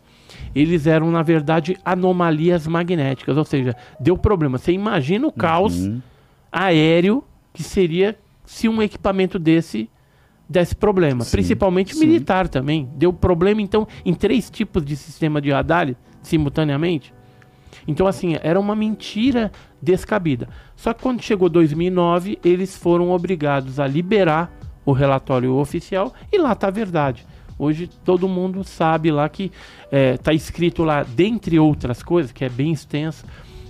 Speaker 2: Eles eram, na verdade, anomalias magnéticas. Ou seja, deu problema. Você imagina o caos
Speaker 4: Uhum.
Speaker 2: aéreo que seria se um equipamento desse desse problema.
Speaker 4: Sim,
Speaker 2: Principalmente
Speaker 4: sim.
Speaker 2: militar também. Deu problema, então, em três tipos de sistema de radar simultaneamente. Então, assim, era uma mentira descabida. Só que quando chegou 2009, eles foram obrigados a liberar o relatório oficial e lá tá a verdade. Hoje todo mundo sabe lá que está escrito lá, dentre outras coisas, que é bem extenso,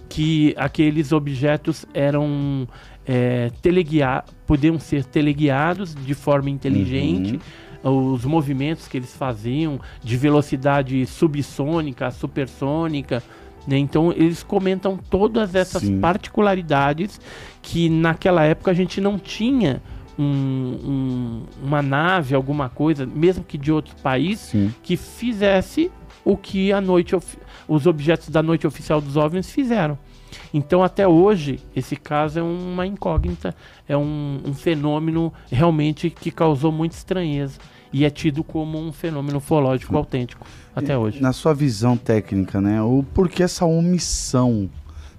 Speaker 2: que aqueles objetos eram é, teleguiar, podiam ser teleguiados de forma inteligente. Os movimentos que eles faziam de velocidade subsônica, supersônica. Né? Então eles comentam todas essas
Speaker 4: Sim.
Speaker 2: particularidades que naquela época a gente não tinha um- um- uma nave, alguma coisa, mesmo que de outro país,
Speaker 4: Sim.
Speaker 2: que fizesse o que a noite os objetos da noite oficial dos OVNIs fizeram. Então, até hoje, esse caso é uma incógnita, é um, um fenômeno realmente que causou muita estranheza e é tido como um fenômeno ufológico autêntico até hoje.
Speaker 4: Na sua visão técnica, né? O porquê essa omissão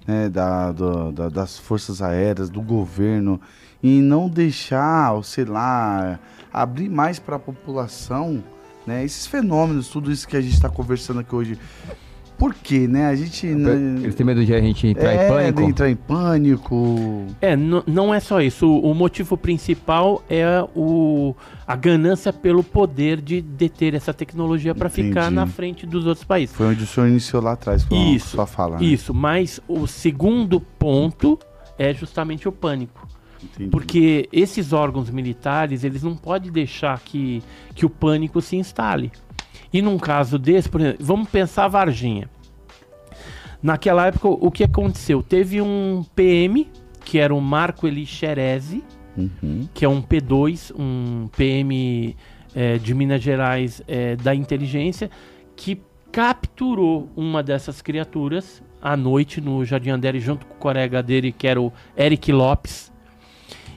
Speaker 4: né, da, do- da- das forças aéreas, do governo, em não deixar, ou sei lá, abrir mais para a população, né? Esses fenômenos, tudo isso que a gente está conversando aqui hoje. Por quê, né? A gente. né,
Speaker 1: Eles têm medo de a gente entrar
Speaker 4: é,
Speaker 1: em pânico.
Speaker 4: de entrar em pânico.
Speaker 2: É, não é só isso. O, o motivo principal é o, a ganância pelo poder de deter essa tecnologia para ficar na frente dos outros países.
Speaker 4: Foi onde o senhor iniciou lá atrás com a
Speaker 2: Isso,
Speaker 4: sua fala. né?
Speaker 2: Isso, mas o segundo ponto é justamente o pânico.
Speaker 4: Entendi.
Speaker 2: Porque esses órgãos militares, eles não podem deixar que, que o pânico se instale. E num caso desse, por exemplo, vamos pensar a Varginha. Naquela época, o que aconteceu? Teve um PM, que era o Marco Eli Xerezi,
Speaker 4: Uhum.
Speaker 2: que é um P2, um PM eh, de Minas Gerais eh, da inteligência, que capturou uma dessas criaturas à noite no Jardim Andere, junto com o colega dele, que era o Eric Lopes.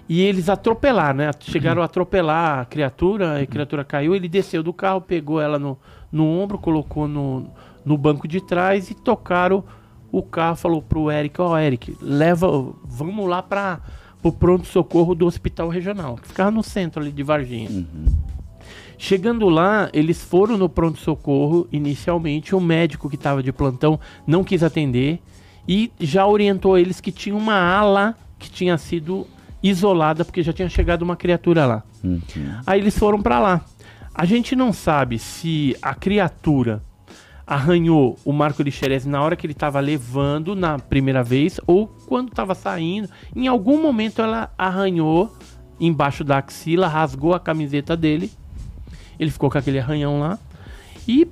Speaker 2: E eles atropelaram, né? Chegaram a atropelar a criatura, a criatura caiu, ele desceu do carro, pegou ela no, no ombro, colocou no, no banco de trás e tocaram o carro, falou pro Eric, ó Eric, leva, vamos lá para o pronto-socorro do hospital regional, que ficava no centro ali de Varginha. Chegando lá, eles foram no pronto-socorro inicialmente, o médico que estava de plantão não quis atender e já orientou eles que tinha uma ala que tinha sido isolada porque já tinha chegado uma criatura lá.
Speaker 4: Uhum.
Speaker 2: Aí eles foram pra lá. A gente não sabe se a criatura arranhou o Marco Lixerez na hora que ele estava levando na primeira vez ou quando estava saindo. Em algum momento ela arranhou embaixo da axila, rasgou a camiseta dele. Ele ficou com aquele arranhão lá e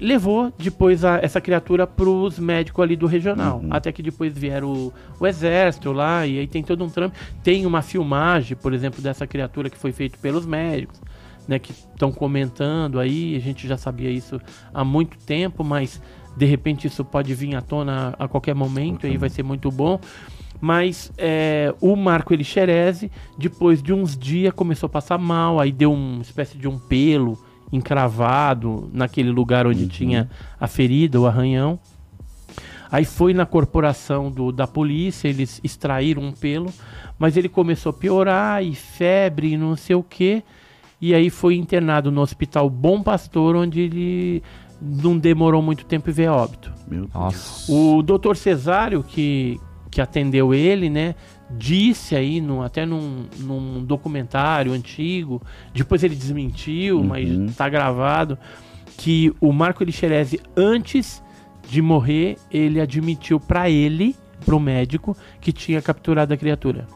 Speaker 2: levou depois a- essa criatura pros médicos ali do regional. Até que depois vieram o, o exército lá e aí tem todo um trâmite. Tem uma filmagem, por exemplo, dessa criatura que foi feita pelos médicos, né, que estão comentando aí. A gente já sabia isso há muito tempo, mas de repente isso pode vir à tona a qualquer momento e aí vai ser muito bom. Mas é, o Marco Elixerese, depois de uns dias, começou a passar mal, aí deu uma espécie de um pelo encravado naquele lugar onde tinha a ferida, o arranhão. Aí foi na corporação do, da polícia, eles extraíram um pelo, mas ele começou a piorar, e febre, e não sei o que. E aí foi internado no hospital Bom Pastor, onde ele não demorou muito tempo e veio a óbito.
Speaker 4: Meu Deus.
Speaker 2: O doutor Cesário, que, que atendeu ele, né, disse aí, no, até num, num documentário antigo, depois ele desmentiu, mas está gravado, que o Marco Elixerese, antes de morrer, ele admitiu para ele, para o médico, que tinha capturado a criatura.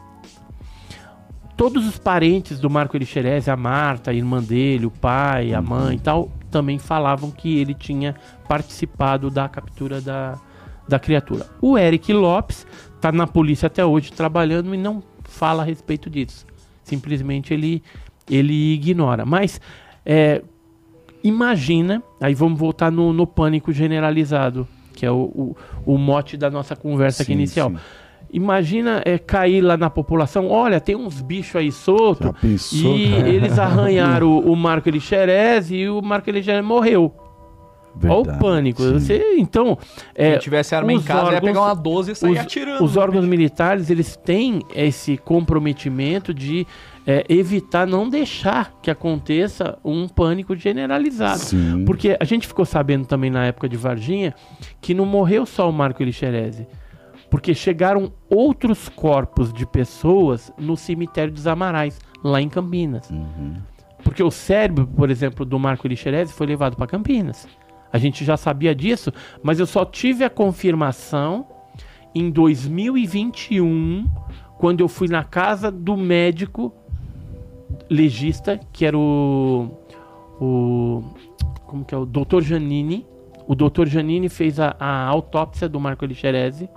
Speaker 2: Todos os parentes do Marco Elixerese, a Marta, a irmã dele, o pai, a mãe e tal, também falavam que ele tinha participado da captura da, da criatura. O Eric Lopes está na polícia até hoje trabalhando e não fala a respeito disso. Simplesmente ele, ele ignora. Mas é, imagina, aí vamos voltar no, no pânico generalizado, que é o, o, o mote da nossa conversa aqui
Speaker 4: Sim,
Speaker 2: inicial.
Speaker 4: sim.
Speaker 2: Imagina é, cair lá na população, olha, tem uns bichos aí soltos, e eles <laughs> arranharam o, o Marco Elixerez e o Marco Elixerez morreu. Olha o pânico.
Speaker 4: sim.
Speaker 2: Você, então, é,
Speaker 3: Se tivesse arma em casa, ia
Speaker 2: órgãos-
Speaker 3: pegar uma 12 e sair
Speaker 2: os,
Speaker 3: atirando.
Speaker 2: os órgãos militares eles têm esse comprometimento de é, evitar não deixar que aconteça um pânico generalizado.
Speaker 4: Sim.
Speaker 2: Porque a gente ficou sabendo também na época de Varginha que não morreu só o Marco Elixerese. Porque chegaram outros corpos de pessoas no cemitério dos Amarais, lá em Campinas. Porque o cérebro, por exemplo, do Marco Elixerese foi levado para Campinas. A gente já sabia disso, mas eu só tive a confirmação em 2021, quando eu fui na casa do médico legista, que era o. o como que é? O Dr. Janini. O Dr. Janini fez a, a autópsia do Marco Elixerese.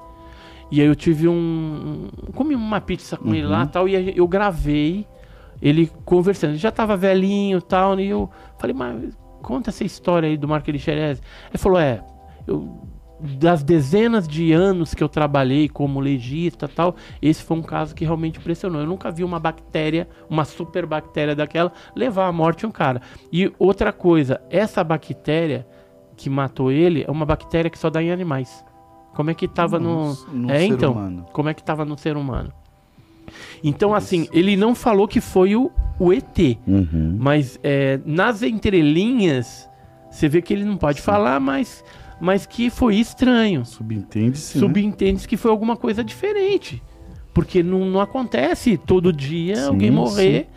Speaker 2: E aí eu tive um. Comi uma pizza com ele lá e tal. E eu gravei ele conversando. Ele já tava velhinho e tal. E eu falei, mas conta essa história aí do Marco Elixerese. Ele falou: é, eu, das dezenas de anos que eu trabalhei como legista tal, esse foi um caso que realmente impressionou. Eu nunca vi uma bactéria, uma super bactéria daquela, levar à morte um cara. E outra coisa, essa bactéria que matou ele é uma bactéria que só dá em animais. Como é que tava no.
Speaker 4: no
Speaker 2: é, então.
Speaker 4: humano.
Speaker 2: Como é que tava no ser humano? Então, assim, ele não falou que foi o, o ET.
Speaker 4: Uhum.
Speaker 2: Mas é, nas entrelinhas, você vê que ele não pode falar, mas, mas que foi estranho.
Speaker 4: Subentende-se. né?
Speaker 2: Subentende-se que foi alguma coisa diferente. Porque não, não acontece todo dia
Speaker 4: Sim,
Speaker 2: alguém morrer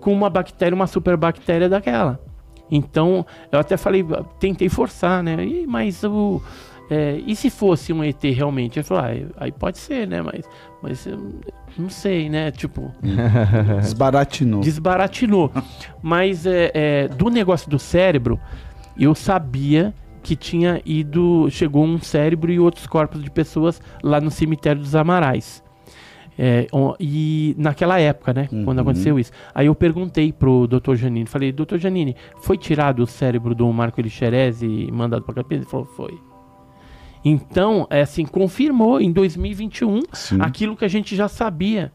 Speaker 2: com uma bactéria, uma superbactéria daquela. Então, eu até falei, tentei forçar, né? Ih, mas o. é, e se fosse um ET realmente? Eu falei, ah, aí pode ser, né? Mas, mas não sei, né? Tipo, <laughs>
Speaker 4: Desbaratinou.
Speaker 2: desbaratinou. Mas é, é, do negócio do cérebro, eu sabia que tinha ido. Chegou um cérebro e outros corpos de pessoas lá no cemitério dos Amarais. É, e naquela época, né? Quando
Speaker 4: Uhum.
Speaker 2: aconteceu isso. Aí eu perguntei pro Dr. Janine, falei, Dr. Janine, foi tirado o cérebro do Marco Elixerese e mandado pra Campinas? Ele falou, foi. Então, é assim, confirmou em 2021
Speaker 4: Sim.
Speaker 2: aquilo que a gente já sabia.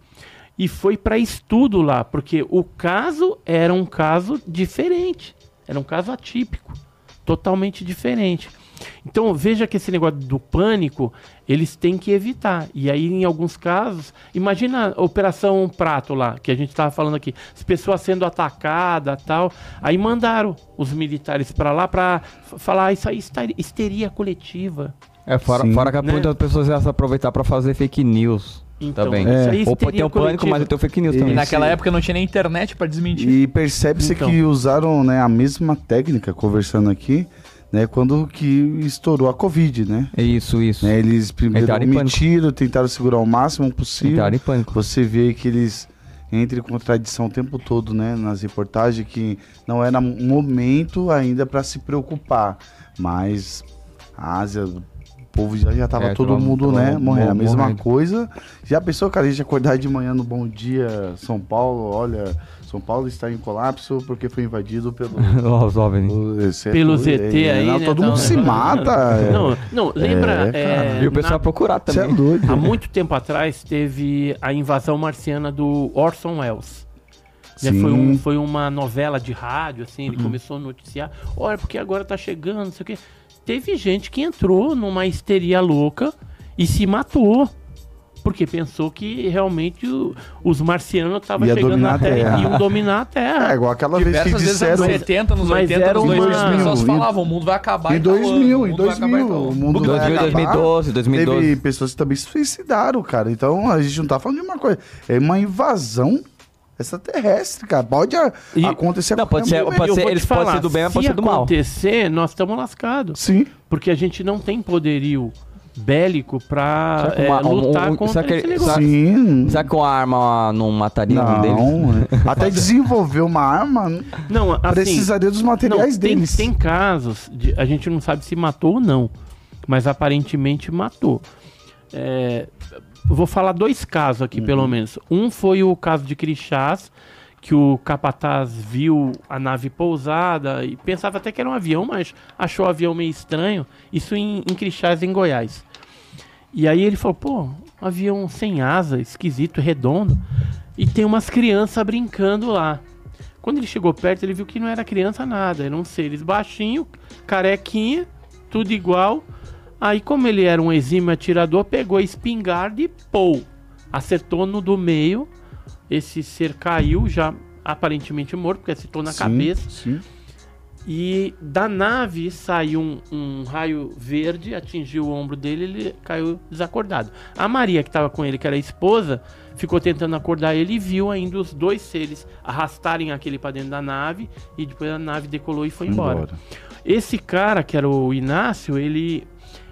Speaker 2: E foi para estudo lá, porque o caso era um caso diferente. Era um caso atípico. Totalmente diferente. Então veja que esse negócio do pânico, eles têm que evitar. E aí, em alguns casos, imagina a Operação Prato lá, que a gente estava falando aqui, as pessoas sendo atacadas tal. Aí mandaram os militares para lá para falar "Ah, isso aí histeria coletiva.
Speaker 1: É, fora,
Speaker 4: Sim.
Speaker 1: fora que
Speaker 2: Né?
Speaker 1: muitas pessoas iam se aproveitar pra fazer fake news
Speaker 2: Então,
Speaker 1: também.
Speaker 2: isso é
Speaker 1: Ou
Speaker 2: histeria
Speaker 1: tem o pânico, mas tem o fake news
Speaker 4: E
Speaker 1: também.
Speaker 3: E naquela
Speaker 4: Sim.
Speaker 3: época não tinha nem internet pra desmentir.
Speaker 4: E percebe-se
Speaker 2: Então.
Speaker 4: que usaram né, a mesma técnica, conversando aqui, né, quando que estourou a Covid, né?
Speaker 1: É Isso, isso.
Speaker 4: Né, Eles primeiro
Speaker 1: Entraram
Speaker 4: omitiram, tentaram segurar o máximo possível.
Speaker 1: Entraram em pânico.
Speaker 4: Você vê que eles entram em contradição o tempo todo, né? Nas reportagens, que não era um momento ainda para se preocupar. Mas a Ásia, povo já, já tava
Speaker 1: É,
Speaker 4: todo mundo, né? Morrendo. A mesma
Speaker 1: morrendo.
Speaker 4: coisa. Já pensou, cara, a gente acordar de manhã no Bom Dia São Paulo? Olha, São Paulo está em colapso porque foi invadido pelo. <laughs>
Speaker 1: Os OVNI.
Speaker 4: o- esse é
Speaker 2: Pelo ZT
Speaker 4: é,
Speaker 2: aí,
Speaker 4: não,
Speaker 2: né,
Speaker 4: Todo
Speaker 2: tá
Speaker 4: mundo
Speaker 2: um
Speaker 4: se
Speaker 2: negócio-
Speaker 4: mata. é.
Speaker 2: Não, não, lembra.
Speaker 4: É,
Speaker 2: é.
Speaker 1: E o pessoal
Speaker 2: na-
Speaker 1: procurar
Speaker 4: Você é
Speaker 1: também.
Speaker 4: doido.
Speaker 2: há muito tempo atrás teve a invasão marciana do Orson Welles. Né,
Speaker 4: Sim.
Speaker 2: foi, um- foi uma novela de rádio, assim, ele começou a noticiar. Olha, porque agora tá chegando, não sei o quê. Teve gente que entrou numa histeria louca e se matou. Porque pensou que realmente o- os marcianos estavam chegando na
Speaker 4: a
Speaker 2: Terra
Speaker 4: Terra.
Speaker 2: e iam dominar a Terra.
Speaker 4: É igual aquela vez que
Speaker 3: Diversas vezes
Speaker 4: disseram.
Speaker 3: nos 70, nos
Speaker 2: mas
Speaker 3: 80,
Speaker 2: era
Speaker 3: nos
Speaker 2: uma-
Speaker 3: 2000, as pessoas falavam, o mundo vai acabar
Speaker 4: Em
Speaker 3: tal ano,
Speaker 4: 2000,
Speaker 3: o
Speaker 4: em
Speaker 3: mundo vai acabar
Speaker 4: 2000,
Speaker 3: tal ano.
Speaker 4: o mundo vai
Speaker 1: 2000,
Speaker 4: acabar.
Speaker 1: 2012, 2012.
Speaker 4: Teve pessoas que também se suicidaram, cara. Então a gente não tá falando de uma coisa. É uma invasão extraterrestre, cara. Pode a-
Speaker 2: E-
Speaker 4: acontecer
Speaker 1: Não, pode ser- pode ser- eles podem ser do bem, pode
Speaker 2: se
Speaker 1: ser do mal.
Speaker 2: acontecer, nós estamos lascados.
Speaker 4: Sim.
Speaker 2: Porque a gente não tem poderio bélico pra é,
Speaker 1: uma- um-
Speaker 2: lutar
Speaker 1: um-
Speaker 2: contra
Speaker 1: será que
Speaker 2: esse negócio.
Speaker 1: será-
Speaker 4: Sim.
Speaker 1: Será que uma arma não mataria um deles?
Speaker 4: Não. é. <laughs> Até desenvolver uma arma
Speaker 2: Não, assim,
Speaker 4: precisaria dos materiais
Speaker 2: não, tem,
Speaker 4: deles.
Speaker 2: tem casos, de, a gente não sabe se matou ou não, mas aparentemente matou. É, vou falar dois casos aqui, pelo
Speaker 4: Uhum.
Speaker 2: menos. Um foi o caso de Crixás, que o capataz viu a nave pousada e pensava até que era um avião, mas achou o avião meio estranho. Isso em, em Crixás, em Goiás. E aí ele falou, pô, um avião sem asa, esquisito, redondo. E tem umas crianças brincando lá. Quando ele chegou perto, ele viu que não era criança nada. Eram seres baixinho, carequinha, tudo igual. Aí, como ele era um exímio atirador, pegou a espingarda e pô, acertou no do meio. Esse ser caiu, já aparentemente morto, porque acertou na
Speaker 4: Sim,
Speaker 2: cabeça.
Speaker 4: Sim.
Speaker 2: E da nave saiu um, um raio verde, atingiu o ombro dele ele caiu desacordado. A Maria, que estava com ele, que era a esposa, ficou tentando acordar ele e viu ainda os dois seres arrastarem aquele para dentro da nave e depois a nave decolou e foi embora. Esse cara, que era o Inácio, ele,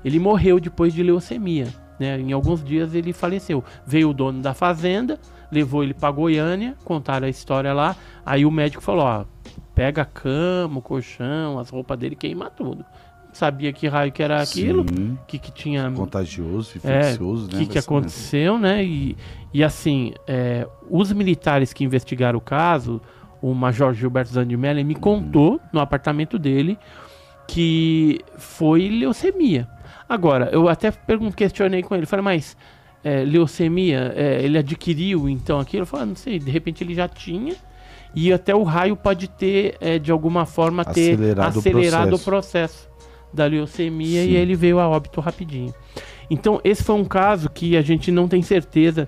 Speaker 2: ele morreu depois de leucemia. né? Em alguns dias ele faleceu. Veio o dono da fazenda, levou ele para Goiânia, contaram a história lá. Aí o médico falou: ó, pega a cama, o colchão, as roupas dele, queima tudo. Não sabia que raio que era aquilo,
Speaker 4: Sim.
Speaker 2: que que tinha
Speaker 4: Contagioso,
Speaker 2: é,
Speaker 4: infeccioso,
Speaker 2: o
Speaker 4: né?
Speaker 2: que, que
Speaker 4: ser
Speaker 2: aconteceu, né? E, e assim, é, os militares que investigaram o caso, o Major Gilberto Zandimelli me contou no apartamento dele que foi leucemia. Agora, eu até questionei com ele, falei, mas é, leucemia, é, ele adquiriu então aquilo? Eu falei, ah, não sei, de repente ele já tinha. E até o raio pode ter, é, de alguma forma, ter
Speaker 4: Acelerado o
Speaker 2: acelerado o
Speaker 4: processo.
Speaker 2: processo da leucemia
Speaker 4: Sim.
Speaker 2: e ele veio a óbito rapidinho. Então, esse foi um caso que a gente não tem certeza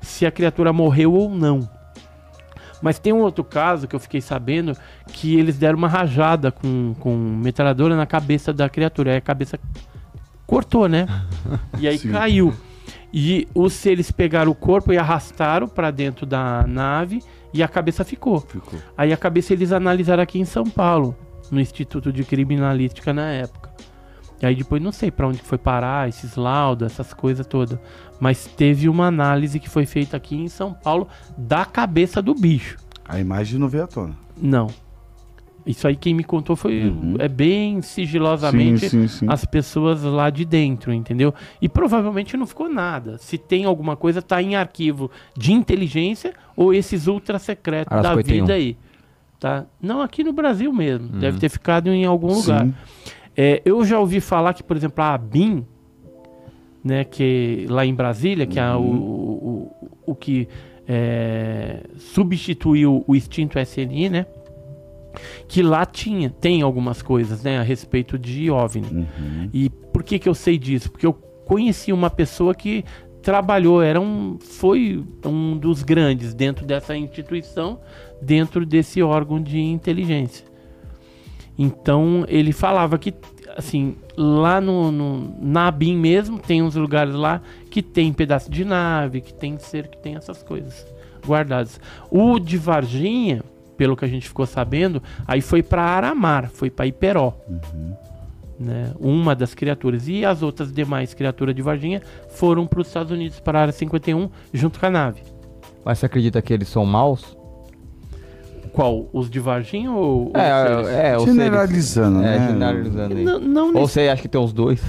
Speaker 2: se a criatura morreu ou não. Mas tem um outro caso que eu fiquei sabendo que eles deram uma rajada com, com metralhadora na cabeça da criatura. Aí a cabeça cortou, né? <laughs> E aí
Speaker 4: Sim.
Speaker 2: caiu. E os seres pegaram o corpo e arrastaram para dentro da nave e a cabeça ficou.
Speaker 4: Ficou.
Speaker 2: Aí a cabeça eles analisaram aqui em São Paulo, no Instituto de Criminalística na época. E aí depois não sei pra onde foi parar, esses laudos, essas coisas todas. Mas teve uma análise que foi feita aqui em São Paulo da cabeça do bicho.
Speaker 4: A imagem não veio à tona.
Speaker 2: Não. Isso aí quem me contou foi
Speaker 4: Uhum.
Speaker 2: é bem sigilosamente
Speaker 4: sim, sim.
Speaker 2: as pessoas lá de dentro, entendeu? E provavelmente não ficou nada. Se tem alguma coisa, tá em arquivo de inteligência ou esses ultra secretos
Speaker 1: Área
Speaker 2: da
Speaker 1: 51.
Speaker 2: vida aí. Tá? Não aqui no Brasil mesmo. Deve ter ficado em algum lugar.
Speaker 4: Sim.
Speaker 2: É, eu já ouvi falar que, por exemplo, a ABIN, né, que lá em Brasília, que é o, o, o, o que é, substituiu o extinto SNI, né? Que lá tinha, tem algumas coisas, né, a respeito de OVNI.
Speaker 4: Uhum.
Speaker 2: E por que que eu sei disso? Porque eu conheci uma pessoa que trabalhou, era um, foi um dos grandes dentro dessa instituição, dentro desse órgão de inteligência. Então ele falava que, assim, lá no, no na ABIN mesmo, tem uns lugares lá que tem pedaço de nave, que tem ser, que tem essas coisas guardadas. O de Varginha, pelo que a gente ficou sabendo, aí foi para Aramar, foi para Iperó. Né, uma das criaturas. E as outras demais criaturas de Varginha foram para os Estados Unidos, para a área 51, junto com a nave.
Speaker 1: Mas você acredita que eles são maus?
Speaker 2: Qual? Os de Varginha ou os
Speaker 1: É,
Speaker 2: seres?
Speaker 1: é, ou
Speaker 4: Generalizando,
Speaker 1: seres-
Speaker 4: né?
Speaker 1: É, generalizando aí.
Speaker 2: Não, não
Speaker 1: Ou você acha que tem os dois?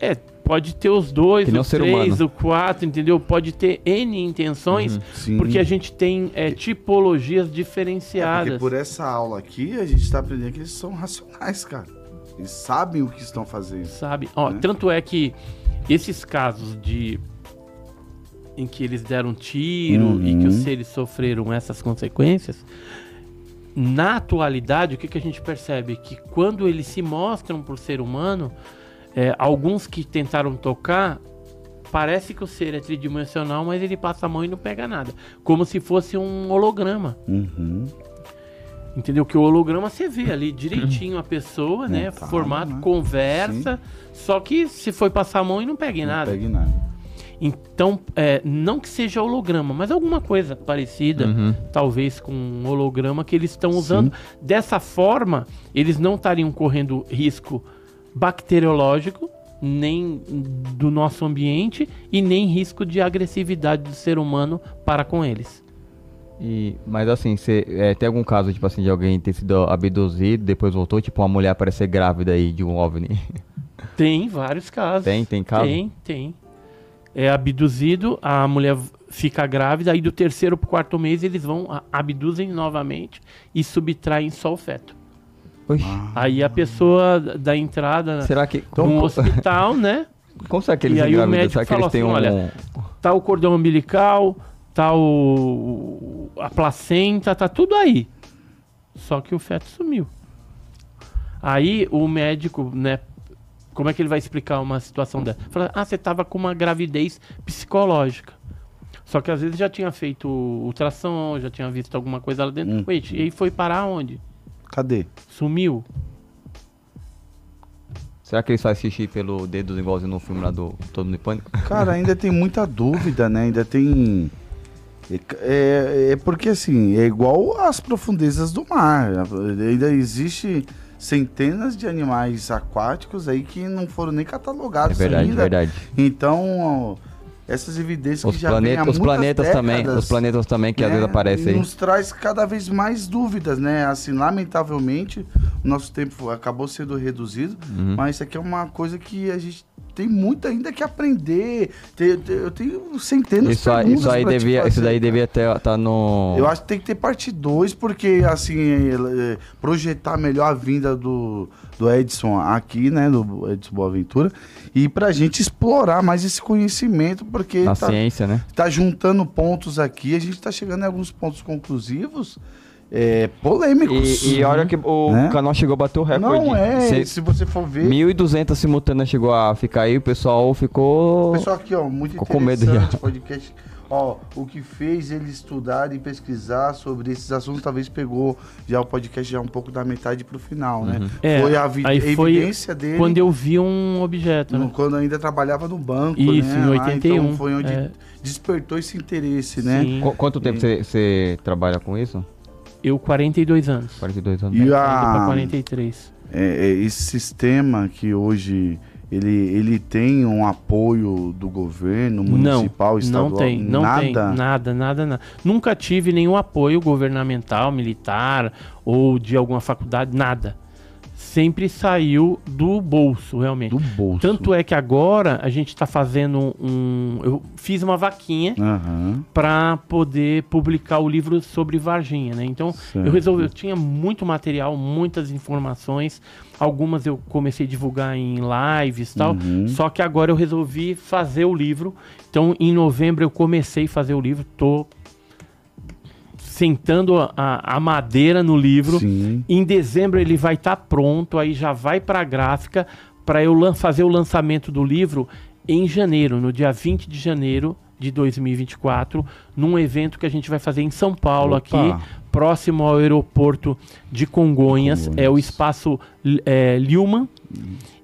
Speaker 2: É, pode ter os dois, o
Speaker 1: o ser
Speaker 2: três,
Speaker 1: humano.
Speaker 2: o quatro, entendeu? Pode ter N intenções,
Speaker 4: Sim.
Speaker 2: porque a gente tem é, tipologias
Speaker 4: É, porque
Speaker 2: diferenciadas.
Speaker 4: por essa aula aqui, a gente tá aprendendo que eles são racionais, cara. Eles sabem o que estão fazendo.
Speaker 2: Sabe? Ó,
Speaker 4: Né?
Speaker 2: Tanto é que esses casos de. em que eles deram tiro e que os
Speaker 4: Uhum.
Speaker 2: seres sofreram essas consequências. Na atualidade, o que, que a gente percebe? Que quando eles se mostram o ser humano, é, alguns que tentaram tocar, parece que o ser é tridimensional, mas ele passa a mão e não pega nada. Como se fosse um holograma.
Speaker 4: Uhum.
Speaker 2: Entendeu? Que o holograma você vê ali direitinho a pessoa, né?
Speaker 4: Montado,
Speaker 2: Formato,
Speaker 4: né?
Speaker 2: conversa. Só que se foi passar a mão e não pega em
Speaker 4: Não
Speaker 2: nada.
Speaker 4: pegue nada.
Speaker 2: Então, é, não que seja holograma, mas alguma coisa parecida,
Speaker 1: Uhum.
Speaker 2: talvez com um holograma que eles estão usando. Dessa forma, eles não estariam correndo risco bacteriológico, nem do nosso ambiente, e nem risco de agressividade do ser humano para com eles.
Speaker 1: E, mas assim, você é, tem algum caso, tipo assim, de alguém ter sido abduzido, depois voltou, tipo uma mulher aparecer grávida aí de um OVNI? <laughs>
Speaker 2: Tem vários casos.
Speaker 1: Tem, tem caso?
Speaker 2: Tem, tem. É abduzido, a mulher fica grávida, aí do terceiro pro quarto mês eles vão, abduzem novamente e subtraem só o feto.
Speaker 1: Oxi,
Speaker 2: Aí a pessoa da entrada
Speaker 1: será que...
Speaker 2: no
Speaker 1: Como, <laughs>
Speaker 2: hospital, né?
Speaker 1: como será que eles
Speaker 2: E aí o médico
Speaker 1: Será que eles
Speaker 2: falou
Speaker 1: têm
Speaker 2: assim,
Speaker 1: um...
Speaker 2: olha, Tá o cordão umbilical, tá o, a placenta, tá tudo aí. Só que o feto sumiu. Aí o médico, né? Como é que ele vai explicar uma situação dessa? Fala, ah, você tava com uma gravidez psicológica. Só que às vezes já tinha feito ultrassom, já tinha visto alguma coisa lá dentro.
Speaker 4: Hum.
Speaker 2: Wait, e aí foi parar onde?
Speaker 4: Cadê?
Speaker 2: Sumiu?
Speaker 1: Será que eles fazem xixi pelo dedo igualzinho no filme lá do Todo Mundo em Pânico? <laughs>
Speaker 4: Cara, ainda tem muita dúvida, né? Ainda tem. É, é porque assim, é igual às profundezas do mar. Ainda existe centenas de animais aquáticos aí que não foram nem
Speaker 1: É
Speaker 4: catalogados
Speaker 1: verdade,
Speaker 4: ainda.
Speaker 1: verdade.
Speaker 4: Então, ó, essas evidências
Speaker 1: Os,
Speaker 4: que já
Speaker 1: planeta, os
Speaker 4: muitas
Speaker 1: planetas também,
Speaker 4: décadas,
Speaker 1: os planetas também que às
Speaker 4: né,
Speaker 1: vezes aparecem aí.
Speaker 4: Nos traz cada vez mais dúvidas, né? Assim, lamentavelmente, o nosso tempo acabou sendo reduzido,
Speaker 1: Uhum.
Speaker 4: mas isso aqui é uma coisa que a gente tem muito ainda que aprender. Tem- tem- eu tenho centenas
Speaker 1: Isso, aí-
Speaker 4: perguntas
Speaker 1: isso aí devia, isso daí devia estar tá no.
Speaker 4: Eu acho que tem que ter parte 2, porque, assim, é, projetar melhor a vinda do, do Edson aqui, né, do Edson Boaventura, e pra gente explorar mais esse conhecimento, porque
Speaker 1: na
Speaker 4: tá,
Speaker 1: ciência, né?
Speaker 4: tá juntando pontos aqui, a gente tá chegando em alguns pontos conclusivos, é, polêmicos.
Speaker 1: E, e olha que o
Speaker 4: Né?
Speaker 1: canal chegou a bater o recorde.
Speaker 4: Não é,
Speaker 1: Cê-
Speaker 4: se você for ver...
Speaker 1: 1.200 simultâneas chegou a ficar aí, o pessoal ficou.
Speaker 4: Pessoal aqui, ó, muito
Speaker 1: Ficou com medo
Speaker 4: interessante
Speaker 1: já.
Speaker 4: podcast. Ó, o que fez ele estudar e pesquisar sobre esses assuntos, talvez pegou já o podcast já um pouco da metade pro final, né?
Speaker 2: É,
Speaker 4: foi a
Speaker 2: aí foi
Speaker 4: evidência dele
Speaker 2: Quando eu vi um objeto,
Speaker 4: no-
Speaker 2: né?
Speaker 4: quando ainda trabalhava no banco,
Speaker 2: Isso,
Speaker 4: né?
Speaker 2: em
Speaker 4: Lá,
Speaker 2: 81.
Speaker 4: então foi onde
Speaker 2: é,
Speaker 4: despertou esse interesse, né?
Speaker 2: sim.
Speaker 1: Quanto tempo você trabalha com isso?
Speaker 2: Eu, 42 anos.
Speaker 1: 42 anos.
Speaker 4: E a-
Speaker 2: pra 43.
Speaker 4: É, é, esse sistema que hoje ele, ele tem um apoio do governo municipal, estadual,
Speaker 2: não tem, não
Speaker 4: nada.
Speaker 2: tem, nada, nada, nada. Nunca tive nenhum apoio governamental, militar ou de alguma faculdade, nada. Sempre saiu do bolso, realmente.
Speaker 4: do bolso.
Speaker 2: Tanto é que agora a gente está fazendo um. Eu fiz uma vaquinha
Speaker 4: Aham,
Speaker 2: para poder publicar o livro sobre Varginha, né? Então
Speaker 4: certo.
Speaker 2: eu resolvi, eu tinha muito material, muitas informações, algumas eu comecei a divulgar em lives e tal,
Speaker 4: Uhum.
Speaker 2: só que agora eu resolvi fazer o livro. Então em novembro eu comecei a fazer o livro, tô sentando a, a madeira no livro.
Speaker 4: Sim.
Speaker 2: Em dezembro ele vai estar pronto, aí já vai para a gráfica para eu fazer o lançamento do livro em janeiro, no dia 20 de janeiro de 2024, num evento que a gente vai fazer em São Paulo,
Speaker 4: Opa.
Speaker 2: aqui, próximo ao aeroporto de Congonhas,
Speaker 4: Congonhas.
Speaker 2: é o espaço é, Lilman.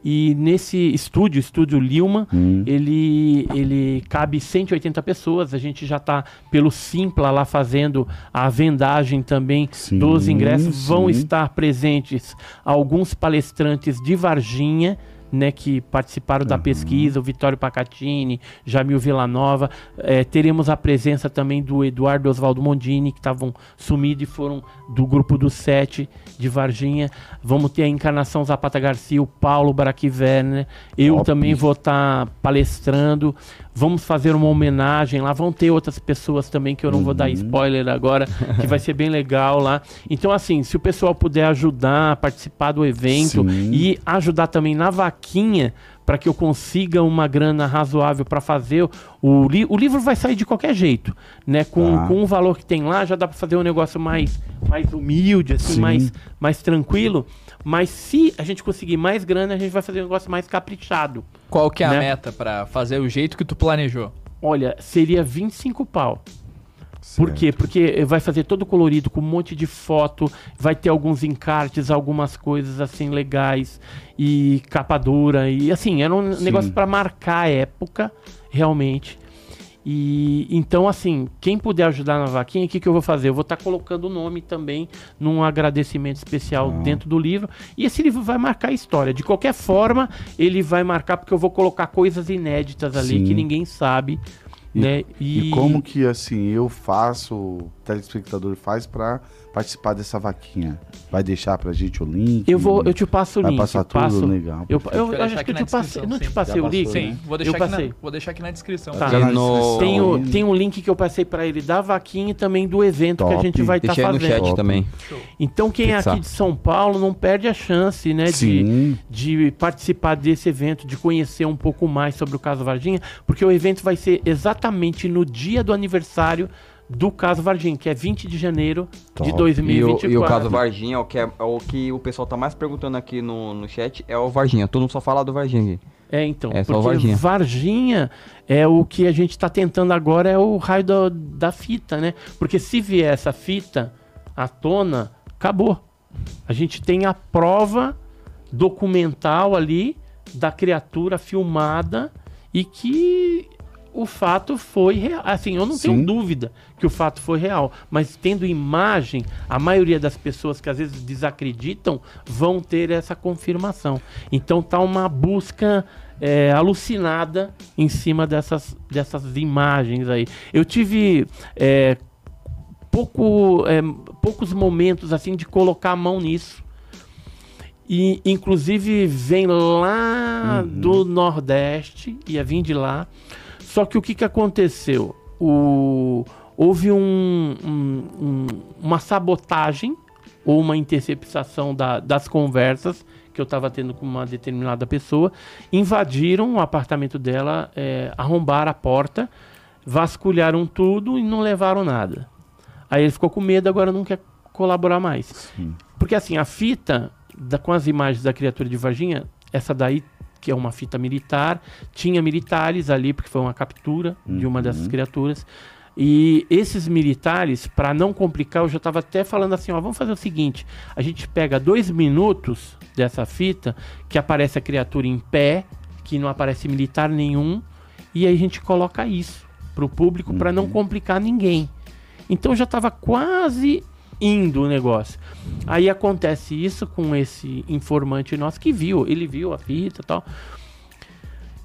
Speaker 2: E nesse estúdio, estúdio Lilman,
Speaker 4: Hum.
Speaker 2: ele, ele cabe 180 pessoas. A gente já está pelo Simpla lá fazendo a vendagem também
Speaker 4: Sim,
Speaker 2: dos ingressos. Vão
Speaker 4: sim.
Speaker 2: estar presentes alguns palestrantes de Varginha. Né, que participaram da pesquisa, o Vitório Pacatini, Jamil Villanova. Eh, teremos a presença também do Eduardo Oswaldo Mondini, que estavam sumidos e foram do grupo do Sete de Varginha. Vamos ter a Encarnação Zapata Garcia, o Paulo Baraqui Werner. Eu
Speaker 4: Top.
Speaker 2: também vou estar palestrando. Vamos fazer uma homenagem lá. Vão ter outras pessoas também que eu não vou dar spoiler agora, que vai ser bem legal lá. Então, assim, se o pessoal puder ajudar a participar do evento
Speaker 4: Sim.
Speaker 2: e ajudar também na vaquinha para que eu consiga uma grana razoável para fazer o, li- o livro vai sair de qualquer jeito, né? Com,
Speaker 4: Tá.
Speaker 2: com o valor que tem lá já dá para fazer um negócio mais mais humilde, assim,
Speaker 4: Sim.
Speaker 2: mais mais tranquilo. Mas se a gente conseguir mais grana, a gente vai fazer um negócio mais caprichado.
Speaker 3: Qual que é a
Speaker 2: Né?
Speaker 3: meta pra fazer o jeito que tu planejou?
Speaker 2: Olha, seria 25 pau. Por quê? Porque vai fazer todo colorido, com um monte de foto, vai ter alguns encartes, algumas coisas assim legais, e capa dura, e assim, era um
Speaker 4: Sim.
Speaker 2: negócio para marcar a época, realmente. E então, assim, quem puder ajudar na vaquinha, o que, que eu vou fazer? Eu vou estar colocando o nome também num agradecimento especial
Speaker 4: Ah.
Speaker 2: dentro do livro. E esse livro vai marcar a história. De qualquer forma, ele vai marcar porque eu vou colocar coisas inéditas ali
Speaker 4: Sim.
Speaker 2: que ninguém sabe.
Speaker 4: E-
Speaker 2: né?
Speaker 4: E como que, assim, eu faço, telespectador faz pra participar dessa vaquinha? Vai deixar pra gente o link?
Speaker 2: Eu vou, eu te passo o
Speaker 4: Vai
Speaker 2: link.
Speaker 4: passar tudo
Speaker 2: passo,
Speaker 4: legal.
Speaker 2: Eu, eu, eu acho que eu te passei. Não te passei o link?
Speaker 3: Sim,
Speaker 4: né?
Speaker 3: vou deixar,
Speaker 2: Eu
Speaker 3: aqui
Speaker 2: passei.
Speaker 3: na, vou deixar aqui na descrição.
Speaker 2: Tá.
Speaker 4: Na
Speaker 1: No-
Speaker 4: descrição
Speaker 2: Tem o, tem um link que eu passei pra ele da vaquinha e também do evento que a
Speaker 4: Top.
Speaker 2: gente vai estar
Speaker 1: Deixei aí no
Speaker 2: fazendo.
Speaker 1: chat
Speaker 4: Top.
Speaker 1: também.
Speaker 2: Então quem é aqui de São Paulo não perde a chance, né, de, de participar desse evento, de conhecer um pouco mais sobre o caso Varginha, porque o evento vai ser exatamente no dia do aniversário do caso Varginha, que é 20 de janeiro
Speaker 4: Top.
Speaker 2: de
Speaker 1: E o,
Speaker 2: 2024.
Speaker 1: e o caso Varginha, o que, é, é o que o pessoal tá mais perguntando aqui no, no chat, é o Varginha. Todo mundo só fala do Varginha aqui.
Speaker 2: É, então,
Speaker 1: É
Speaker 2: porque
Speaker 1: Varginha.
Speaker 2: Varginha é o que a gente está tentando agora, é o raio da, da fita, né? Porque se vier essa fita à tona, acabou. A gente tem a prova documental ali da criatura filmada e que o fato foi real. Assim, eu não
Speaker 4: Sim.
Speaker 2: tenho dúvida que o fato foi real. Mas tendo imagem, a maioria das pessoas que às vezes desacreditam vão ter essa confirmação. Então tá uma busca é, alucinada em cima dessas, dessas imagens aí. Eu tive é, pouco, é, poucos momentos assim de colocar a mão nisso. E inclusive vem lá do Nordeste, ia vir de lá. Só que o que, que aconteceu? O, houve um- um- um- uma sabotagem ou uma interceptação da- das conversas que eu estava tendo com uma determinada pessoa. Invadiram o apartamento dela, é, arrombaram a porta, vasculharam tudo e não levaram nada. Aí ele ficou com medo, agora não quer colaborar mais. Porque assim, a fita da- com as imagens da criatura de Varginha, essa daí, que é uma fita militar, tinha militares ali, porque foi uma captura de uma dessas criaturas. E esses militares, para não complicar, eu já estava até falando assim, ó, vamos fazer o seguinte, a gente pega dois minutos dessa fita, que aparece a criatura em pé, que não aparece militar nenhum, e aí a gente coloca isso pro público para não complicar ninguém. Então já estava quase indo o negócio. Aí acontece isso com esse informante nosso que viu, ele viu a fita e tal.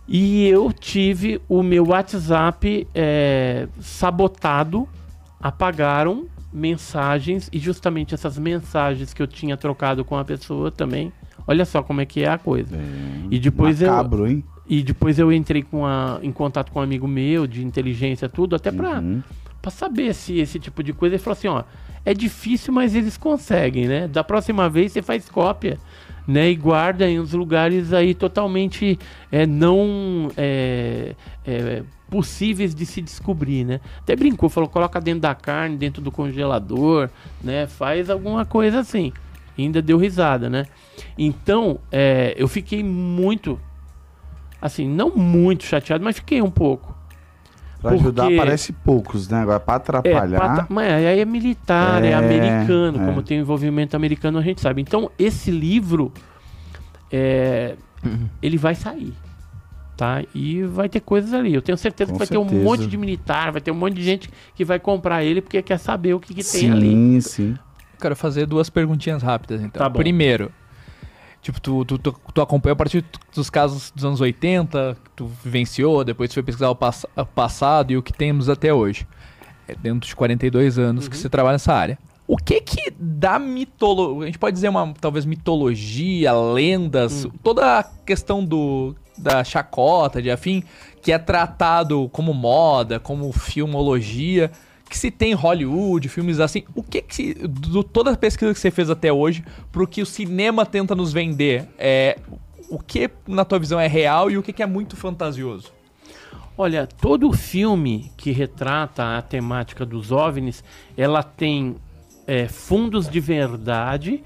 Speaker 2: E eu tive o meu WhatsApp é, sabotado, apagaram mensagens e justamente essas mensagens que eu tinha trocado com a pessoa também. Olha só como é que é a coisa. E depois eu
Speaker 4: Macabro, hein?
Speaker 2: e depois eu entrei com a, em contato com um amigo meu de inteligência tudo, até pra
Speaker 4: Uhum.
Speaker 2: Para saber se esse tipo de coisa. Ele falou assim, ó, é difícil, mas eles conseguem, né? Da próxima vez você faz cópia, né? E guarda em uns lugares aí totalmente é, não é, é, possíveis de se descobrir, né? Até brincou, falou, coloca dentro da carne, dentro do congelador, né? Faz alguma coisa assim. E ainda deu risada, né? Então, é, eu fiquei muito, assim, não muito chateado, mas fiquei um pouco.
Speaker 4: Pra ajudar
Speaker 2: Porque-
Speaker 4: aparece poucos, né? Agora pra
Speaker 2: É,
Speaker 4: atrapalhar.
Speaker 2: pata- mas aí é militar, é,
Speaker 4: É,
Speaker 2: americano,
Speaker 4: é.
Speaker 2: como tem envolvimento americano, a gente sabe. Então, esse livro, é, ele vai sair, tá? E vai ter coisas ali. Eu tenho certeza
Speaker 4: Com
Speaker 2: que vai ter um
Speaker 4: certeza.
Speaker 2: monte de militar, vai ter um monte de gente que vai comprar ele porque quer saber o que, que tem ali.
Speaker 4: Sim, sim.
Speaker 3: Quero fazer duas perguntinhas rápidas, então.
Speaker 2: Tá bom.
Speaker 3: Primeiro, tipo, tu, tu, tu, tu acompanhou a partir dos casos dos anos 80, que tu vivenciou, depois tu foi pesquisar o, pass passado e o que temos até hoje. É dentro de 42 anos que você trabalha nessa área. O que que da mitologia, a gente pode dizer uma, talvez, mitologia, lendas, toda a questão do, da chacota, de afim, que é tratado como moda, como filmologia, que se tem em Hollywood, filmes assim, o que que se, do, toda a pesquisa que você fez até hoje, pro que o cinema tenta nos vender, é, o que na tua visão é real e o que que é muito fantasioso?
Speaker 2: Olha, todo filme que retrata a temática dos OVNIs, ela tem é, fundos de verdade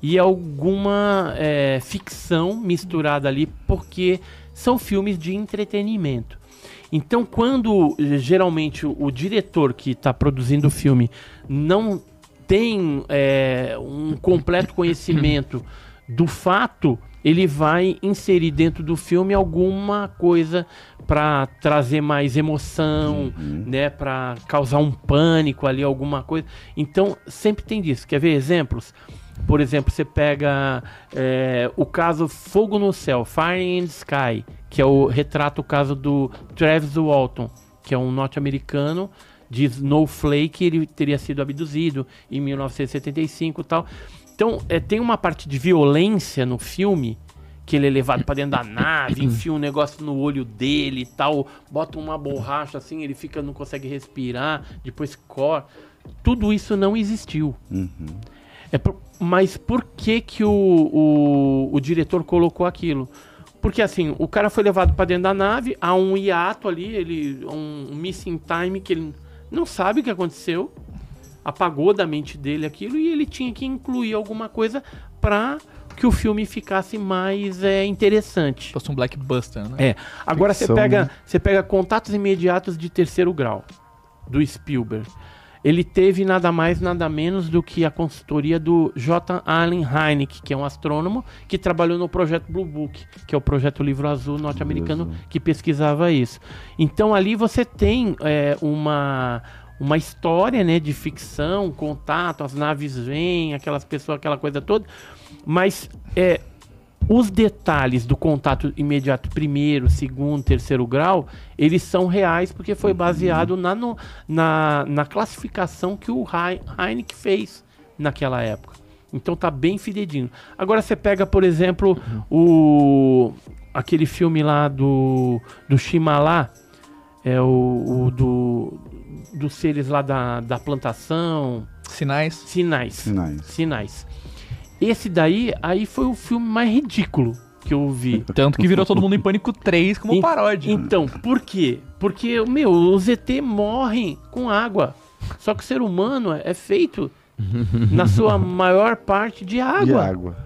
Speaker 2: e alguma é, ficção misturada ali, porque são filmes de entretenimento. Então, quando eh, geralmente o, diretor que está produzindo o filme não tem é, um completo conhecimento do fato, ele vai inserir dentro do filme alguma coisa para trazer mais emoção, né, para causar um pânico ali, alguma coisa. Então, sempre tem disso. Quer ver exemplos? Por exemplo, você pega é, o caso Fogo no Céu, Fire in the Sky, que é o retrata o caso do Travis Walton, que é um norte-americano de Snowflake, ele teria sido abduzido em 1975 e tal. Então, é, tem uma parte de violência no filme, que ele é levado pra dentro da nave, <coughs> enfia um negócio no olho dele e tal, bota uma borracha assim, ele fica, não consegue respirar, depois corre. Tudo isso não existiu. É por- mas por que que o, o, o diretor colocou aquilo? Porque assim, o cara foi levado pra dentro da nave, há um hiato ali, ele um, missing time que ele não sabe o que aconteceu, apagou da mente dele aquilo e ele tinha que incluir alguma coisa pra que o filme ficasse mais é, interessante.
Speaker 3: Fosse um blockbuster, né?
Speaker 2: É. Agora você pega,
Speaker 4: né?
Speaker 2: você pega contatos imediatos de terceiro grau do Spielberg. Ele teve nada mais, nada menos do que a consultoria do J. Allen Hynek, que é um astrônomo que trabalhou no projeto Blue Book, que é o projeto Livro Azul norte-americano que pesquisava isso. Então ali você tem é, uma uma história, né, de ficção, contato, as naves vêm, aquelas pessoas, aquela coisa toda, mas é os detalhes do contato imediato, primeiro, segundo, terceiro grau, eles são reais porque foi baseado na, no- na, na classificação que o Hei- Heineken fez naquela época. Então tá bem fidedigno. Agora você pega, por exemplo, o aquele filme lá do do Shimalá, é o, o do dos seres lá da, da plantação,
Speaker 3: Sinais.
Speaker 2: sinais.
Speaker 4: Sinais.
Speaker 2: Sinais. Esse daí, aí foi o filme mais ridículo que eu vi. <laughs>
Speaker 3: Tanto que virou todo mundo em pânico 3 como
Speaker 2: En-
Speaker 3: paródia.
Speaker 2: Então, por quê? Porque, meu, os ET morrem com água. Só que o ser humano é feito, <laughs> na sua maior parte, de
Speaker 4: De
Speaker 2: água.
Speaker 4: água.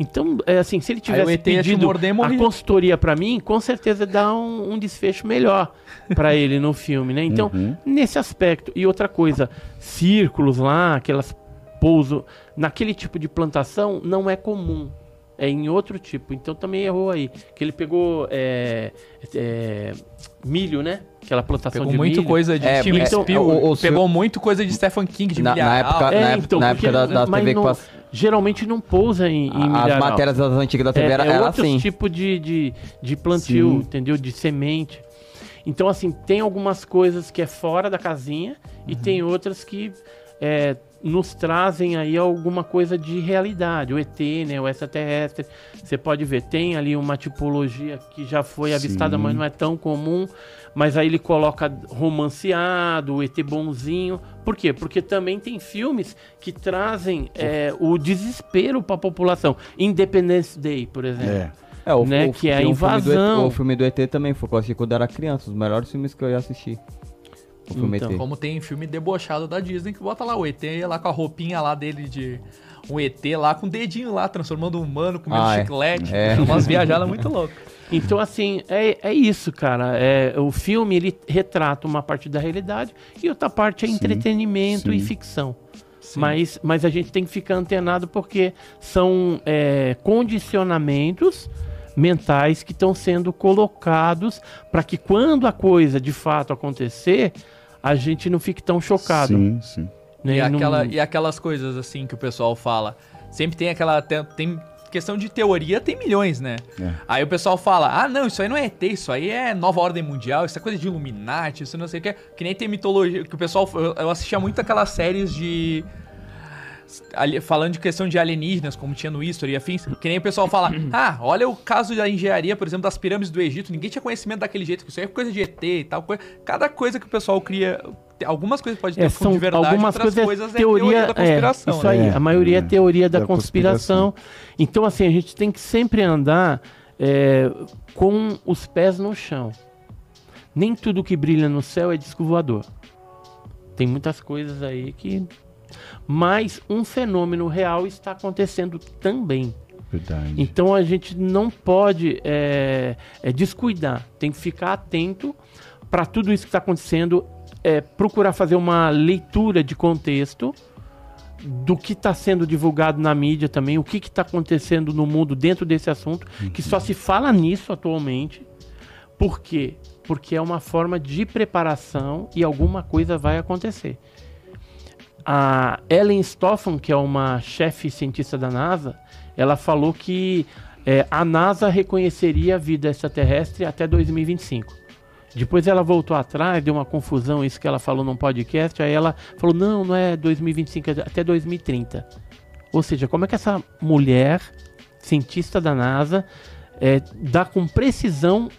Speaker 2: Então, é assim, se ele tivesse pedido
Speaker 3: morder
Speaker 2: a consultoria pra mim, com certeza dá um, um desfecho melhor pra <laughs> ele no filme, né? Então,
Speaker 4: Uhum.
Speaker 2: nesse aspecto. E outra coisa, círculos lá, aquelas pouso, naquele tipo de plantação não é comum. É em outro tipo. Então também errou aí. Que ele pegou é, é, milho, né? Aquela plantação
Speaker 3: Pegou
Speaker 2: de
Speaker 3: muito
Speaker 2: milho.
Speaker 3: coisa de
Speaker 1: É,
Speaker 3: Steven
Speaker 2: então,
Speaker 3: Spielberg.
Speaker 1: o- o-
Speaker 3: Pegou muito coisa de Stephen King, de
Speaker 1: Na, na
Speaker 3: milharal.
Speaker 1: época,
Speaker 2: É,
Speaker 1: na época,
Speaker 2: então,
Speaker 1: na época
Speaker 2: porque-
Speaker 1: da, da TV que
Speaker 2: não-
Speaker 1: pass-
Speaker 2: Geralmente não pousa em, em
Speaker 1: As
Speaker 2: milharal.
Speaker 1: matérias das antigas da TV
Speaker 2: É,
Speaker 1: era,
Speaker 2: é
Speaker 1: era
Speaker 2: outro
Speaker 1: assim.
Speaker 2: tipo de, de, de plantio,
Speaker 4: Sim.
Speaker 2: entendeu? De semente. Então, assim, tem algumas coisas que é fora da casinha e tem outras que é, nos trazem aí alguma coisa de realidade. O ET, né? O extraterrestre. Você pode ver, tem ali uma tipologia que já foi avistada,
Speaker 4: Sim.
Speaker 2: mas não é tão comum. Mas aí ele coloca romanceado, o ET bonzinho. Por quê? Porque também tem filmes que trazem é, o desespero para a população. Independence Day, por exemplo.
Speaker 4: É.
Speaker 1: É, o,
Speaker 2: né,
Speaker 1: o-
Speaker 2: que é a
Speaker 1: tem um filme do ET
Speaker 2: invasão.
Speaker 1: o filme do ET também foi, assisti quando era criança, os melhores filmes que eu ia assistir. O filme
Speaker 2: Então,
Speaker 1: ET.
Speaker 3: Como tem filme debochado da Disney que bota lá o ET lá com a roupinha lá dele de. Um ET lá com o dedinho lá, transformando um humano, comendo
Speaker 1: Ah, é.
Speaker 3: chiclete.
Speaker 1: É.
Speaker 3: Umas <laughs> viajadas muito loucas.
Speaker 2: Então, assim, é, é isso, cara. É, o filme, ele retrata uma parte da realidade e outra parte é
Speaker 4: Sim,
Speaker 2: entretenimento e
Speaker 4: sim.
Speaker 2: ficção. Mas, mas a gente tem que ficar antenado porque são é, condicionamentos mentais que estão sendo colocados para que quando a coisa de fato acontecer, a gente não fique tão chocado.
Speaker 4: Sim, sim.
Speaker 2: né?
Speaker 3: E,
Speaker 2: não-
Speaker 3: aquela, e aquelas coisas assim que o pessoal fala. Sempre tem aquela. Tem, tem questão de teoria, tem milhões, né?
Speaker 4: É.
Speaker 3: Aí o pessoal fala: ah, não, isso aí não é ET, isso aí é nova ordem mundial, isso é coisa de Illuminati, isso não sei o que. Que nem tem mitologia. Que o pessoal. Eu, eu assistia muito aquelas séries de. Ali- Falando de questão de alienígenas, como tinha no History e afins, que nem o pessoal fala: <clears throat> Ah, olha o caso da engenharia, por exemplo, das pirâmides do Egito, ninguém tinha conhecimento daquele jeito, que isso aí é coisa de ET e tal. Coisa. Cada coisa que o pessoal cria, algumas coisas pode ter
Speaker 2: É,
Speaker 3: fundo de verdade,
Speaker 2: algumas
Speaker 3: outras
Speaker 2: coisas,
Speaker 3: coisas é
Speaker 2: teoria,
Speaker 3: teoria da conspiração.
Speaker 2: É, isso
Speaker 3: né?
Speaker 2: aí,
Speaker 4: É,
Speaker 2: a maioria é,
Speaker 4: é,
Speaker 2: teoria da,
Speaker 4: da
Speaker 2: conspiração. Então, assim, a gente tem que sempre andar é, com os pés no chão. Nem tudo que brilha no céu é disco voador. Tem muitas coisas aí que. Mas um fenômeno real está acontecendo também.
Speaker 4: Verdade.
Speaker 2: Então a gente não pode é, é, descuidar, tem que ficar atento para tudo isso que está acontecendo, é, procurar fazer uma leitura de contexto do que está sendo divulgado na mídia também, o que está acontecendo no mundo dentro desse assunto, que só se fala nisso atualmente. Por quê? Porque é uma forma de preparação e alguma coisa vai acontecer. A Ellen Stoffan, que é uma chefe cientista da NASA, ela falou que é, a NASA reconheceria a vida extraterrestre até 2025. Depois ela voltou atrás, deu uma confusão, isso que ela falou num podcast, aí ela falou, não, não é 2025, é até 2030. Ou seja, como é que essa mulher, cientista da NASA, é, dá com precisão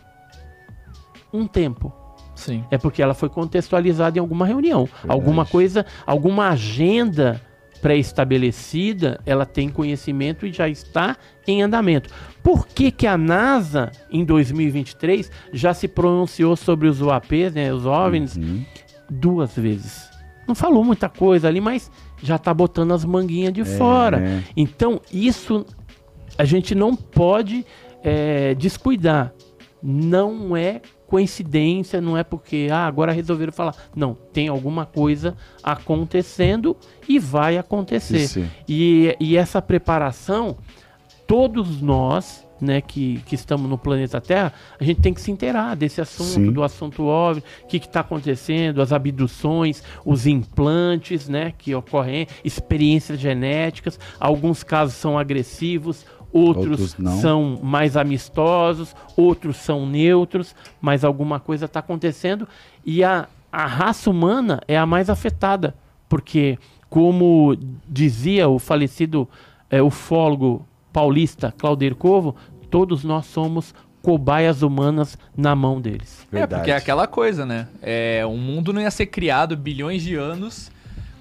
Speaker 2: um tempo?
Speaker 3: Sim.
Speaker 2: É porque ela foi contextualizada em alguma reunião. Alguma coisa, alguma agenda pré-estabelecida, ela tem conhecimento e já está em andamento. Por que, que a NASA, em 2023, já se pronunciou sobre os UAPs, né, os OVNIs,
Speaker 4: Uhum.
Speaker 2: duas vezes? Não falou muita coisa ali, mas já está botando as manguinhas de fora.
Speaker 4: é.
Speaker 2: Então, isso a gente não pode é, descuidar. Não é coincidência, não é porque ah, agora resolveram falar. Não, tem alguma coisa acontecendo e vai acontecer. E, e essa preparação, todos nós, né, que, que estamos no planeta Terra, a gente tem que se inteirar desse assunto,
Speaker 4: Sim.
Speaker 2: do assunto óbvio, o que está acontecendo, as abduções, os implantes, né, que ocorrem, experiências genéticas, alguns casos são agressivos, outros,
Speaker 4: Outros
Speaker 2: são mais amistosos, outros são neutros, mas alguma coisa está acontecendo e a, a raça humana é a mais afetada, porque como dizia o falecido é, ufólogo paulista Claudir Covo, todos nós somos cobaias humanas na mão deles.
Speaker 3: É, porque é aquela coisa, né? É, o mundo não ia ser criado bilhões de anos,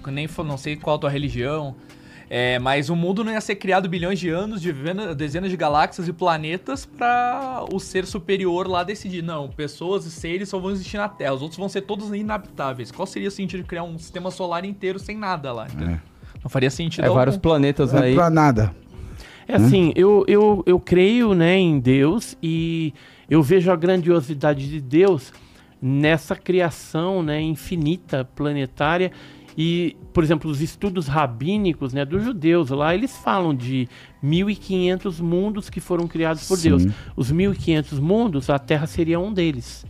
Speaker 3: nem não sei qual a tua religião, é, mas o mundo não ia ser criado bilhões de anos, de dezenas de galáxias e planetas pra o ser superior lá decidir. Não, pessoas e seres só vão existir na Terra, os outros vão ser todos inabitáveis. Qual seria o sentido de criar um sistema solar inteiro sem nada lá? entendeu? Não faria sentido
Speaker 1: É
Speaker 3: algum.
Speaker 1: vários planetas
Speaker 4: Não é
Speaker 1: aí.
Speaker 4: pra nada.
Speaker 2: É assim, eu, eu, eu creio né, em Deus e eu vejo a grandiosidade de Deus nessa criação né, infinita, planetária. E, por exemplo, os estudos rabínicos né, dos judeus lá, eles falam de 1.500 mundos que foram criados por
Speaker 4: Sim.
Speaker 2: Deus. Os 1.500 mundos, a Terra seria um deles.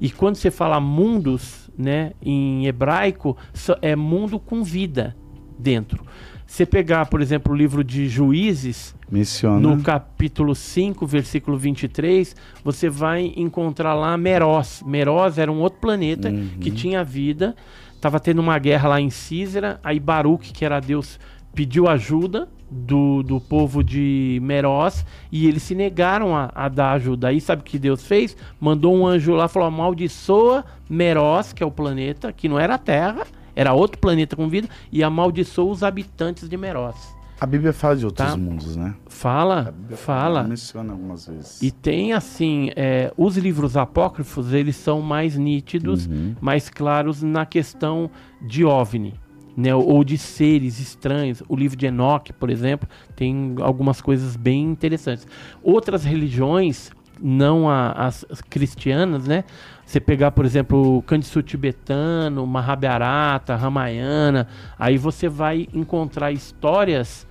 Speaker 2: E quando você fala mundos, né, em hebraico, é mundo com vida dentro. Você pegar, por exemplo, o livro de Juízes,
Speaker 4: Menciona.
Speaker 2: no capítulo 5, versículo 23, você vai encontrar lá Meroz. Meroz era um outro planeta que tinha vida, estava tendo uma guerra lá em Císera, aí Baruch, que era Deus, pediu ajuda do, do povo de Meroz e eles se negaram a, a dar ajuda. Aí sabe o que Deus fez? Mandou um anjo lá, falou, amaldiçoa Meroz, que é o planeta, que não era a Terra, era outro planeta com vida, e amaldiçoa os habitantes de Meroz.
Speaker 4: A Bíblia fala de outros
Speaker 2: Tá.
Speaker 4: mundos, né?
Speaker 2: Fala, fala.
Speaker 4: Menciona algumas vezes.
Speaker 2: E tem assim, é, os livros apócrifos, eles são mais nítidos,
Speaker 4: Uhum.
Speaker 2: mais claros na questão de OVNI, né, ou de seres estranhos. O livro de Enoch, por exemplo, tem algumas coisas bem interessantes. Outras religiões, não a- as, as cristianas, né? Você pegar, por exemplo, o Kandisu tibetano, Mahabharata, Ramayana, aí você vai encontrar histórias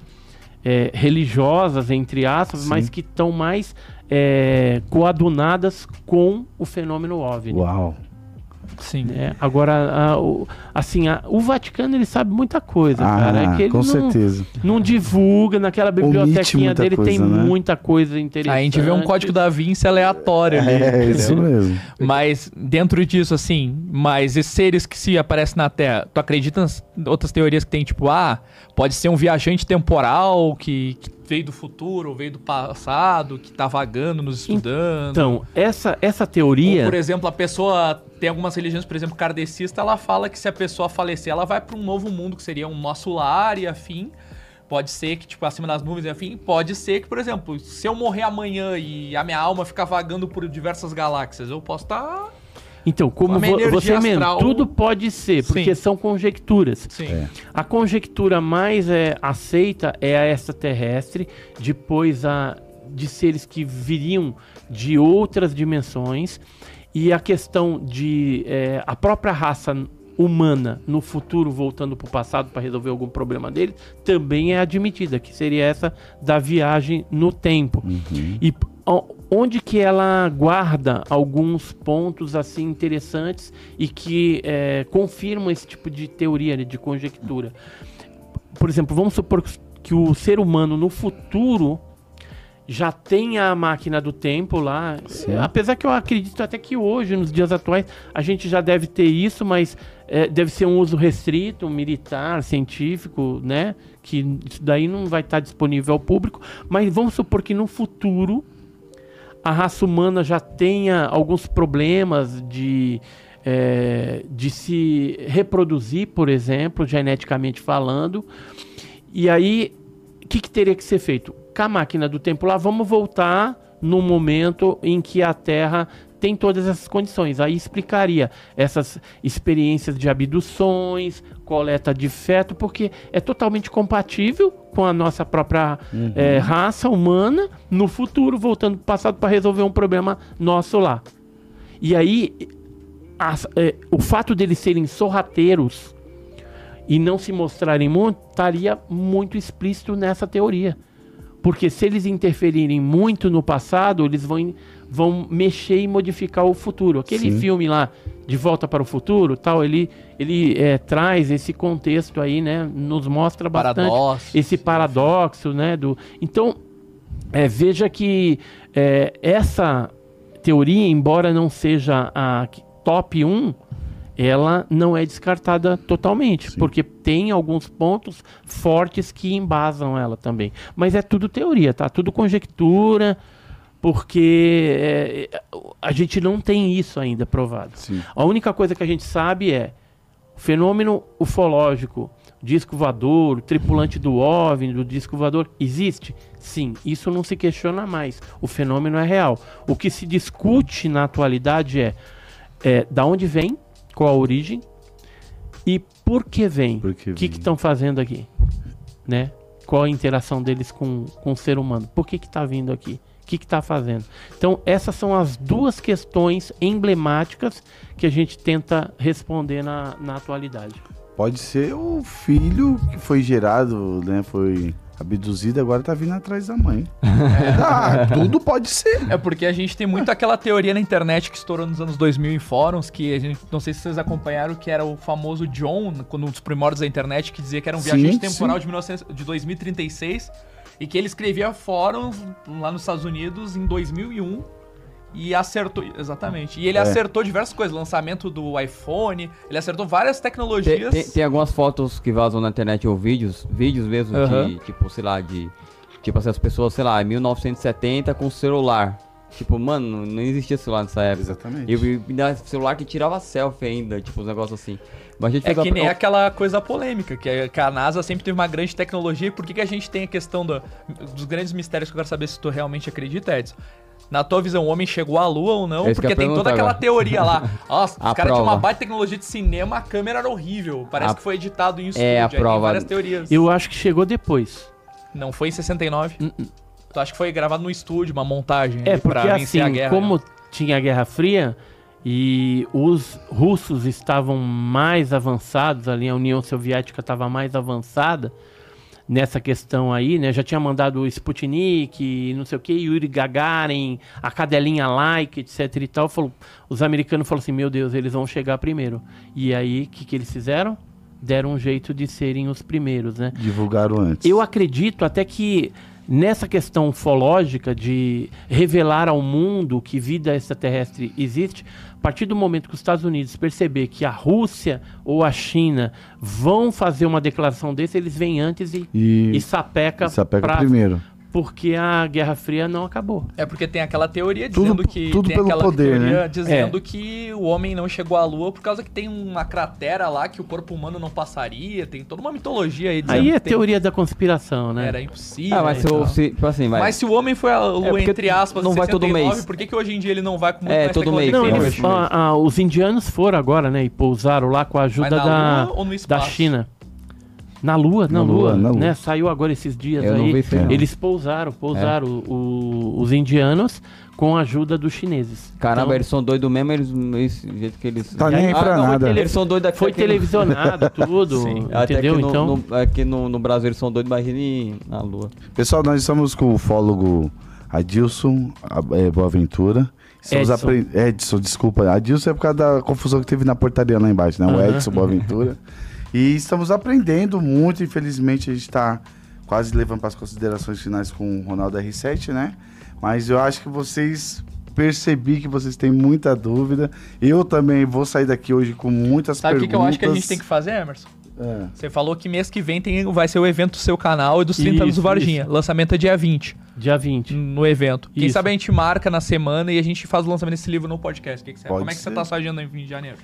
Speaker 2: é, religiosas, entre aspas,
Speaker 4: Sim.
Speaker 2: mas que estão mais é, coadunadas com o fenômeno OVNI.
Speaker 4: Uau.
Speaker 3: Sim.
Speaker 2: né? Agora, a- o, assim, a- o Vaticano ele sabe muita coisa,
Speaker 4: Ah,
Speaker 2: cara. É que ele
Speaker 4: com
Speaker 2: não,
Speaker 4: certeza.
Speaker 2: não divulga, naquela bibliotequinha dele tem
Speaker 4: coisa, né?
Speaker 2: muita coisa interessante.
Speaker 3: Aí a gente vê um código da Vinci aleatório ali.
Speaker 4: É,
Speaker 3: entendeu?
Speaker 4: isso mesmo.
Speaker 3: Mas dentro disso, assim, mas esses seres que se aparecem na Terra, tu acredita nas outras teorias que tem, tipo, ah, pode ser um viajante temporal que, que veio do futuro ou veio do passado, que tá vagando, nos estudando.
Speaker 2: Então, essa, essa
Speaker 3: Ou,
Speaker 2: teoria.
Speaker 3: por exemplo, a pessoa tem algumas religiões, por exemplo, kardecista, ela fala que se a pessoa falecer, ela vai para um novo mundo que seria um nosso lar e afim. Pode ser que, tipo, acima das nuvens e afim, pode ser que, por exemplo, se eu morrer amanhã e a minha alma ficar vagando por diversas galáxias, eu posso tá estar.
Speaker 2: Então, como vo- você mesmo,
Speaker 3: astral-
Speaker 2: tudo pode ser, porque
Speaker 3: Sim.
Speaker 2: são conjecturas.
Speaker 3: Sim.
Speaker 4: É.
Speaker 2: A conjectura mais é, aceita é a extraterrestre, depois a de seres que viriam de outras dimensões e a questão de é, a própria raça humana no futuro voltando para o passado para resolver algum problema dele também é admitida, que seria essa da viagem no tempo. E p- o- onde que ela guarda alguns pontos assim interessantes e que é, confirmam esse tipo de teoria, né, de conjectura. Por exemplo, vamos supor que o ser humano no futuro já tem a máquina do tempo lá.
Speaker 4: Sim.
Speaker 2: Apesar que eu acredito até que hoje, nos dias atuais, a gente já deve ter isso, mas é, deve ser um uso restrito, militar, científico, né? Que isso daí não vai estar disponível ao público. Mas vamos supor que no futuro a raça humana já tenha alguns problemas de, é, de se reproduzir, por exemplo, geneticamente falando. E aí, o que, que teria que ser feito? Com a máquina do tempo lá, vamos voltar no momento em que a Terra tem todas essas condições. Aí explicaria essas experiências de abduções, coleta de feto, porque é totalmente compatível com a nossa própria eh, raça humana no futuro, voltando para o passado para resolver um problema nosso lá. E aí, é, o fato deles serem sorrateiros e não se mostrarem muito, estaria muito explícito nessa teoria. Porque se eles interferirem muito no passado, eles vão, vão mexer e modificar o futuro. Aquele
Speaker 4: Sim.
Speaker 2: filme lá, De Volta para o Futuro, tal, ele, ele é, traz esse contexto aí, né? Nos mostra bastante
Speaker 3: Paradoxo.
Speaker 2: esse paradoxo, né? Do... Então, é, veja que é, essa teoria, embora não seja a top 1, ela não é descartada totalmente, porque tem alguns pontos fortes que embasam ela também. Mas é tudo teoria, tá? Tudo conjectura, porque é, é, a gente não tem isso ainda provado.
Speaker 4: Sim.
Speaker 2: A única coisa que a gente sabe é o fenômeno ufológico, disco voador, tripulante do OVNI, do disco voador, existe? Sim, isso não se questiona mais. O fenômeno é real. O que se discute na atualidade é, é da onde vem, qual a origem e por que vem. O que estão fazendo aqui? Né? Qual a interação deles com, com o ser humano? Por que está vindo aqui? O que está fazendo? Então, essas são as duas questões emblemáticas que a gente tenta responder na, na atualidade.
Speaker 4: Pode ser o filho que foi gerado, né? Foi abduzido, agora tá vindo atrás da mãe. <laughs> ah, tudo pode ser.
Speaker 3: É porque a gente tem muito aquela teoria na internet que estourou nos anos 2000 em fóruns, que a gente, não sei se vocês acompanharam, que era o famoso John, quando um dos primórdios da internet, que dizia que era um
Speaker 4: Sim,
Speaker 3: viajante temporal
Speaker 4: sim.
Speaker 3: de, 1900, de 2036 e que ele escrevia fóruns lá nos Estados Unidos em 2001 e acertou, exatamente. E ele
Speaker 4: É.
Speaker 3: acertou diversas coisas, lançamento do iPhone, ele acertou várias
Speaker 1: Tem,
Speaker 3: tecnologias.
Speaker 1: tem- tem algumas fotos que vazam na internet ou vídeos, vídeos mesmo
Speaker 3: Aham.
Speaker 1: de, tipo, sei lá, de. Tipo assim, as pessoas, sei lá, em 1970 com celular. Tipo, mano, não existia celular nessa época.
Speaker 4: Exatamente.
Speaker 1: E, e, e celular que tirava selfie ainda, tipo, uns negócios assim. Mas a gente
Speaker 3: É
Speaker 1: fez a-
Speaker 3: que nem aquela coisa polêmica, que a, que a NASA sempre teve uma grande tecnologia. E por que, que a gente tem a questão do- dos grandes mistérios que eu quero saber se tu realmente acredita, Edson? Na tua visão, o homem chegou à lua ou não?
Speaker 1: É que eu
Speaker 3: Porque tem toda aquela
Speaker 1: agora.
Speaker 3: teoria lá. <laughs> Nossa, os caras tinham uma baita tecnologia de cinema, a câmera era horrível. Parece
Speaker 1: A-
Speaker 3: que foi editado em estúdio.
Speaker 1: É, a prova.
Speaker 3: várias teorias.
Speaker 2: Eu acho que chegou depois.
Speaker 3: Não foi em 69.
Speaker 2: Hum, hum.
Speaker 3: Tu acha que foi gravado no estúdio, uma montagem
Speaker 2: É, porque
Speaker 3: pra
Speaker 2: assim,
Speaker 3: vencer a guerra? né?
Speaker 2: como tinha a Guerra Fria e os russos estavam mais avançados ali, a União Soviética estava mais avançada nessa questão aí, né? Já tinha mandado o Sputnik, não sei o que, Yuri Gagarin, a cadelinha like, etc e tal. Falou, os americanos falaram assim, meu Deus, eles vão chegar primeiro. E aí, o que, que eles fizeram? Deram um jeito de serem os primeiros, né?
Speaker 4: Divulgaram antes.
Speaker 2: Eu acredito até que nessa questão ufológica de revelar ao mundo que vida extraterrestre existe, a partir do momento que os Estados Unidos perceber que a Rússia ou a China vão fazer uma declaração desse, eles vêm antes e,
Speaker 4: E,
Speaker 2: e sapeca,
Speaker 4: sapeca
Speaker 2: pra-
Speaker 4: primeiro.
Speaker 2: Porque a Guerra Fria não acabou.
Speaker 3: É porque tem aquela teoria
Speaker 4: Tudo-
Speaker 3: dizendo que.
Speaker 4: tudo
Speaker 3: tem
Speaker 4: pelo
Speaker 3: aquela
Speaker 4: poder,
Speaker 3: teoria
Speaker 4: né?
Speaker 3: dizendo
Speaker 2: É.
Speaker 3: que o homem não chegou à lua por causa que tem uma cratera lá que o corpo humano não passaria. Tem toda uma mitologia aí dizendo
Speaker 2: Aí é
Speaker 3: que tem-
Speaker 2: teoria da conspiração, né?
Speaker 3: Era impossível.
Speaker 1: Ah, mas se, se, tipo assim, vai.
Speaker 3: Mas se o homem foi a lua,
Speaker 1: É
Speaker 3: entre aspas,
Speaker 1: não vai todo
Speaker 3: 69,
Speaker 1: mês.
Speaker 3: por que, que hoje em dia ele não vai com muito
Speaker 1: É,
Speaker 3: mais
Speaker 1: todo mês,
Speaker 2: Não, eles- ah, ah, os indianos foram agora, né? E pousaram lá com a ajuda da, da? China. Na Lua, na,
Speaker 4: Na
Speaker 2: Lua,
Speaker 4: Lua, na Lua.
Speaker 2: né? Saiu agora esses dias
Speaker 1: Eu não
Speaker 2: aí. Eles pousaram, pousaram o- o- os indianos com a ajuda dos chineses.
Speaker 1: Caramba,
Speaker 2: Então,
Speaker 1: eles são doidos mesmo, eles. Esse jeito que eles.
Speaker 4: Tá nem aí
Speaker 2: Ah,
Speaker 4: pra
Speaker 2: não,
Speaker 4: nada.
Speaker 2: ele-
Speaker 1: Eles são doidos aqui.
Speaker 2: foi
Speaker 1: aqui
Speaker 2: televisionado <laughs> tudo,
Speaker 3: Sim.
Speaker 1: Até
Speaker 2: entendeu?
Speaker 1: que no,
Speaker 2: então,
Speaker 1: no- aqui no, no Brasil eles são doidos, imagine na Lua.
Speaker 4: Pessoal, nós estamos com o ufólogo Adilson a- é, Boaventura. Estamos
Speaker 2: Edson.
Speaker 4: apre- Edson, desculpa. Adilson é por causa da confusão que teve na portaria lá embaixo, né? O. Edson Boaventura. <laughs> E estamos aprendendo muito. Infelizmente, a gente está quase levando para as considerações finais com o Ronaldo R7, né? Mas eu acho que vocês percebi que vocês têm muita dúvida. Eu também vou sair daqui hoje com muitas
Speaker 3: Sabe o que,
Speaker 4: perguntas.
Speaker 3: que eu acho que a gente tem que fazer, Emerson?
Speaker 4: É.
Speaker 3: Você falou que mês que vem tem, vai ser o evento do seu canal e dos 30 anos do
Speaker 2: Isso,
Speaker 3: Varginha.
Speaker 2: isso.
Speaker 3: Lançamento é dia 20,
Speaker 2: dia 20.
Speaker 3: no evento. Quem
Speaker 2: Isso.
Speaker 3: sabe a gente marca na semana e a gente faz o lançamento desse livro no podcast. O que, que Como é que você tá sua agenda em 20 de janeiro?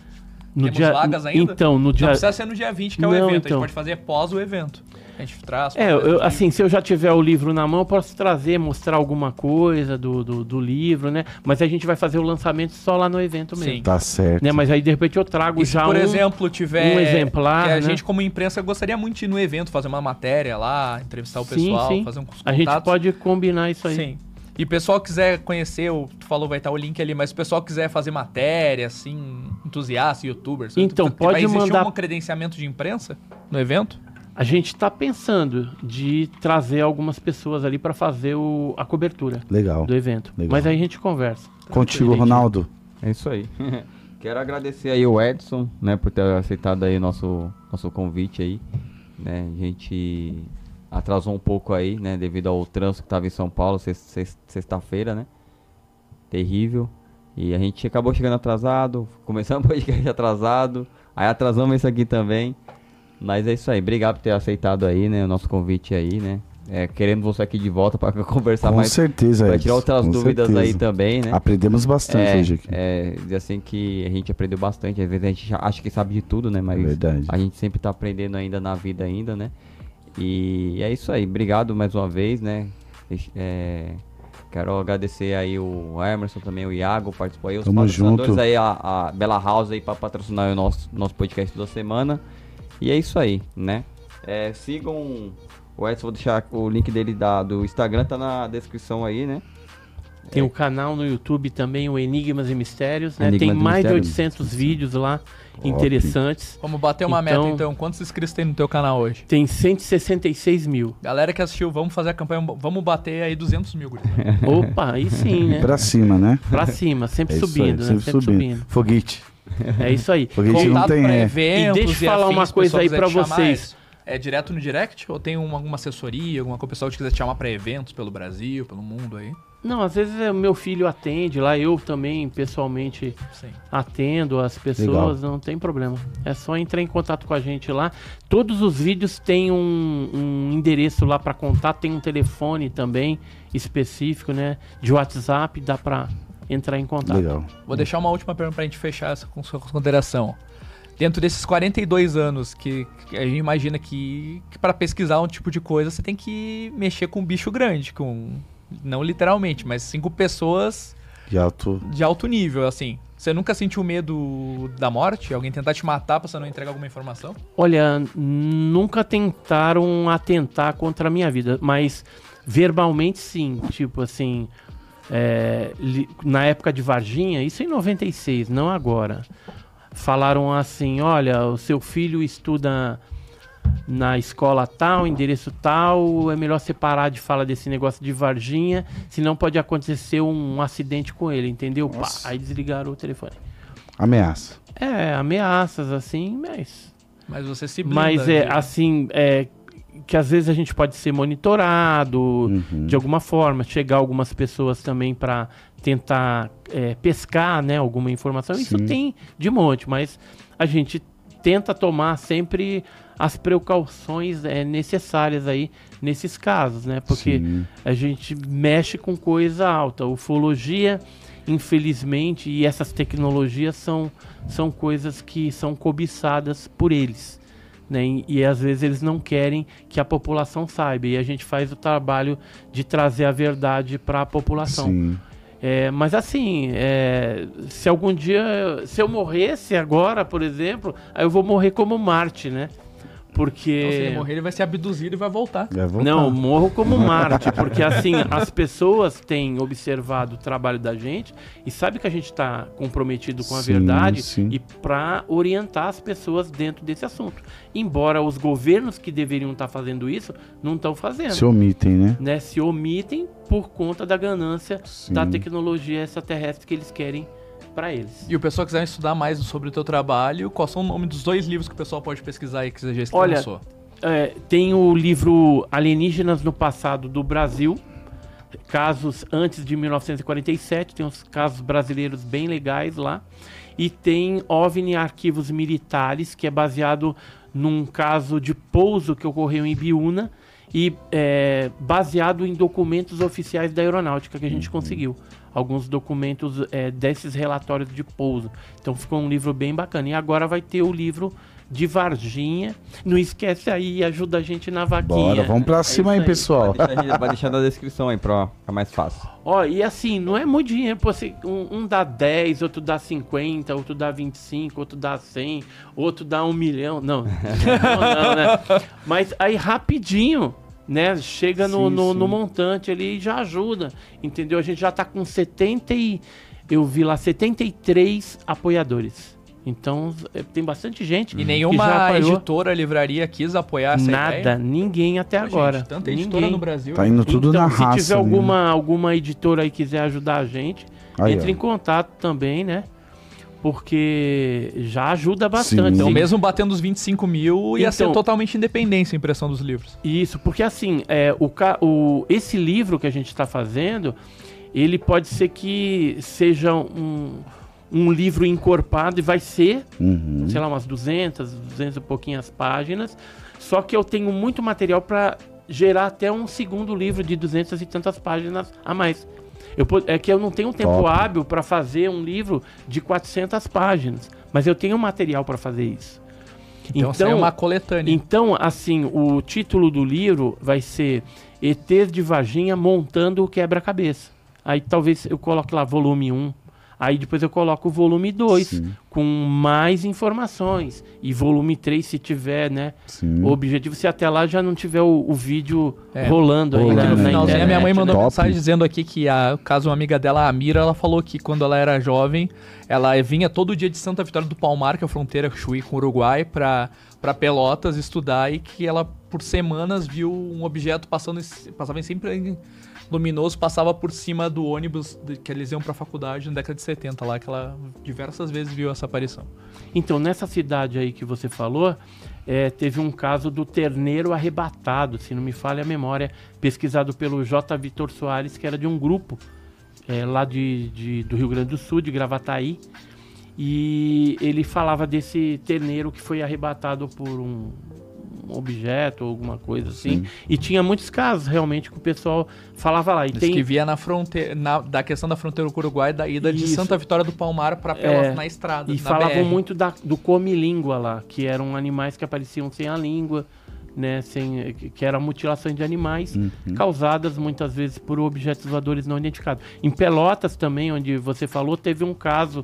Speaker 2: No
Speaker 3: Temos
Speaker 2: dia,
Speaker 3: vagas ainda?
Speaker 2: Então, no dia.
Speaker 3: Não precisa ser no dia 20, que é o
Speaker 2: Não,
Speaker 3: evento. A
Speaker 2: então.
Speaker 3: gente pode fazer pós o evento. A gente traz.
Speaker 2: É, eu- assim, se eu já tiver o livro na mão, eu posso trazer, mostrar alguma coisa do, do, do livro, né? Mas a gente vai fazer o lançamento só lá no evento mesmo.
Speaker 3: Sim.
Speaker 4: Tá certo.
Speaker 2: Né? Mas aí, de repente, eu trago
Speaker 3: E se,
Speaker 2: já
Speaker 3: por
Speaker 2: um...
Speaker 3: exemplo, tiver.
Speaker 2: um exemplar,
Speaker 3: que a
Speaker 2: né?
Speaker 3: gente, como imprensa, gostaria muito de ir no evento, fazer uma matéria lá, entrevistar o
Speaker 2: Sim,
Speaker 3: pessoal,
Speaker 2: sim.
Speaker 3: fazer um
Speaker 2: A gente pode combinar isso aí.
Speaker 3: Sim. E o pessoal quiser conhecer, o- tu falou vai estar o link ali, mas se o pessoal quiser fazer matéria, assim, entusiasta, youtuber, sabe?
Speaker 2: Então,
Speaker 3: Tu-
Speaker 2: pode
Speaker 3: vai existir
Speaker 2: mandar-
Speaker 3: um credenciamento de imprensa no evento?
Speaker 2: A gente está pensando de trazer algumas pessoas ali para fazer o- a cobertura
Speaker 4: Legal.
Speaker 2: do evento.
Speaker 4: Legal.
Speaker 2: Mas aí a gente conversa.
Speaker 4: Contigo. Ronaldo.
Speaker 1: É isso aí. <laughs> Quero agradecer aí o Edson, né, por ter aceitado aí nosso nosso convite aí, né? A gente atrasou um pouco aí, né, devido ao trânsito que tava em São Paulo, sex- sex- sexta-feira, né? Terrível. E a gente acabou chegando atrasado, começamos <laughs> o podcast atrasado, aí atrasamos isso aqui também. Mas é isso aí, obrigado por ter aceitado aí, né, o nosso convite aí, né? É, querendo você aqui de volta para <laughs> conversar
Speaker 4: Com
Speaker 1: mais,
Speaker 4: certeza,
Speaker 1: para tirar outras
Speaker 4: com
Speaker 1: dúvidas aí
Speaker 4: certeza.
Speaker 1: também, né?
Speaker 4: Aprendemos bastante
Speaker 1: É,
Speaker 4: hoje aqui.
Speaker 1: é, assim que a gente aprendeu bastante. Às vezes a gente acha que sabe de tudo, né? Mas
Speaker 4: Verdade.
Speaker 1: a gente sempre tá aprendendo ainda na vida ainda, né? E é isso aí. Obrigado mais uma vez, né? É, quero agradecer aí o Emerson também, o Iago, participou aí, os
Speaker 4: Tamo
Speaker 1: patrocinadores
Speaker 4: junto.
Speaker 1: aí, a, a Bela House aí para patrocinar o nosso, nosso podcast da semana. E é isso aí, né? É, sigam o Edson, vou deixar o link dele da, do Instagram, tá na descrição aí, né?
Speaker 2: Tem o canal no YouTube também, o Enigmas e Mistérios, né?
Speaker 1: Enigmas
Speaker 2: Tem mais de
Speaker 1: Mistérios.
Speaker 2: 800 vídeos lá interessantes.
Speaker 3: Vamos bater uma
Speaker 2: Então-
Speaker 3: meta, então. Quantos inscritos tem no teu canal hoje?
Speaker 2: Tem 166 mil.
Speaker 3: Galera que assistiu, vamos fazer a campanha, vamos bater aí 200 mil. <laughs>
Speaker 2: Opa, aí sim, né?
Speaker 4: Pra cima, né?
Speaker 2: Pra cima, sempre
Speaker 4: É
Speaker 2: subindo,
Speaker 4: aí,
Speaker 2: né?
Speaker 4: sempre,
Speaker 2: Sempre
Speaker 4: subindo.
Speaker 2: subindo.
Speaker 4: Foguete.
Speaker 2: É isso aí.
Speaker 4: Foguete não
Speaker 3: Contato
Speaker 4: tem,
Speaker 3: pra
Speaker 4: é.
Speaker 3: eventos
Speaker 2: E deixa eu falar
Speaker 3: afins,
Speaker 2: uma coisa aí
Speaker 3: chamar,
Speaker 2: vocês.
Speaker 3: É, é direto no direct ou tem uma- alguma assessoria, alguma coisa, o pessoal que quiser te chamar pra eventos pelo Brasil, pelo mundo aí?
Speaker 2: Não, às vezes é, o meu filho atende lá, eu também pessoalmente
Speaker 3: Sim.
Speaker 2: atendo as pessoas, não tem problema. É só entrar em contato com a gente lá. Todos os vídeos têm um, um endereço lá para contato, tem um telefone também específico, né? De WhatsApp, dá para entrar em contato.
Speaker 4: Legal.
Speaker 3: Vou deixar uma última pergunta pra gente fechar essa com sua consideração. Dentro desses 42 anos que, que a gente imagina que, que para pesquisar um tipo de coisa você tem que mexer com um bicho grande, com não literalmente, mas cinco pessoas
Speaker 4: De alto.
Speaker 3: de alto nível, assim. Você nunca sentiu medo da morte? Alguém tentar te matar pra você não entregar alguma informação?
Speaker 2: Olha, nunca tentaram atentar contra a minha vida, mas verbalmente sim. Tipo assim, é, li- na época de Varginha, isso em 96, não agora. Falaram assim: olha, o seu filho estuda na escola tal, endereço tal, é melhor você parar de falar desse negócio de Varginha, senão pode acontecer um acidente com ele, entendeu? Pá, aí desligaram o telefone.
Speaker 4: Ameaça.
Speaker 2: É, ameaças assim, mas
Speaker 3: Mas você se blinda.
Speaker 2: mas é
Speaker 3: de-
Speaker 2: assim, é que às vezes a gente pode ser monitorado
Speaker 4: Uhum.
Speaker 2: de alguma forma, chegar algumas pessoas também para tentar é, pescar, né, alguma informação. Isso
Speaker 4: Sim.
Speaker 2: tem de monte, mas a gente tenta tomar sempre as precauções é, necessárias aí nesses casos, né? Porque
Speaker 4: Sim.
Speaker 2: a gente mexe com coisa alta. Ufologia, infelizmente, e essas tecnologias são, são coisas que são cobiçadas por eles. Né? E, e às vezes eles não querem que a população saiba. E a gente faz o trabalho de trazer a verdade para a população.
Speaker 4: Sim.
Speaker 2: É, mas assim, é, se algum dia, se eu morresse agora, por exemplo, aí eu vou morrer como Marte, né? Porque
Speaker 3: Então, se ele morrer, ele vai ser abduzido e vai voltar.
Speaker 4: Vai voltar.
Speaker 2: não, morro como Marte, porque assim, as pessoas têm observado o trabalho da gente e sabe que a gente está comprometido com a
Speaker 4: Sim,
Speaker 2: verdade
Speaker 4: sim.
Speaker 2: e para orientar as pessoas dentro desse assunto. Embora os governos que deveriam estar fazendo isso não estão fazendo.
Speaker 4: Se omitem, né?
Speaker 2: Né, se omitem por conta da ganância
Speaker 4: Sim.
Speaker 2: da tecnologia extraterrestre que eles querem para eles.
Speaker 3: E o pessoal quiser estudar mais sobre o teu trabalho, qual são o nome dos dois livros que o pessoal pode pesquisar aí que você já
Speaker 2: Olha,
Speaker 3: lançou?
Speaker 2: É, tem o livro Alienígenas no Passado do Brasil, casos antes de 1947, tem uns casos brasileiros bem legais lá. E tem OVNI Arquivos Militares, que é baseado num caso de pouso que ocorreu em Biúna e é, baseado em documentos oficiais da aeronáutica que a gente conseguiu. Alguns documentos é, desses relatórios de pouso. Então ficou um livro bem bacana. E agora vai ter o livro de Varginha. Não esquece aí, ajuda a gente na vaquinha.
Speaker 4: Bora, vamos pra
Speaker 2: É
Speaker 4: cima aí,
Speaker 2: isso
Speaker 4: pessoal.
Speaker 1: Vai deixar, vai deixar na descrição aí pra ficar mais fácil.
Speaker 2: Ó, e assim, não é muito dinheiro. Pô, você- um, um dá 10, outro dá 50, outro dá 25, outro dá 100, outro dá um milhão. Não, <laughs> não, não, né? Mas aí rapidinho, né? Chega no,
Speaker 4: Sim,
Speaker 2: no,
Speaker 4: sim.
Speaker 2: no montante ali e já ajuda, entendeu? A gente já tá com 70 e... Eu vi lá 73 apoiadores. Então, é, tem bastante gente
Speaker 3: E
Speaker 2: que já
Speaker 3: nenhuma editora, livraria quis apoiar essa
Speaker 2: Nada,
Speaker 3: ideia?
Speaker 2: ninguém até
Speaker 3: Pô,
Speaker 2: agora.
Speaker 3: Gente, tanta
Speaker 2: ninguém.
Speaker 3: editora no Brasil.
Speaker 4: Tá indo tudo
Speaker 2: então,
Speaker 4: na
Speaker 2: se
Speaker 4: raça.
Speaker 2: tiver
Speaker 4: né?
Speaker 2: alguma, alguma editora aí que quiser ajudar a gente,
Speaker 4: Aí,
Speaker 2: entre
Speaker 4: ó.
Speaker 2: em contato também, né? Porque já ajuda bastante.
Speaker 4: Sim.
Speaker 3: Então, mesmo batendo os 25 mil, ia ser
Speaker 2: Então-
Speaker 3: totalmente independência a impressão dos livros.
Speaker 2: Isso, porque assim, é, o, ca- o, esse livro que a gente está fazendo, ele pode ser que seja um, um livro encorpado e vai ser,
Speaker 4: Uhum.
Speaker 2: sei lá, umas 200, 200 e pouquinhas páginas. Só que eu tenho muito material para gerar até um segundo livro de 200 e tantas páginas a mais. Eu, é que eu não tenho tempo
Speaker 4: Top.
Speaker 2: hábil para fazer um livro de 400 páginas, mas eu tenho material para fazer isso.
Speaker 3: Então, isso aí é uma coletânea.
Speaker 2: Então, assim, o título do livro vai ser ETs de Varginha montando o quebra-cabeça. Aí talvez eu coloque lá volume 1. Aí depois eu coloco o volume 2
Speaker 4: Sim,
Speaker 2: com mais informações. E volume 3, se tiver, né?
Speaker 4: sim.
Speaker 2: O objetivo, se até lá já não tiver o, o vídeo
Speaker 3: É,
Speaker 2: rolando aí
Speaker 4: rolando,
Speaker 3: no
Speaker 2: na
Speaker 3: finalzinho,
Speaker 2: internet.
Speaker 3: a minha mãe mandou
Speaker 4: Top.
Speaker 3: mensagem dizendo aqui que, a, caso uma amiga dela, a Amira, ela falou que quando ela era jovem, ela vinha todo dia de Santa Vitória do Palmar, que é a fronteira Chuí com o Uruguai, pra, pra Pelotas estudar e que ela, por semanas, viu um objeto passando, passava em sempre em luminoso, passava por cima do ônibus que eles iam pra faculdade na década de 70 lá, que ela diversas vezes viu essa aparição.
Speaker 2: Então, nessa cidade aí que você falou, é, teve um caso do terneiro arrebatado, se não me falha a memória, pesquisado pelo J. Vitor Soares, que era de um grupo é, lá de, de- do Rio Grande do Sul, de Gravataí. E ele falava desse terneiro que foi arrebatado por um objeto ou alguma coisa assim.
Speaker 4: Sim.
Speaker 2: E tinha muitos casos realmente que o pessoal falava lá. E
Speaker 3: Diz
Speaker 2: tem,
Speaker 3: que via na fronteira, na- da questão da fronteira com o Uruguai, da ida de
Speaker 2: Isso.
Speaker 3: Santa Vitória do Palmar pra Pelotas
Speaker 2: É,
Speaker 3: na estrada.
Speaker 2: E
Speaker 3: na
Speaker 2: falavam
Speaker 3: BR.
Speaker 2: muito da, do come-língua lá, que eram animais que apareciam sem a língua, né? Sem, que que era mutilação de animais,
Speaker 4: Uhum.
Speaker 2: causadas muitas vezes por objetos voadores não identificados. Em Pelotas também, onde você falou, teve um caso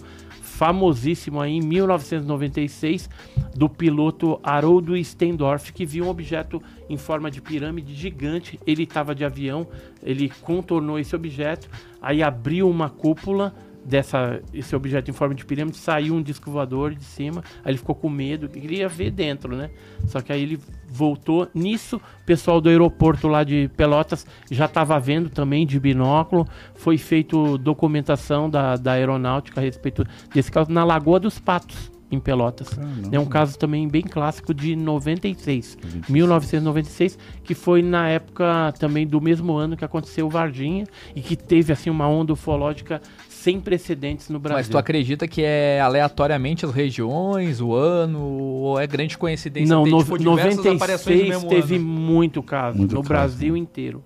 Speaker 2: famosíssimo aí em 1996 do piloto Haroldo Stendorf que viu um objeto em forma de pirâmide gigante. Ele estava de avião, ele contornou esse objeto, aí abriu uma cúpula dessa esse objeto em forma de pirâmide, saiu um disco voador de cima, aí ele ficou com medo, queria ver dentro, né? Só que aí ele voltou. Nisso, o pessoal do aeroporto lá de Pelotas já estava vendo também de binóculo. Foi feito documentação da, da aeronáutica a respeito desse caso na Lagoa dos Patos, em Pelotas.
Speaker 4: Caramba.
Speaker 2: É um caso também bem clássico de 96, 1996, que foi na época também do mesmo ano que aconteceu Varginha e que teve assim uma onda ufológica sem precedentes no Brasil.
Speaker 3: Mas tu acredita que é aleatoriamente as regiões, o ano, ou é grande coincidência
Speaker 2: Não, no,
Speaker 3: tipo, diversas aparições no
Speaker 2: 96
Speaker 3: mesmo
Speaker 2: teve
Speaker 3: ano?
Speaker 2: muito caso
Speaker 4: Muito
Speaker 2: no
Speaker 4: caso,
Speaker 2: Brasil
Speaker 4: né?
Speaker 2: inteiro.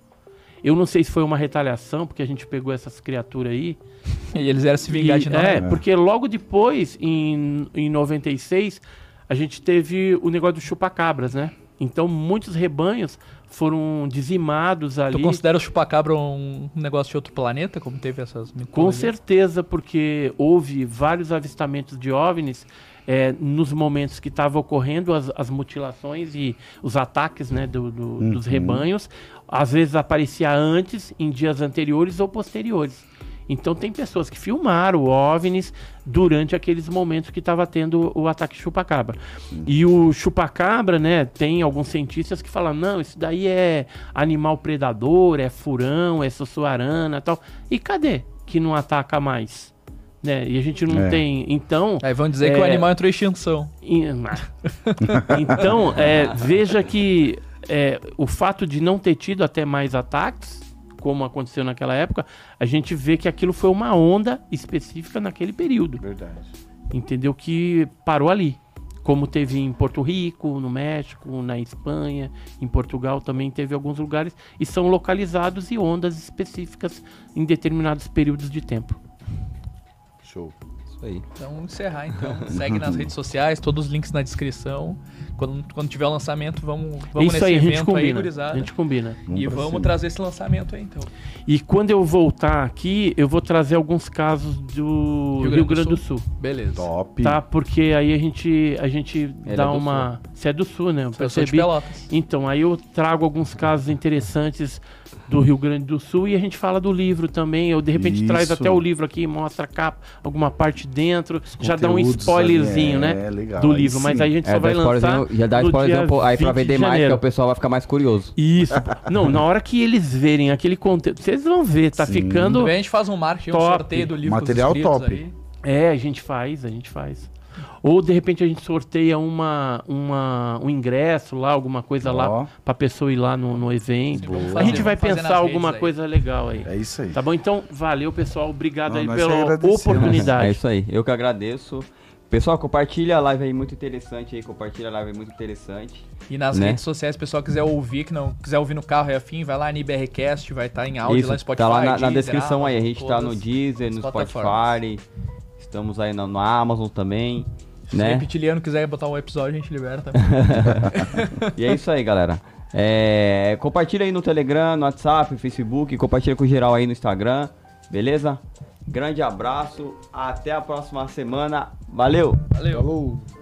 Speaker 2: Eu não sei se foi uma retaliação, porque a gente pegou essas criaturas aí. <laughs>
Speaker 3: E eles eram se vingar
Speaker 2: E-
Speaker 3: de nós.
Speaker 2: É,
Speaker 3: né?
Speaker 2: porque logo depois, em, em 96, a gente teve o negócio do chupacabras, né? Então muitos rebanhos foram dizimados ali.
Speaker 3: Tu considera o chupacabra um negócio de outro planeta, como teve essas
Speaker 2: Com certeza, porque houve vários avistamentos de OVNIs é, nos momentos que estavam ocorrendo as, as mutilações e os ataques né, do- do- dos
Speaker 4: Uhum.
Speaker 2: rebanhos. Às vezes aparecia antes, em dias anteriores ou posteriores. Então tem pessoas que filmaram OVNIs durante aqueles momentos que estava tendo o ataque chupacabra. E o chupacabra, né, tem alguns cientistas que falam, não, isso daí é animal predador, é furão, é sussuarana tal. E cadê que não ataca mais? Né? E a gente não
Speaker 4: É.
Speaker 2: tem. Então,
Speaker 3: Aí vão dizer que o
Speaker 2: É.
Speaker 3: animal entrou em extinção. <laughs>
Speaker 2: então, é, veja que é, o fato de não ter tido até mais ataques, como aconteceu naquela época, a gente vê que aquilo foi uma onda específica naquele período.
Speaker 4: Verdade.
Speaker 2: Entendeu? Que parou ali. Como teve em Porto Rico, no México, na Espanha, em Portugal também teve alguns lugares e são localizados e ondas específicas em determinados períodos de tempo.
Speaker 4: Show.
Speaker 1: aí.
Speaker 3: Então, encerrar então. Segue nas <laughs> redes sociais, todos os links na descrição. Quando, quando tiver o lançamento, vamos, vamos
Speaker 2: Isso aí, a gente combina.
Speaker 3: gurizada.
Speaker 2: a gente combina.
Speaker 3: E vamos
Speaker 4: cima.
Speaker 3: trazer esse lançamento aí, então.
Speaker 2: E quando eu voltar aqui, eu vou trazer alguns casos do Rio Grande, do Sul.
Speaker 3: Beleza.
Speaker 4: Top.
Speaker 2: Tá? Porque aí a gente, a gente
Speaker 1: Ele
Speaker 2: dá
Speaker 1: é
Speaker 2: uma. Você é do sul, né? Eu
Speaker 3: Eu sou de
Speaker 2: percebi.
Speaker 3: Pelotas.
Speaker 2: Então, aí eu trago alguns casos interessantes do Rio Grande do Sul e a gente fala do livro também. Eu de repente
Speaker 4: Isso.
Speaker 2: traz até o livro aqui, mostra a capa, alguma parte dentro, já dá um spoilerzinho,
Speaker 4: ali,
Speaker 2: né?
Speaker 4: é, legal,
Speaker 2: do livro, mas aí a gente só
Speaker 1: É,
Speaker 2: vai
Speaker 1: dá
Speaker 2: lançar.
Speaker 1: já dá spoilerzinho aí pra
Speaker 2: 20 de
Speaker 1: vender mais, que o pessoal vai ficar mais curioso.
Speaker 2: Isso. Não, na hora que eles verem aquele conteúdo, vocês vão ver, tá
Speaker 4: Sim.
Speaker 2: ficando.
Speaker 3: Também a gente faz um marketing, um sorteio do livro. os
Speaker 4: Material top.
Speaker 3: aí.
Speaker 2: É, a gente faz, a gente faz. Ou de repente a gente sorteia uma, uma, um ingresso lá, alguma coisa lá,
Speaker 4: Ó.
Speaker 2: pra pessoa ir lá no, no evento. A gente vai pensar alguma
Speaker 3: aí.
Speaker 2: coisa legal aí.
Speaker 4: É isso aí.
Speaker 2: Tá bom? Então, valeu, pessoal. Obrigado
Speaker 4: Não,
Speaker 2: aí pela oportunidade.
Speaker 1: É isso aí, eu que agradeço. Pessoal, compartilha a live aí muito interessante aí, compartilha a live aí muito interessante.
Speaker 3: E nas
Speaker 1: Né?
Speaker 3: redes sociais, se o pessoal quiser ouvir, que não quiser ouvir no carro e afim, vai lá no IBRCast, vai estar em áudio
Speaker 1: Isso,
Speaker 3: lá no Spotify.
Speaker 1: tá lá na, na descrição aí, a gente tá no Deezer, no. Spotify, estamos aí no, no Amazon também,
Speaker 3: Se o
Speaker 1: né?
Speaker 3: reptiliano quiser botar um episódio, a gente libera também. <laughs>
Speaker 1: E é isso aí, galera. É, compartilha aí no Telegram, no WhatsApp, Facebook, compartilha com geral aí no Instagram, beleza? Grande abraço, até a próxima semana, valeu!
Speaker 3: Valeu.
Speaker 4: Falou.